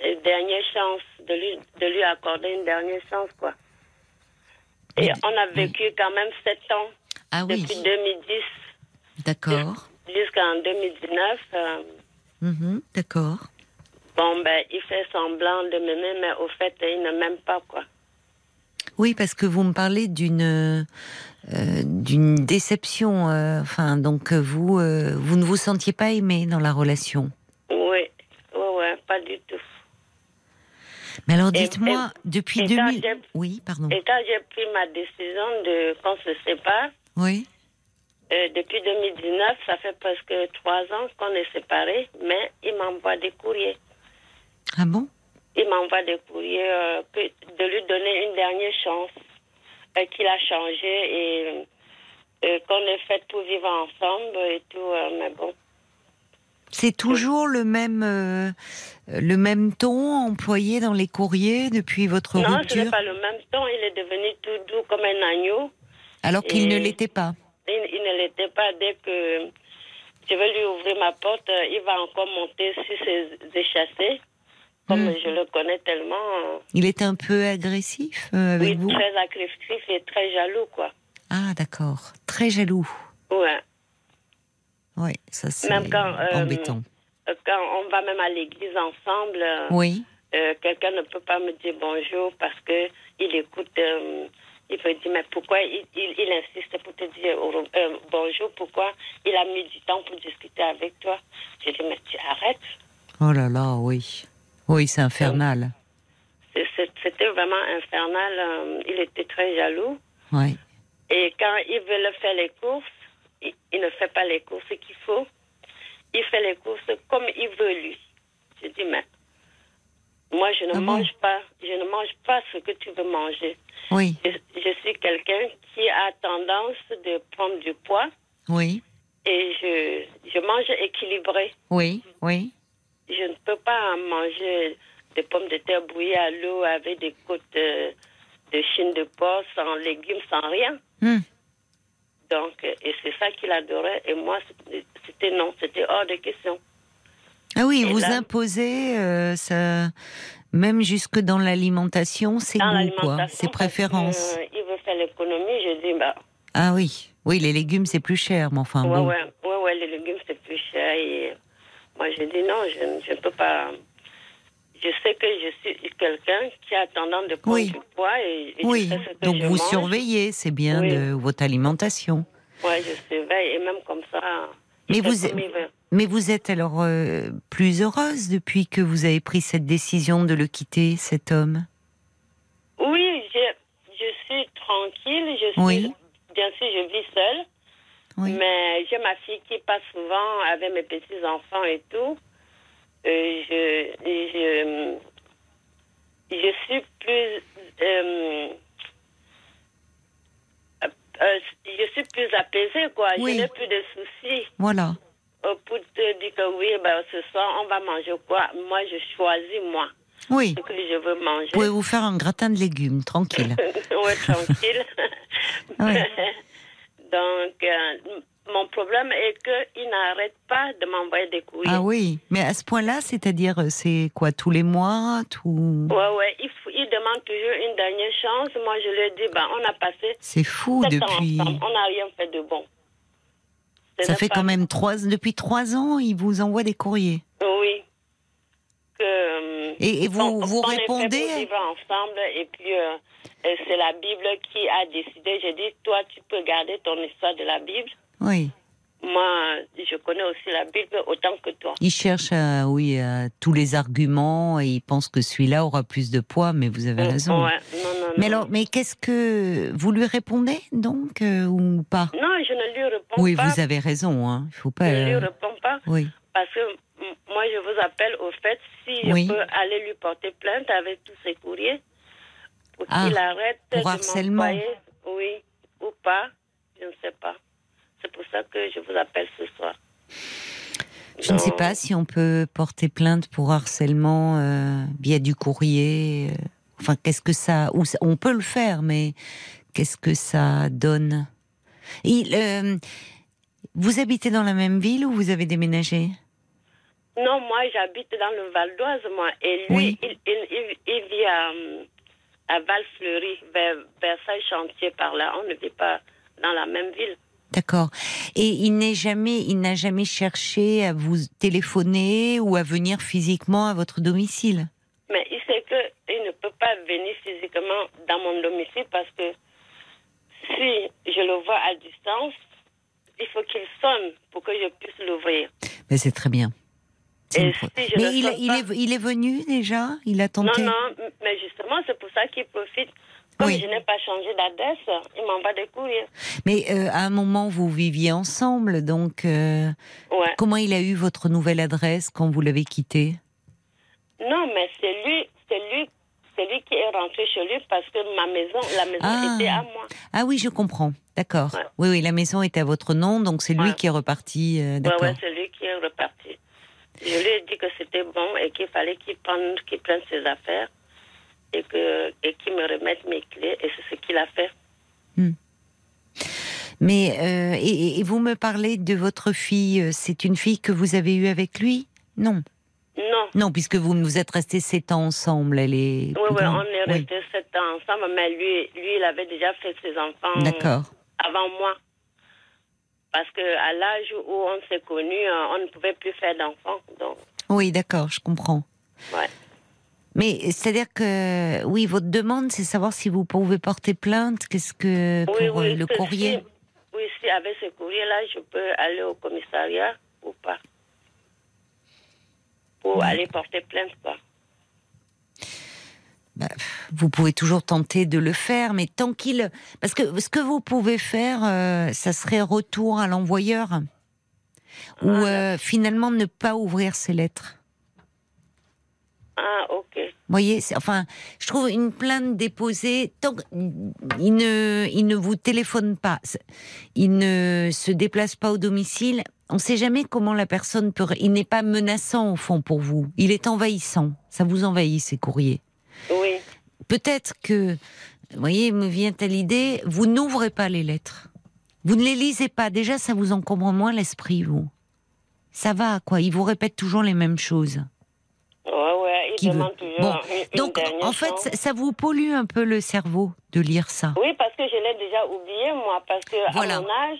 une dernière chance, de lui, de lui accorder une dernière chance, quoi. Et on a vécu quand même sept ans, Ah depuis 2010 d'accord. jusqu'en 2019. euh, Mhm, d'accord. bon, ben, il fait semblant de m'aimer, mais au fait, il ne m'aime pas, quoi. Oui, parce que vous me parlez d'une euh, d'une déception. euh, enfin, donc euh, vous euh, vous ne vous sentiez pas aimé dans la relation? Oui, oui, oui, pas du tout. Mais alors, dites-moi, depuis et quand 2000. j'ai- Oui, pardon. Et quand j'ai pris ma décision de qu'on se sépare, Oui. Depuis 2019, ça fait presque trois ans qu'on est séparés, mais il m'envoie des courriers. Ah bon? Il m'envoie des courriers de lui donner une dernière chance, euh, qu'il a changé et euh, qu'on est fait pour vivre ensemble et tout, euh, mais bon. C'est toujours le même euh, le même ton employé dans les courriers depuis votre non, ce rupture, n'est pas le même temps. Il est devenu tout doux comme un agneau. alors qu'il ne l'était pas. Il, il ne l'était pas dès que je vais lui ouvrir ma porte. euh, Il va encore monter sur ses échassés. Comme Hmm. je le connais tellement. euh, Il était un peu agressif euh, avec Oui, vous. très agressif et très jaloux, quoi. Ah d'accord, très jaloux. Ouais. Oui, ça c'est Même quand, euh, embêtant. Quand on va même à l'église ensemble, Oui. euh, quelqu'un ne peut pas me dire bonjour parce que il écoute. il peut dire, mais pourquoi il, il, il insiste pour te dire bonjour Pourquoi il a mis du temps pour discuter avec toi? J'ai dit, mais tu arrêtes. Oh là là, oui. Oui, c'est infernal. C'est- C'était vraiment infernal. euh, il était très jaloux. Oui. Et quand il veut faire les courses, il, il ne fait pas les courses qu'il faut. Il fait les courses comme il veut lui. Je dis, mais moi, je ne Ah bon? mange pas, je ne mange pas ce que tu veux manger. Oui. Je, je suis quelqu'un qui a tendance de prendre du poids Oui. et je, je mange équilibré. Oui. Oui. Je ne peux pas manger des pommes de terre bouillies à l'eau avec des côtes euh, de chine de porc, sans légumes, sans rien. Hmm. Donc, euh, et c'est ça qu'il adorait. Et moi, c'était- non, c'était hors de question. Ah oui, Et vous là- imposez euh, ça, même jusque dans l'alimentation, c'est Dans goût, quoi, ses préférences. que, euh, il veut faire l'économie. Je dis, bah, Ah oui, oui, les légumes c'est plus cher, mais enfin ouais, bon. ouais, ouais, ouais, les légumes, c'est plus cher. Et moi, je dis non, je, ne- je ne peux pas. je sais que je suis quelqu'un qui a tendance de prendre Oui. du poids et, et Oui, donc vous mange. surveillez, c'est bien Oui. de votre alimentation. Ouais, je surveille et même comme ça. Mais vous-. Mais vous êtes alors euh, plus heureuse depuis que vous avez pris cette décision de le quitter, cet homme? Oui, je, je suis tranquille. Je suis, Oui. Bien sûr, je vis seule. Oui. Mais j'ai ma fille qui passe souvent avec mes petits-enfants et tout. Je, je, je suis plus. euh, euh, je suis plus apaisée, quoi. Oui. Je n'ai plus de soucis. Voilà. Euh, pour te dire que oui, ben, ce soir, on va manger quoi Moi, je choisis, moi, Oui. ce que je veux manger. Vous pouvez vous faire un gratin de légumes, tranquille? [laughs] ouais, tranquille. [laughs] Ouais. [laughs] Donc, euh, mon problème est qu'il n'arrête pas de m'envoyer des courriers. Ah oui, mais à ce point-là, c'est-à-dire, euh, c'est quoi, tous les mois tout... Ouais, ouais, il, demande toujours une dernière chance. Moi, je lui ai dit, ben, on a passé C'est fou ans depuis... ensemble. On n'a rien fait de bon. Ça fait pas- quand même trois... Depuis trois ans, il vous envoie des courriers. Oui. Que, Et, et vous, on- vous on est fait répondez? pour vivre ensemble et puis euh, c'est la Bible qui a décidé. J'ai dit, toi, tu peux garder ton histoire de la Bible. Oui. Moi, je connais aussi la Bible autant que toi. Il cherche à, oui, à tous les arguments et il pense que celui-là aura plus de poids, mais vous avez raison. Ouais, non, non, Mais non. alors, mais qu'est-ce que vous lui répondez donc euh, ou pas? Non, je ne lui réponds Oui, pas. vous avez raison. Hein. Il faut pas. Je ne lui euh, réponds pas Oui. parce que moi, je vous appelle au fait si je Oui. peux aller lui porter plainte avec tous ses courriers pour Ah, qu'il arrête pour de harcèlement. oui, ou pas, je ne sais pas. C'est pour ça que je vous appelle ce soir. Je ne sais pas si on peut porter plainte pour harcèlement euh, via du courrier. euh, Enfin, qu'est-ce que ça ou ça- On peut le faire, mais qu'est-ce que ça donne? Il, euh, Vous habitez dans la même ville ou vous avez déménagé? Non, moi, j'habite dans le Val d'Oise, moi. Et lui, Oui. il, il, il, il vit à, euh, à Val-Fleury, vers Versailles-Chantier, par là. On ne vit pas dans la même ville. D'accord. Et il n'est jamais, il n'a jamais cherché à vous téléphoner ou à venir physiquement à votre domicile? Mais il sait qu'il ne peut pas venir physiquement dans mon domicile parce que si je le vois à distance, il faut qu'il sonne pour que je puisse l'ouvrir. Mais c'est très bien. Et si je Mais il, est, il est venu déjà? Il a tenté? Non, non, mais justement, c'est pour ça qu'il profite. Comme Oui. je n'ai pas changé d'adresse, il m'envoie des courriers. Mais euh, à un moment, vous viviez ensemble, donc euh, Ouais. comment il a eu votre nouvelle adresse quand vous l'avez quitté? Non, mais c'est lui, c'est lui, c'est lui qui est rentré chez lui parce que ma maison, la maison Ah. était à moi. Ah oui, je comprends. D'accord. Ouais. Oui, oui, la maison est à votre nom, donc c'est lui qui est reparti. euh, ouais, c'est lui qui est reparti. Je lui ai dit que c'était bon et qu'il fallait qu'il prenne, qu'il prenne ses affaires et que et qu'il me remette mes clés et c'est ce qu'il a fait. Mais euh, et, et vous me parlez de votre fille. euh, C'est une fille que vous avez eue avec lui? Non. Non. Non, puisque vous vous êtes restés sept ans ensemble. Elle est. Oui, oui, on est Oui. restés sept ans ensemble, mais lui, lui, il avait déjà fait ses enfants D'accord. avant moi. Parce que à l'âge où on s'est connus, euh, on ne pouvait plus faire d'enfants. Donc, Oui, d'accord, je comprends. ouais. Mais c'est-à-dire que oui, votre demande, c'est savoir si vous pouvez porter plainte. Qu'est-ce que pour Oui, euh, oui, le courrier si- oui, si avec ce courrier-là, je peux aller au commissariat ou pas. Pour aller porter plainte, quoi. Bah, vous pouvez toujours tenter de le faire, mais tant qu'il... Parce que ce que vous pouvez faire, euh, ça serait retour à l'envoyeur. Ou Ah, euh, finalement ne pas ouvrir ses lettres. Ah, ok. Vous voyez, enfin, je trouve une plainte déposée, tant qu'il ne, il ne vous téléphone pas, il ne se déplace pas au domicile, on ne sait jamais comment la personne peut... Il n'est pas menaçant au fond pour vous, il est envahissant, ça vous envahit ces courriers. Peut-être que, vous voyez, me vient à l'idée, vous n'ouvrez pas les lettres. Vous ne les lisez pas. Déjà, ça vous encombre moins l'esprit, vous. Ça va, quoi. Il vous répète toujours les mêmes choses. Ouais, ouais, il Qui veut. toujours Bon, une, une Donc, en fait, ça vous pollue un peu le cerveau de lire ça. Oui, parce que je l'ai déjà oublié, moi, parce que Voilà. à mon âge,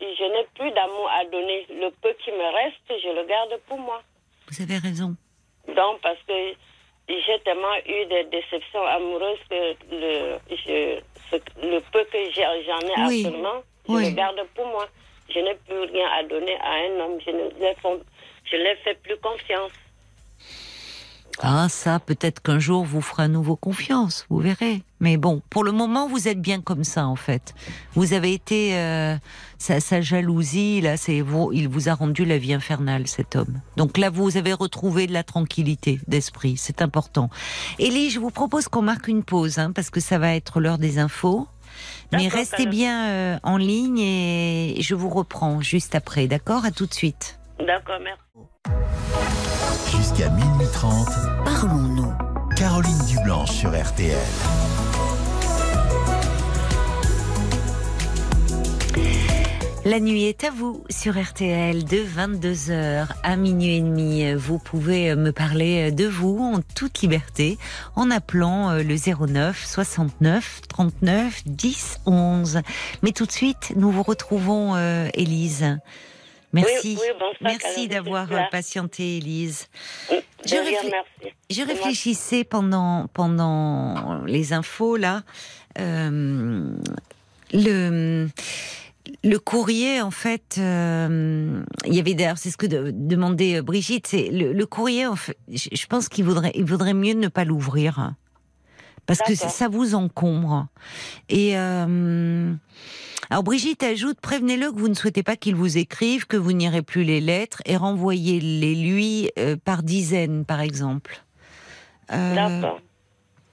je n'ai plus d'amour à donner. Le peu qui me reste, je le garde pour moi. Vous avez raison. Donc, parce que j'ai tellement eu des déceptions amoureuses que le, je, ce- le peu que j'ai- j'en ai Oui. actuellement, je Oui. le garde pour moi. Je n'ai plus rien à donner à un homme. Je ne lui fais- je ne fais plus confiance. Ah, ça, peut-être qu'un jour vous ferez à nouveau confiance, vous verrez. Mais bon, pour le moment, vous êtes bien comme ça, en fait. Vous avez été, euh, sa, sa jalousie, là, c'est vous, il vous a rendu la vie infernale, cet homme. Donc là, vous avez retrouvé de la tranquillité d'esprit, c'est important. Élie, je vous propose qu'on marque une pause, hein, parce que ça va être l'heure des infos. Mais restez bien euh, en ligne et je vous reprends juste après, d'accord? À tout de suite. D'accord, merci. Jusqu'à minuit 30, Parlons-nous. Caroline Dublanche sur RTL. La nuit est à vous sur RTL de 22h à minuit et demi. Vous pouvez me parler de vous en toute liberté en appelant euh, le 09 69 39 10 11. Mais tout de suite, nous vous retrouvons euh, Élise. Merci. Oui, oui, bonsoir, Merci d'avoir euh, patienté Élise. Je merci. Réfléchissais pendant, pendant les infos, là. euh, le, le courrier, en fait, euh, il y avait d'ailleurs, c'est ce que de- demandait euh, Brigitte, c'est le, le courrier, en fait, je, pense qu'il vaudrait, il vaudrait mieux ne pas l'ouvrir. Parce que ça vous encombre. Et euh, alors Brigitte ajoute, prévenez-le que vous ne souhaitez pas qu'il vous écrive, que vous n'irez plus les lettres et renvoyez-les lui euh, par dizaines, par exemple. Euh, D'accord.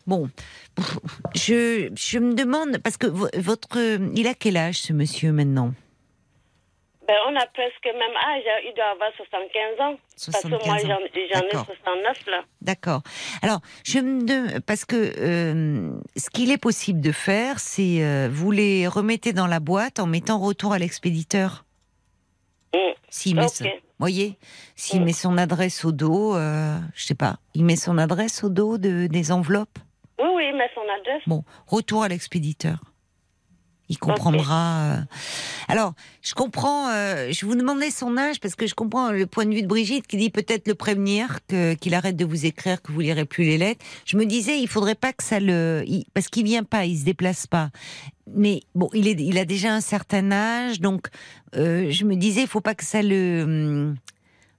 Bon, [laughs] je, je me demande, parce que vo- votre, il a quel âge ce monsieur maintenant? Ben, on a presque le même âge. hein. Il doit avoir 75 ans. Parce que 75 moi, j'en ai D'accord. 69, là. D'accord. Alors, je me de- parce que euh, ce qu'il est possible de faire, c'est euh, vous les remettez dans la boîte en mettant retour à l'expéditeur. Mm. S'il met Ok. son- voyez, s'il Mm. met son adresse au dos, euh, je sais pas, il met son adresse au dos de, des enveloppes? Son. Bon, retour à l'expéditeur. Il comprendra. euh. Alors, je comprends. euh, je vous demandais son âge parce que je comprends le point de vue de Brigitte qui dit peut-être le prévenir qu'il arrête de vous écrire, que vous lirez plus les lettres. Je me disais, il faudrait pas que ça le, parce qu'il vient pas, il se déplace pas. Mais bon, il est, il a déjà un certain âge, donc euh, je me disais, il faut pas que ça le, hum,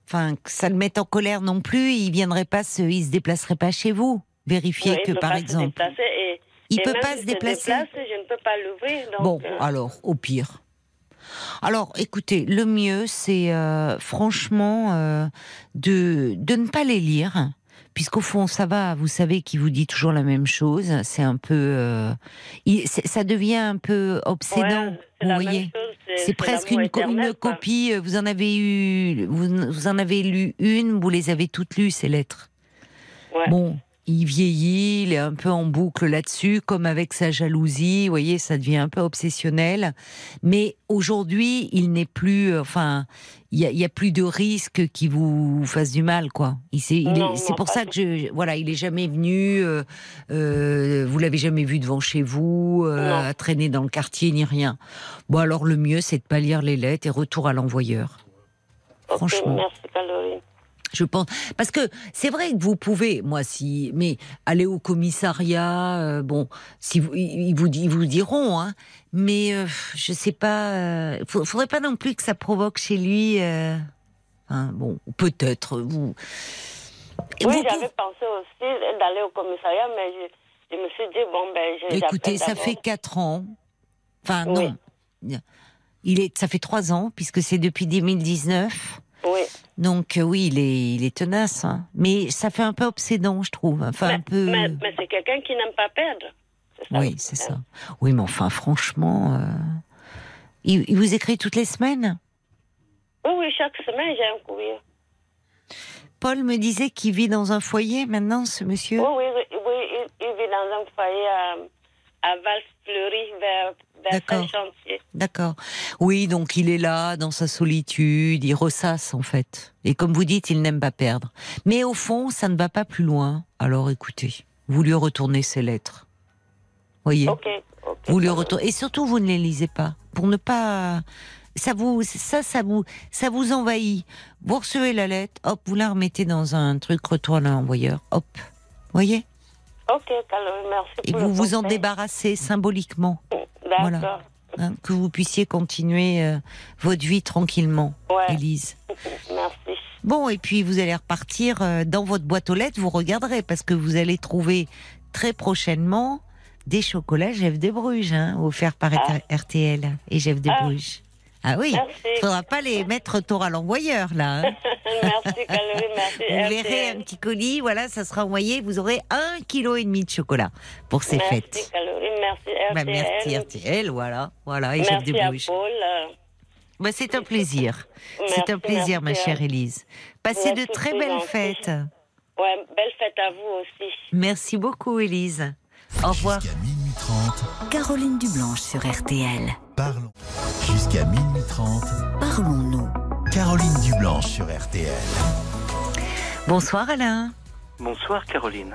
enfin, que ça le mette en colère non plus. Il viendrait pas, il se déplacerait pas chez vous. Vérifier Oui, que par exemple, et, il et peut pas se déplacer. déplace, je ne peux pas l'ouvrir. donc, Bon, euh, alors, au pire. Alors, écoutez, le mieux, c'est euh, franchement euh, de, de ne pas les lire, puisqu'au fond, ça va, vous savez qu'il vous dit toujours la même chose. C'est un peu. euh, il- ça devient un peu obsédant, ouais, vous voyez. C'est presque une, éternel, copie. Vous en avez eu, vous, vous en avez lu une, vous les avez toutes lues ces lettres. Ouais. Bon, il vieillit, il est un peu en boucle là-dessus, comme avec sa jalousie. Vous voyez, ça devient un peu obsessionnel. Mais aujourd'hui, il n'est plus, enfin, il y a, plus de risque qu'il vous fasse du mal, quoi. C'est pour ça que je, voilà, il est jamais venu. euh, euh, vous l'avez jamais vu devant chez vous, euh, à traîner dans le quartier ni rien. Bon, alors le mieux, c'est de pas lire les lettres et retour à l'envoyeur. Franchement. Merci, Caroline. Je pense parce que c'est vrai que vous pouvez, moi si, mais aller au commissariat, euh, bon, si vous, ils vous, ils vous diront, hein, mais euh, je sais pas, euh, faudrait pas non plus que ça provoque chez lui, euh, hein, bon, peut-être vous. Oui, j'avais pensé aussi d'aller au commissariat, mais je, je me suis dit, bon, ben, je Écoutez, ça fait quatre ans, enfin Oui. non, il est, ça fait trois ans puisque c'est depuis 2019. Oui. Donc euh, oui, il est, il est tenace, hein. mais ça fait un peu obsédant, je trouve. Enfin, un mais peu. mais, mais c'est quelqu'un qui n'aime pas perdre. Ça Oui, c'est ça. Oui, mais enfin, franchement, euh, il, il vous écrit toutes les semaines? Oui, oui, chaque semaine, j'ai un courrier. Paul me disait qu'il vit dans un foyer maintenant, ce monsieur? Oui, oui, oui, il, il vit dans un foyer à, à Val-Fleury, vers D'accord. D'accord. Oui, donc il est là, dans sa solitude, il ressasse en fait. Et comme vous dites, il n'aime pas perdre. Mais au fond, ça ne va pas plus loin. Alors écoutez, vous lui retournez ses lettres. Voyez Ok, ok. Vous lui retournez. Et surtout, vous ne les lisez pas. Pour ne pas. Ça vous, ça, ça vous, ça vous envahit. Vous recevez la lettre, hop, vous la remettez dans un truc retour à l'envoyeur, hop. voyez Ok, Caroline, merci. Et pour vous vous en débarrassez symboliquement, D'accord. voilà. hein, que vous puissiez continuer euh, votre vie tranquillement, Ouais. Élise. [laughs] Merci. Bon, et puis vous allez repartir euh, dans votre boîte aux lettres, vous regarderez, parce que vous allez trouver très prochainement des chocolats Jeff de Bruges, hein, offerts par Ah. RTL et Jeff de Ah. Bruges. Ah oui, Merci. faudra pas les mettre tort à l'envoyeur, là. hein. [laughs] merci. Vous [laughs] verrez un petit colis, voilà, ça sera envoyé, vous aurez un kilo et demi de chocolat pour ces Merci, fêtes. Merci, Bah, RTL. merci RTL, voilà, voilà, et Merci de à. Paul. Bah, c'est un plaisir. C'est un plaisir, ma chère euh, Élise. Passez de très belles fêtes. Ouais, belle fête à vous aussi. Merci beaucoup, Élise. Au revoir. Jusqu'à minuit 30, Caroline Dublanche sur RTL. parlons. Jusqu'à minuit 30, Parlons-nous. Caroline Dublanche sur RTL. Bonsoir, Alain. Bonsoir Caroline.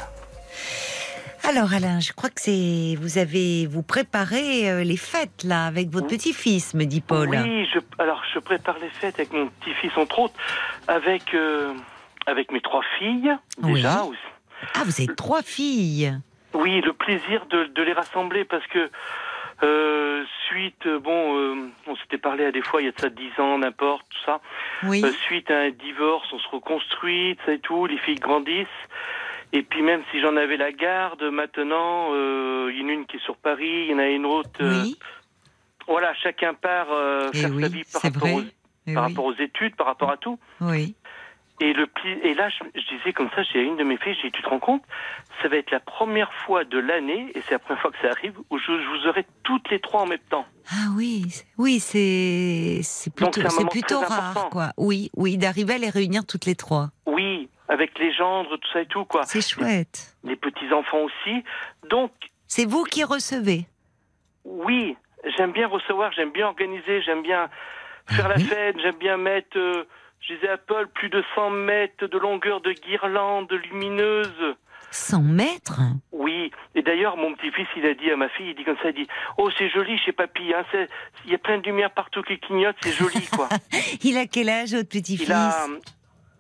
Alors, Alain, je crois que c'est. Vous avez. Vous préparez euh, les fêtes, là, avec votre petit-fils, me dit Paul. Oui, je, alors je prépare les fêtes avec mon petit-fils entre autres, avec euh, avec mes trois filles déjà. Oui. Ah, vous avez trois filles. Oui, le plaisir de, de les rassembler parce que euh, suite, bon, euh, on s'était parlé à des fois il y a de ça dix ans, n'importe, tout ça. Oui. Euh, suite à un divorce, on se reconstruit, ça et tout, les filles grandissent. Et puis même si j'en avais la garde, maintenant, il y en a une qui est sur Paris, il y en a une autre. oui. Voilà, chacun part Eh faire oui, sa vie par, rapport aux, Eh par oui. rapport aux études, par rapport à tout. Oui. Et, le et là, je, je disais comme ça, j'ai une de mes filles, j'ai dit, tu te rends compte, ça va être la première fois de l'année, et c'est la première fois que ça arrive, où je, je vous aurai toutes les trois en même temps. Ah oui, oui, c'est plutôt, c'est plutôt rare, important. quoi. Oui, oui, d'arriver à les réunir toutes les trois. Oui, avec les gendres, tout ça et tout, quoi. C'est chouette. Les petits-enfants aussi. Donc, C'est vous qui recevez. oui, j'aime bien recevoir, j'aime bien organiser, j'aime bien faire la oui. fête, j'aime bien mettre, euh, je disais à Paul, plus de 100 mètres de longueur de guirlandes lumineuses. 100 mètres Oui, et d'ailleurs, mon petit-fils, il a dit à ma fille, il dit comme ça, il dit, oh, c'est joli chez papy, hein, il y a plein de lumière partout qui clignote, c'est joli, quoi. [laughs] Il a quel âge, votre petit-fils? Il a,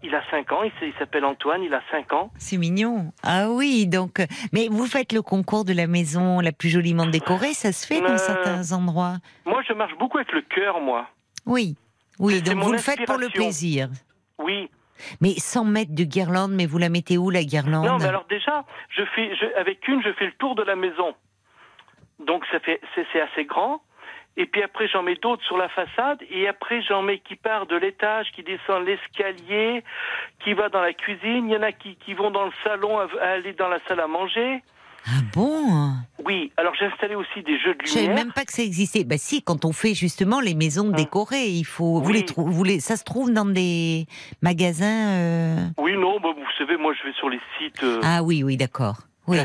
il a 5 ans, il s'appelle Antoine, il a 5 ans. C'est mignon. Ah oui, donc. euh, Mais vous faites le concours de la maison la plus joliment décorée, ça se fait dans Euh, certains endroits? Moi, je marche beaucoup avec le cœur, moi. Oui. Oui, donc vous le faites pour le plaisir. Oui. Mais 100 mètres de guirlande, mais vous la mettez où la guirlande Non, mais alors déjà, je fais, je, avec une, je fais le tour de la maison. Donc ça fait, c'est c'est assez grand. Et puis après, j'en mets d'autres sur la façade. Et après, j'en mets qui part de l'étage, qui descend l'escalier, qui va dans la cuisine. Il y en a qui, qui vont dans le salon, à, à aller dans la salle à manger. Ah bon Oui, alors j'ai installé aussi des jeux de Je savais lumière. même pas que ça existait. Bah si, quand on fait justement les maisons décorées, il faut. Vous Oui. les trou- vous les- ça se trouve dans des magasins. euh, Oui, non, bah, vous savez, moi je vais sur les sites euh, Ah oui, oui, d'accord. Oui.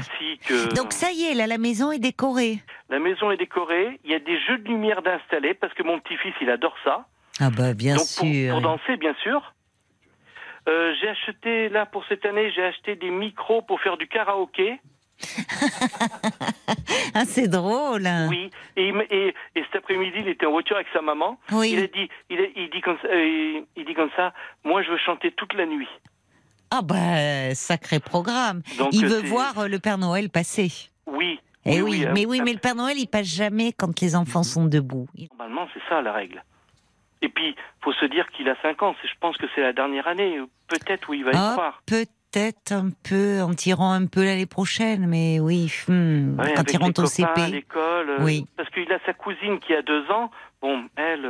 euh, Donc ça y est, là, la maison est décorée. La maison est décorée. Il y a des jeux de lumière d'installer parce que mon petit-fils, il adore ça. Ah bah bien Donc pour, sûr. pour danser, bien sûr. Euh, j'ai acheté, là, pour cette année, j'ai acheté des micros pour faire du karaoké. [laughs] Ah c'est drôle. Oui. Et, et, et cet après-midi, il était en voiture avec sa maman. Oui. Il a dit, il, a- il dit comme ça, euh, il dit comme ça, moi, je veux chanter toute la nuit. Ah bah sacré programme. Donc, il euh, veut voir euh, le Père Noël passer. Oui. Eh oui, mais oui, mais le Père Noël, il passe jamais quand les enfants sont debout. Normalement, c'est ça la règle. Et puis, faut se dire qu'il a 5 ans. Je pense que c'est la dernière année. Peut-être où il va y Ah, croire. peut-être un peu, en tirant un peu l'année prochaine, mais oui, hmm, Ouais, quand ils rentrent au copains à CP. l'école. euh, Oui. Parce qu'il a sa cousine qui a 2 ans. Bon, elle.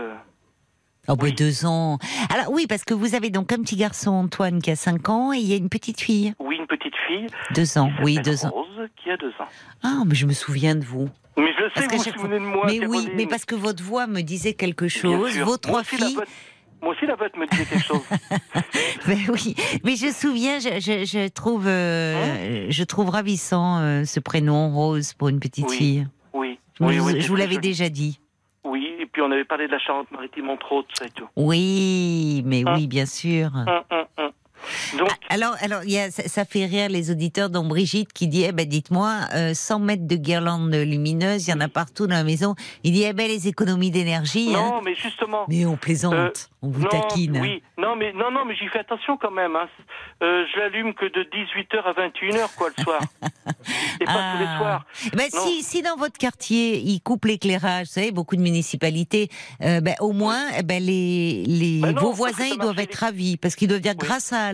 Oh, bah, Oui. deux ans. Alors oui, parce que vous avez donc un petit garçon, Antoine, qui a 5 ans, et il y a une petite fille. oui, une petite fille. Deux ans, oui, deux ans. Rose, qui a 2 ans. Ah, mais je me souviens de vous. Mais je sais, Parce vous vous souvenez de moi. mais oui, mais parce que votre voix me disait quelque chose. Vos trois filles. Moi aussi, la vôtre me disait quelque chose. [laughs] Ben oui, mais je me souviens, je, je, je trouve, euh, je trouve ravissant euh, ce prénom Rose pour une petite Oui. fille. Oui. Je, oui, vous- oui, je c'est vous très l'avais déjà dit. Oui, et puis on avait parlé de la Charente-Maritime, entre autres, ça et tout. Oui, mais Ah. oui, bien sûr. Hum. Donc, Alors, alors il y a, ça, ça fait rire les auditeurs, dont Brigitte qui dit, eh ben, dites-moi, euh, 100 mètres de guirlandes lumineuses, il y en a partout dans la maison. Il dit, eh ben, les économies d'énergie. hein. non, mais justement. Mais on plaisante, Euh, on vous non, taquine. Oui, non, mais non, non, mais j'y fais attention quand même. Hein. Euh, je l'allume que de 18h à 21h, quoi, le soir. [laughs] Et pas tous les Ah. soirs. Eh Ben, si, si dans votre quartier, ils coupent l'éclairage, vous savez, beaucoup de municipalités, euh, ben, au moins, eh ben, les, les, Ben non, vos voisins, ils doivent être ravis, parce qu'ils doivent dire, Oui. grâce à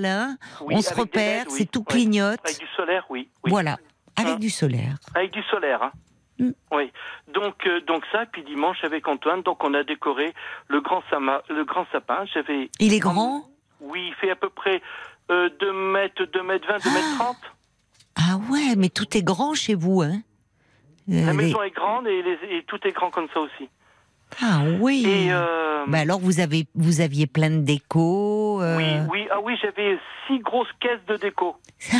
Oui, on se avec repère, oui. c'est tout clignote. Avec du solaire, oui. oui. Voilà, avec Hein. du solaire. Avec du solaire, hein. Mm. Oui. Donc, euh, donc ça, puis dimanche avec Antoine, donc on a décoré le grand, sama- le grand sapin. J'avais. Il est grand? Oui, il fait à peu près euh, 2 mètres, 2 mètres 20, 2 mètres 30. Ah ouais, mais tout est grand chez vous, hein Euh, La les- maison est grande et, les- et tout est grand comme ça aussi. Ah oui. Et euh, Bah alors vous avez vous aviez plein de déco. euh, oui, oui, ah oui, j'avais six grosses caisses de déco. [laughs]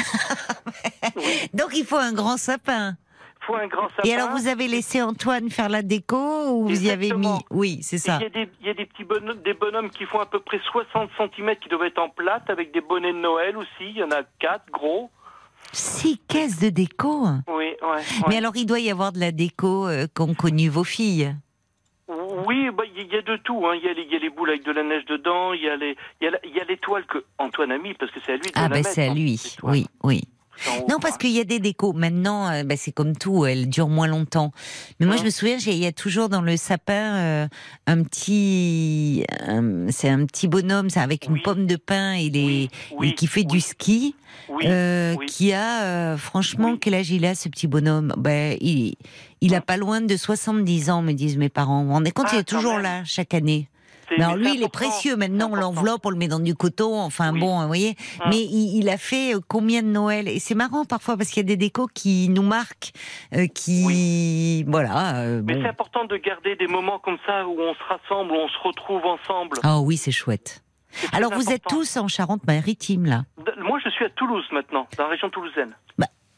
Donc il faut un grand sapin. faut un grand sapin. Et alors vous avez laissé Antoine faire la déco ou vous y avez mis. Oui, c'est ça. Il y, a des, il y a des petits bonhommes, des bonhommes qui font à peu près 60 cm qui doivent être en plate avec des bonnets de Noël aussi. Il y en a quatre gros. Six caisses de déco. Oui, ouais. ouais. Mais alors il doit y avoir de la déco euh, qu'ont connu vos filles. Oui, bah, il y a de tout. hein. Il y, a les- il y a les boules avec de la neige dedans. Il y a les, il y a la- il y a l'étoile que Antoine a mis parce que c'est à lui de Ah la ben mettre, c'est à hein, lui. Oui, oui. Non, parce hein. qu'il y a des décos. Maintenant, euh, bah, c'est comme tout, elles durent moins longtemps. Mais moi, Hein je me souviens, il y a toujours dans le sapin euh, un petit, un- c'est un petit bonhomme, c'est avec une pomme de pin et les, Oui, oui, et qui fait du ski, euh, qui a, euh, franchement, quel âge il a ce petit bonhomme? Ben, il, il a pas loin de 70 ans, me disent mes parents. Vous vous rendez compte, Ah, il est quand toujours même. là chaque année? Mais alors lui, il est précieux. Maintenant, on l'enveloppe, on le met dans du coton. Enfin Oui. bon, vous voyez. Hein. Mais il, il a fait euh, combien de Noël? Et c'est marrant parfois parce qu'il y a des décos qui nous marquent, euh, qui voilà. euh, Mais bon. c'est important de garder des moments comme ça où on se rassemble, où on se retrouve ensemble. Ah oui, c'est chouette. Alors vous êtes tous en Charente-Maritime là? Moi, je suis à Toulouse maintenant, dans la région toulousaine.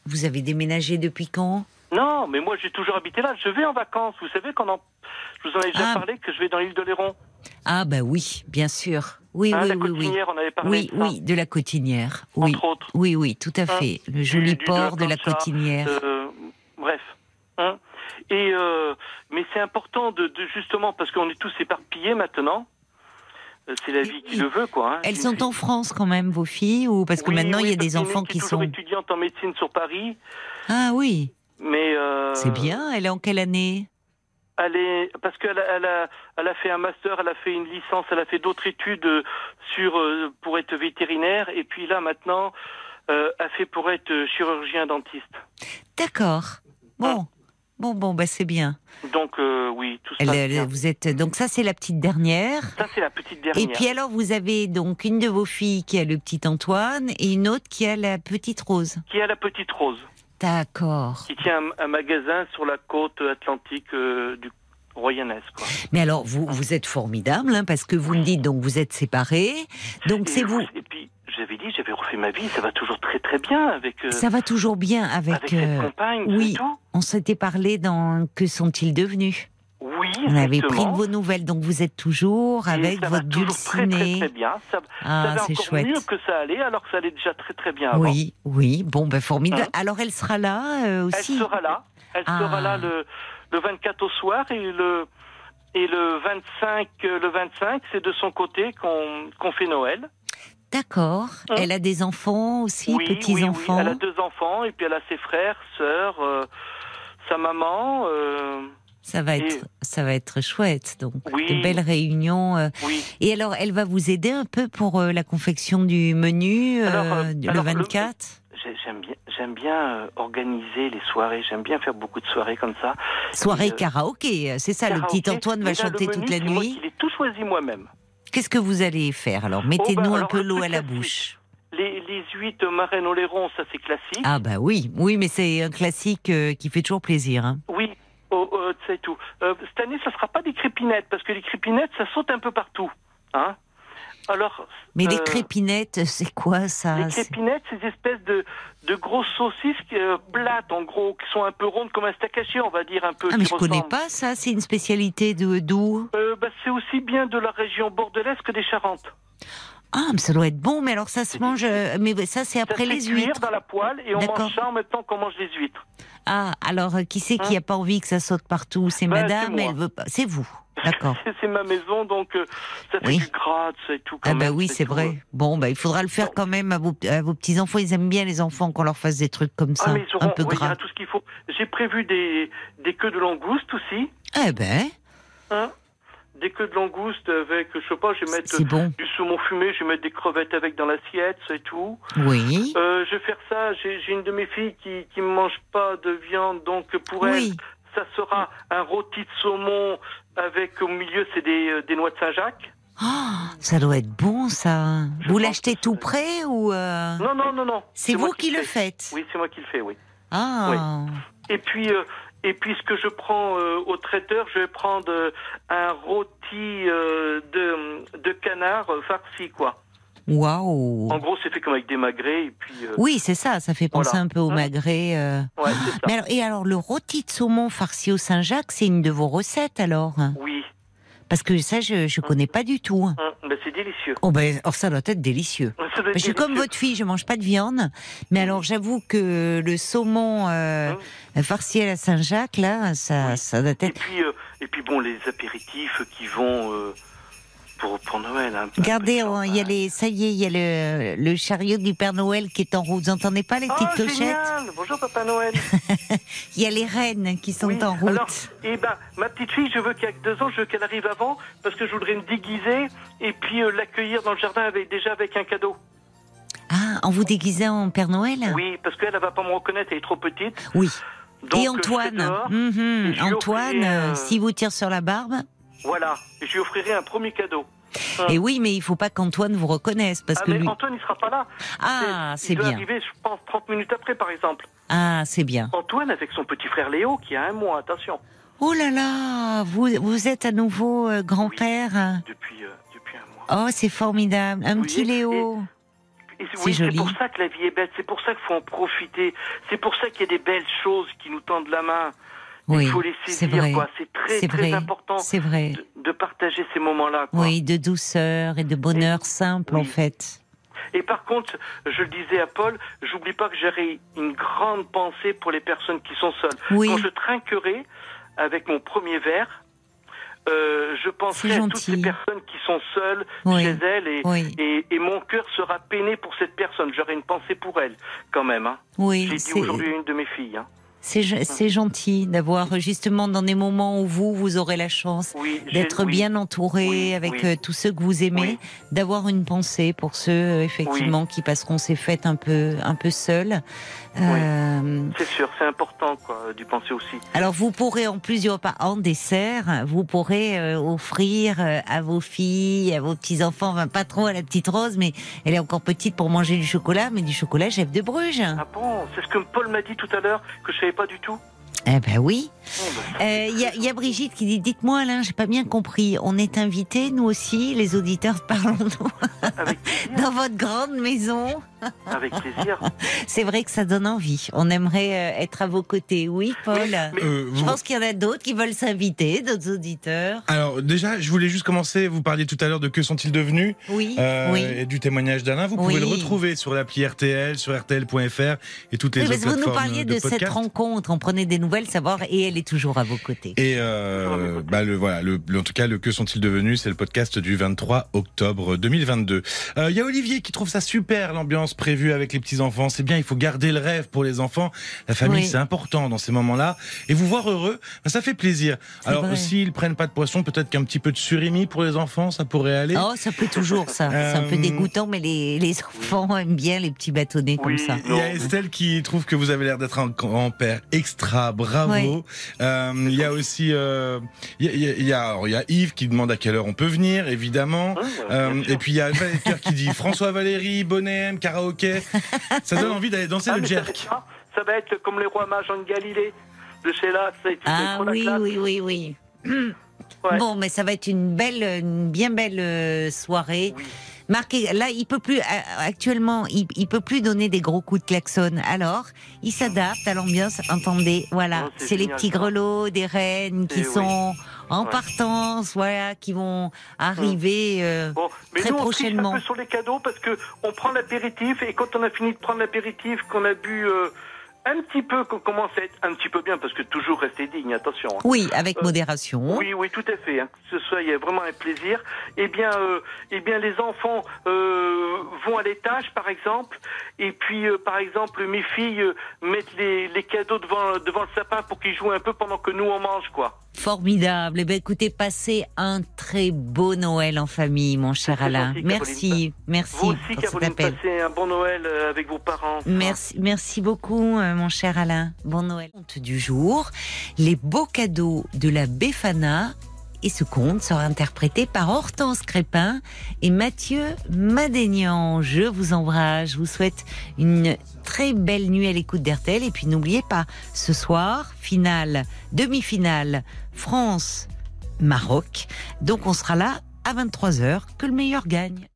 Vous avez déménagé depuis quand? Non, mais moi, j'ai toujours habité là. Je vais en vacances. Vous savez qu'on en... Je vous en ai déjà Ah. parlé que je vais dans l'île de Léron. Ah bah oui, bien sûr. Oui, Hein, oui, la oui, oui. Cotinière, on avait parlé Oui, de oui, de la Cotinière. Oui, Entre autres. oui, oui, tout à Hein, fait. Le joli du- port de de la Cotinière. Euh, bref. Hein Et euh, mais c'est important de, de justement parce qu'on est tous éparpillés maintenant. Euh, C'est la vie qui le veut, quoi. hein. Elles sont fille- en France quand même, vos filles, ou parce que Oui, maintenant il y a des enfants qui sont. étudiante en médecine sur Paris, Ah oui, mais euh, c'est bien. Elle est en quelle année? Elle est parce qu'elle a, elle a, elle a fait un master, elle a fait une licence, elle a fait d'autres études euh, sur euh, pour être vétérinaire, et puis là maintenant, euh, elle fait pour être chirurgien dentiste. D'accord. Bon, bon, bon, bah c'est bien. Donc euh, oui, tout ça. Elle, vous êtes donc ça c'est la petite dernière. Ça c'est la petite dernière. Et puis alors vous avez donc une de vos filles qui a le petit Antoine et une autre qui a la petite Rose. Qui a la petite Rose, D'accord. qui tient un, un magasin sur la côte atlantique euh, du Royanès. Mais alors vous vous êtes formidable hein, parce que vous me dites donc vous êtes séparés. Donc c'est vous. Et puis j'avais dit, j'avais refait ma vie, ça va toujours très très bien avec. euh, Ça va toujours bien avec. avec cette euh, compagne, oui. on s'était parlé dans Que sont-ils devenus? On avait pris de vos nouvelles donc vous êtes toujours avec ça votre toujours très, très, dulcinée. très bien. Ça, ça Ah va c'est encore chouette. mieux que ça allait, alors que ça allait déjà très très bien avant. Oui, oui, bon, ben formidable. Hein Alors elle sera là euh, Elle aussi. sera là. Elle Ah. sera là le, le 24 au soir et le et le 25 euh, le 25 c'est de son côté qu'on qu'on fait Noël. D'accord. Hein Elle a des enfants aussi, oui, petits oui. Elle a deux enfants et puis elle a ses frères, sœurs, euh, sa maman. euh, Ça va Et- être, ça va être chouette. Donc Oui. de belles réunions. euh. oui. Et alors, elle va vous aider un peu pour euh, la confection du menu euh, Alors, euh, le alors, le- 24. J'ai- J'aime bien, j'aime bien organiser les soirées. J'aime bien faire beaucoup de soirées comme ça. Soirée karaoké, c'est ça. Le petit. Antoine va chanter menu, toute la c'est moi nuit. qui l'ai tout choisi moi-même. Qu'est-ce que vous allez faire Alors, mettez-nous bah, un alors, peu le l'eau à la bouche. Les, les huit marraines au lairon, ça c'est classique. Ah bah oui, oui, mais c'est un classique euh, qui fait toujours plaisir. hein. Oui, oh, oh, c'est tout. Euh, cette année, ça sera pas des crépinettes, parce que les crépinettes, ça saute un peu partout. Hein Alors. Mais les euh, crépinettes, c'est quoi ça Les crépinettes, c'est des espèces de, de grosses saucisses euh, plates, en gros, qui sont un peu rondes comme un steak haché, on va dire, un peu. Ah mais je connais ressemblent. pas ça. C'est une spécialité de d'où? Euh, bah, c'est aussi bien de la région bordelaise que des Charentes. Ah, mais ça doit être bon, mais alors ça se mange. euh, Mais ça, c'est Ça après fait les cuire huîtres. dans la poêle et on mange ça en même temps qu'on mange les huîtres. Ah, alors euh, qui c'est qui Hein a pas envie que ça saute partout? C'est Ben, madame, elle veut pas. C'est vous. D'accord. [laughs] C'est- ma maison, donc euh, ça fait Oui. du gras, c'est tout. Quand Ah bah même, oui, c'est vrai. Bon, bah il faudra le faire quand même à vos, à vos petits enfants. Ils aiment bien les enfants qu'on leur fasse des trucs comme ça, Ah, mais ils auront, un peu ouais, il y gras. aura tout ce qu'il faut. J'ai prévu des, des queues de langouste aussi. Eh ben, Hein des queues de langouste avec, je sais pas, je vais mettre bon. du saumon fumé, je vais mettre des crevettes avec dans l'assiette, c'est tout. Oui. Euh, je vais faire ça, j'ai une de mes filles qui ne mange pas de viande, donc pour elle, Oui. ça sera un rôti de saumon avec au milieu, c'est des, euh, des noix de Saint-Jacques. Ah, ça doit être bon, ça. Je Vous l'achetez tout prêt ou euh, Non, non, non, non. c'est vous qui le faites Oui, c'est moi qui le fais, oui. Ah, Et puis, euh, et puis ce que je prends euh, au traiteur, je vais prendre euh, un rôti euh, de, de canard euh, farci, quoi. waouh. En gros, c'est fait comme avec des magrets, et puis... euh, Oui, c'est ça. Ça fait penser Voilà. un peu au Hein magret. euh. Ouais, c'est ça. Mais alors, et alors, le rôti de saumon farci au Saint-Jacques, c'est une de vos recettes alors? Oui, Parce que ça, je je connais pas du tout. Ben, c'est délicieux. Oh ben, alors ça doit être délicieux. Doit être Je suis comme votre fille, je mange pas de viande, mais alors j'avoue que le saumon euh, farci à la Saint-Jacques, là, ça, Oui. ça doit Et être. puis, euh, et puis bon, les apéritifs qui vont euh, pour, pour Noël. hein, Regardez, de oh, il y a champagne. les, ça y est, il y a le, le chariot du Père Noël qui est en route. Vous entendez pas les petites Ah, clochettes génial Bonjour Papa Noël. [laughs] Il y a les reines qui sont Oui. en route. Alors, eh ben, ma petite fille, je veux qu'elle ait deux ans, je veux qu'elle arrive avant, parce que je voudrais me déguiser et puis euh, l'accueillir dans le jardin avec, déjà avec un cadeau. Ah, en vous déguisant en Père Noël? Oui, parce qu'elle, elle va pas me reconnaître, elle est trop petite. Oui. Donc, Et euh, Antoine, mhm, et Antoine, euh, euh, si vous tire sur la barbe. Voilà, et je lui offrirai un premier cadeau. Et oui, mais il faut pas qu'Antoine vous reconnaisse parce ah, que mais lui. Antoine, il sera pas là. Ah, Il c'est doit bien. arriver, je pense, 30 minutes après, par exemple. Ah, c'est bien. Antoine avec son petit frère Léo, qui a un mois, attention, Oh là là, vous, vous êtes à nouveau euh, grand-père. depuis, euh, depuis un mois. Oh, c'est formidable. Un Oui, petit Léo. Et c'est- C'est oui, c'est joli. pour ça que la vie est belle, c'est pour ça qu'il faut en profiter, c'est pour ça qu'il y a des belles choses qui nous tendent la main. Oui, Il faut les c'est saisir. C'est très, vrai. important C'est vrai. de, de partager ces moments-là. Oui, de douceur et de bonheur simple, en fait. Et par contre, je le disais à Paul, j'oublie pas que j'aurai une grande pensée pour les personnes qui sont seules. Oui. Quand je trinquerai avec mon premier verre, euh, je penserai à toutes ces personnes qui sont seules Oui. chez elles et, Oui. et, et mon cœur sera peiné pour cette personne. J'aurai une pensée pour elle, quand même. Hein. Oui, J'ai dit aujourd'hui à une de mes filles. Hein. C'est ge- c'est gentil d'avoir justement dans des moments où vous, vous aurez la chance Oui, d'être oui. bien entouré Oui, avec euh, tous ceux que vous aimez, d'avoir une pensée pour ceux euh, effectivement qui passeront ces fêtes un peu un peu seuls. Euh, C'est sûr, c'est important quoi, d'y penser aussi. Alors vous pourrez en plus du repas en dessert, vous pourrez euh, offrir euh, à vos filles, à vos petits enfants, enfin pas trop à la petite Rose, mais elle est encore petite pour manger du chocolat, mais du chocolat chef de Bruges. Ah bon C'est ce que Paul m'a dit tout à l'heure, que je savais pas du tout. Eh ben oui. Bah, Euh, Il y, a, il y a Brigitte qui dit dites-moi Alain, j'ai pas bien compris. On est invités nous aussi, les auditeurs, [laughs] parlons-nous avec plaisir. dans votre grande maison. avec plaisir. [laughs] C'est vrai que ça donne envie. On aimerait euh, être à vos côtés. Oui, Paul. Euh, Je vous- pense qu'il y en a d'autres qui veulent s'inviter, d'autres auditeurs. Alors déjà, je voulais juste commencer. Vous parliez tout à l'heure de que sont-ils devenus Oui, euh, oui. et du témoignage d'Alain. Vous pouvez Oui. le retrouver sur l'appli RTL, sur RTL.fr et toutes les Oui, autres que vous nous parliez de, de, cette rencontre, on prenait des nouvelles, savoir, et elle est toujours à vos côtés. Et euh, bah le voilà, le, en tout cas, le que sont-ils devenus C'est le podcast du 23 octobre 2022. Euh, Il y a Olivier qui trouve ça super l'ambiance prévue avec les petits enfants. C'est bien, il faut garder le rêve pour les enfants. La famille, Oui. c'est important dans ces moments-là. Et vous voir heureux, bah, ça fait plaisir. Alors s'ils prennent pas de poisson, peut-être qu'un petit peu de surimi pour les enfants, ça pourrait aller. Oh, ça peut toujours, ça. C'est un peu Euh, dégoûtant, mais les, les enfants aiment bien les petits bâtonnets comme Oui. ça. Il y a. Estelle qui trouve que vous avez l'air d'être un grand-père extra, bravo. Euh, il y a aussi, euh, il y a, il y a- il y a- alors, il y a Yves qui demande à quelle heure on peut venir, évidemment. Euh, et puis il y a Valérie qui dit François Valéry, Bonnet, karaoké. Ça donne envie d'aller danser Ah, le mais ça, va jerk. être ça, ça va être comme les rois mages en Galilée. De chez là, Ah trop la oui, oui, oui, oui. Ouais. Bon, mais ça va être une belle, une bien belle euh, soirée. Oui. Marqué, là, il peut plus, euh, actuellement, il, il peut plus donner des gros coups de klaxon. Alors, il s'adapte à l'ambiance. Entendez, voilà, Oh, c'est les petits grelots, des reines qui Eh oui. sont en Ouais. partance, voilà, qui vont arriver euh, Bon, mais très nous, on triche un prochainement. peu sur les cadeaux parce que on prend l'apéritif et quand on a fini de prendre l'apéritif, qu'on a bu euh, un petit peu, qu'on commence à être un petit peu bien, parce que toujours rester digne, attention. hein. Oui, avec Euh, modération. Oui, oui, tout à fait. Hein. Que ce soit, vraiment un plaisir. Eh bien, euh, eh bien, les enfants euh, vont à l'étage, par exemple, et puis, euh, par exemple, mes filles mettent les, les cadeaux devant devant le sapin pour qu'ils jouent un peu pendant que nous on mange, quoi. Formidable. Eh bien, écoutez, passez un très beau Noël en famille, mon cher Alain. gentil, Merci, merci Vous aussi, pour cet Caroline, appel. passez un bon Noël avec vos parents. Merci, merci beaucoup, mon cher Alain. Bon Noël. Du jour, les beaux cadeaux de la Befana. Et ce conte sera interprété par Hortense Crépin et Mathieu Madénian. Je vous embrasse, je vous souhaite une très belle nuit à l'écoute d'RTL. Et puis n'oubliez pas, ce soir, finale, demi-finale, France-Maroc. Donc on sera là à 23h, que le meilleur gagne.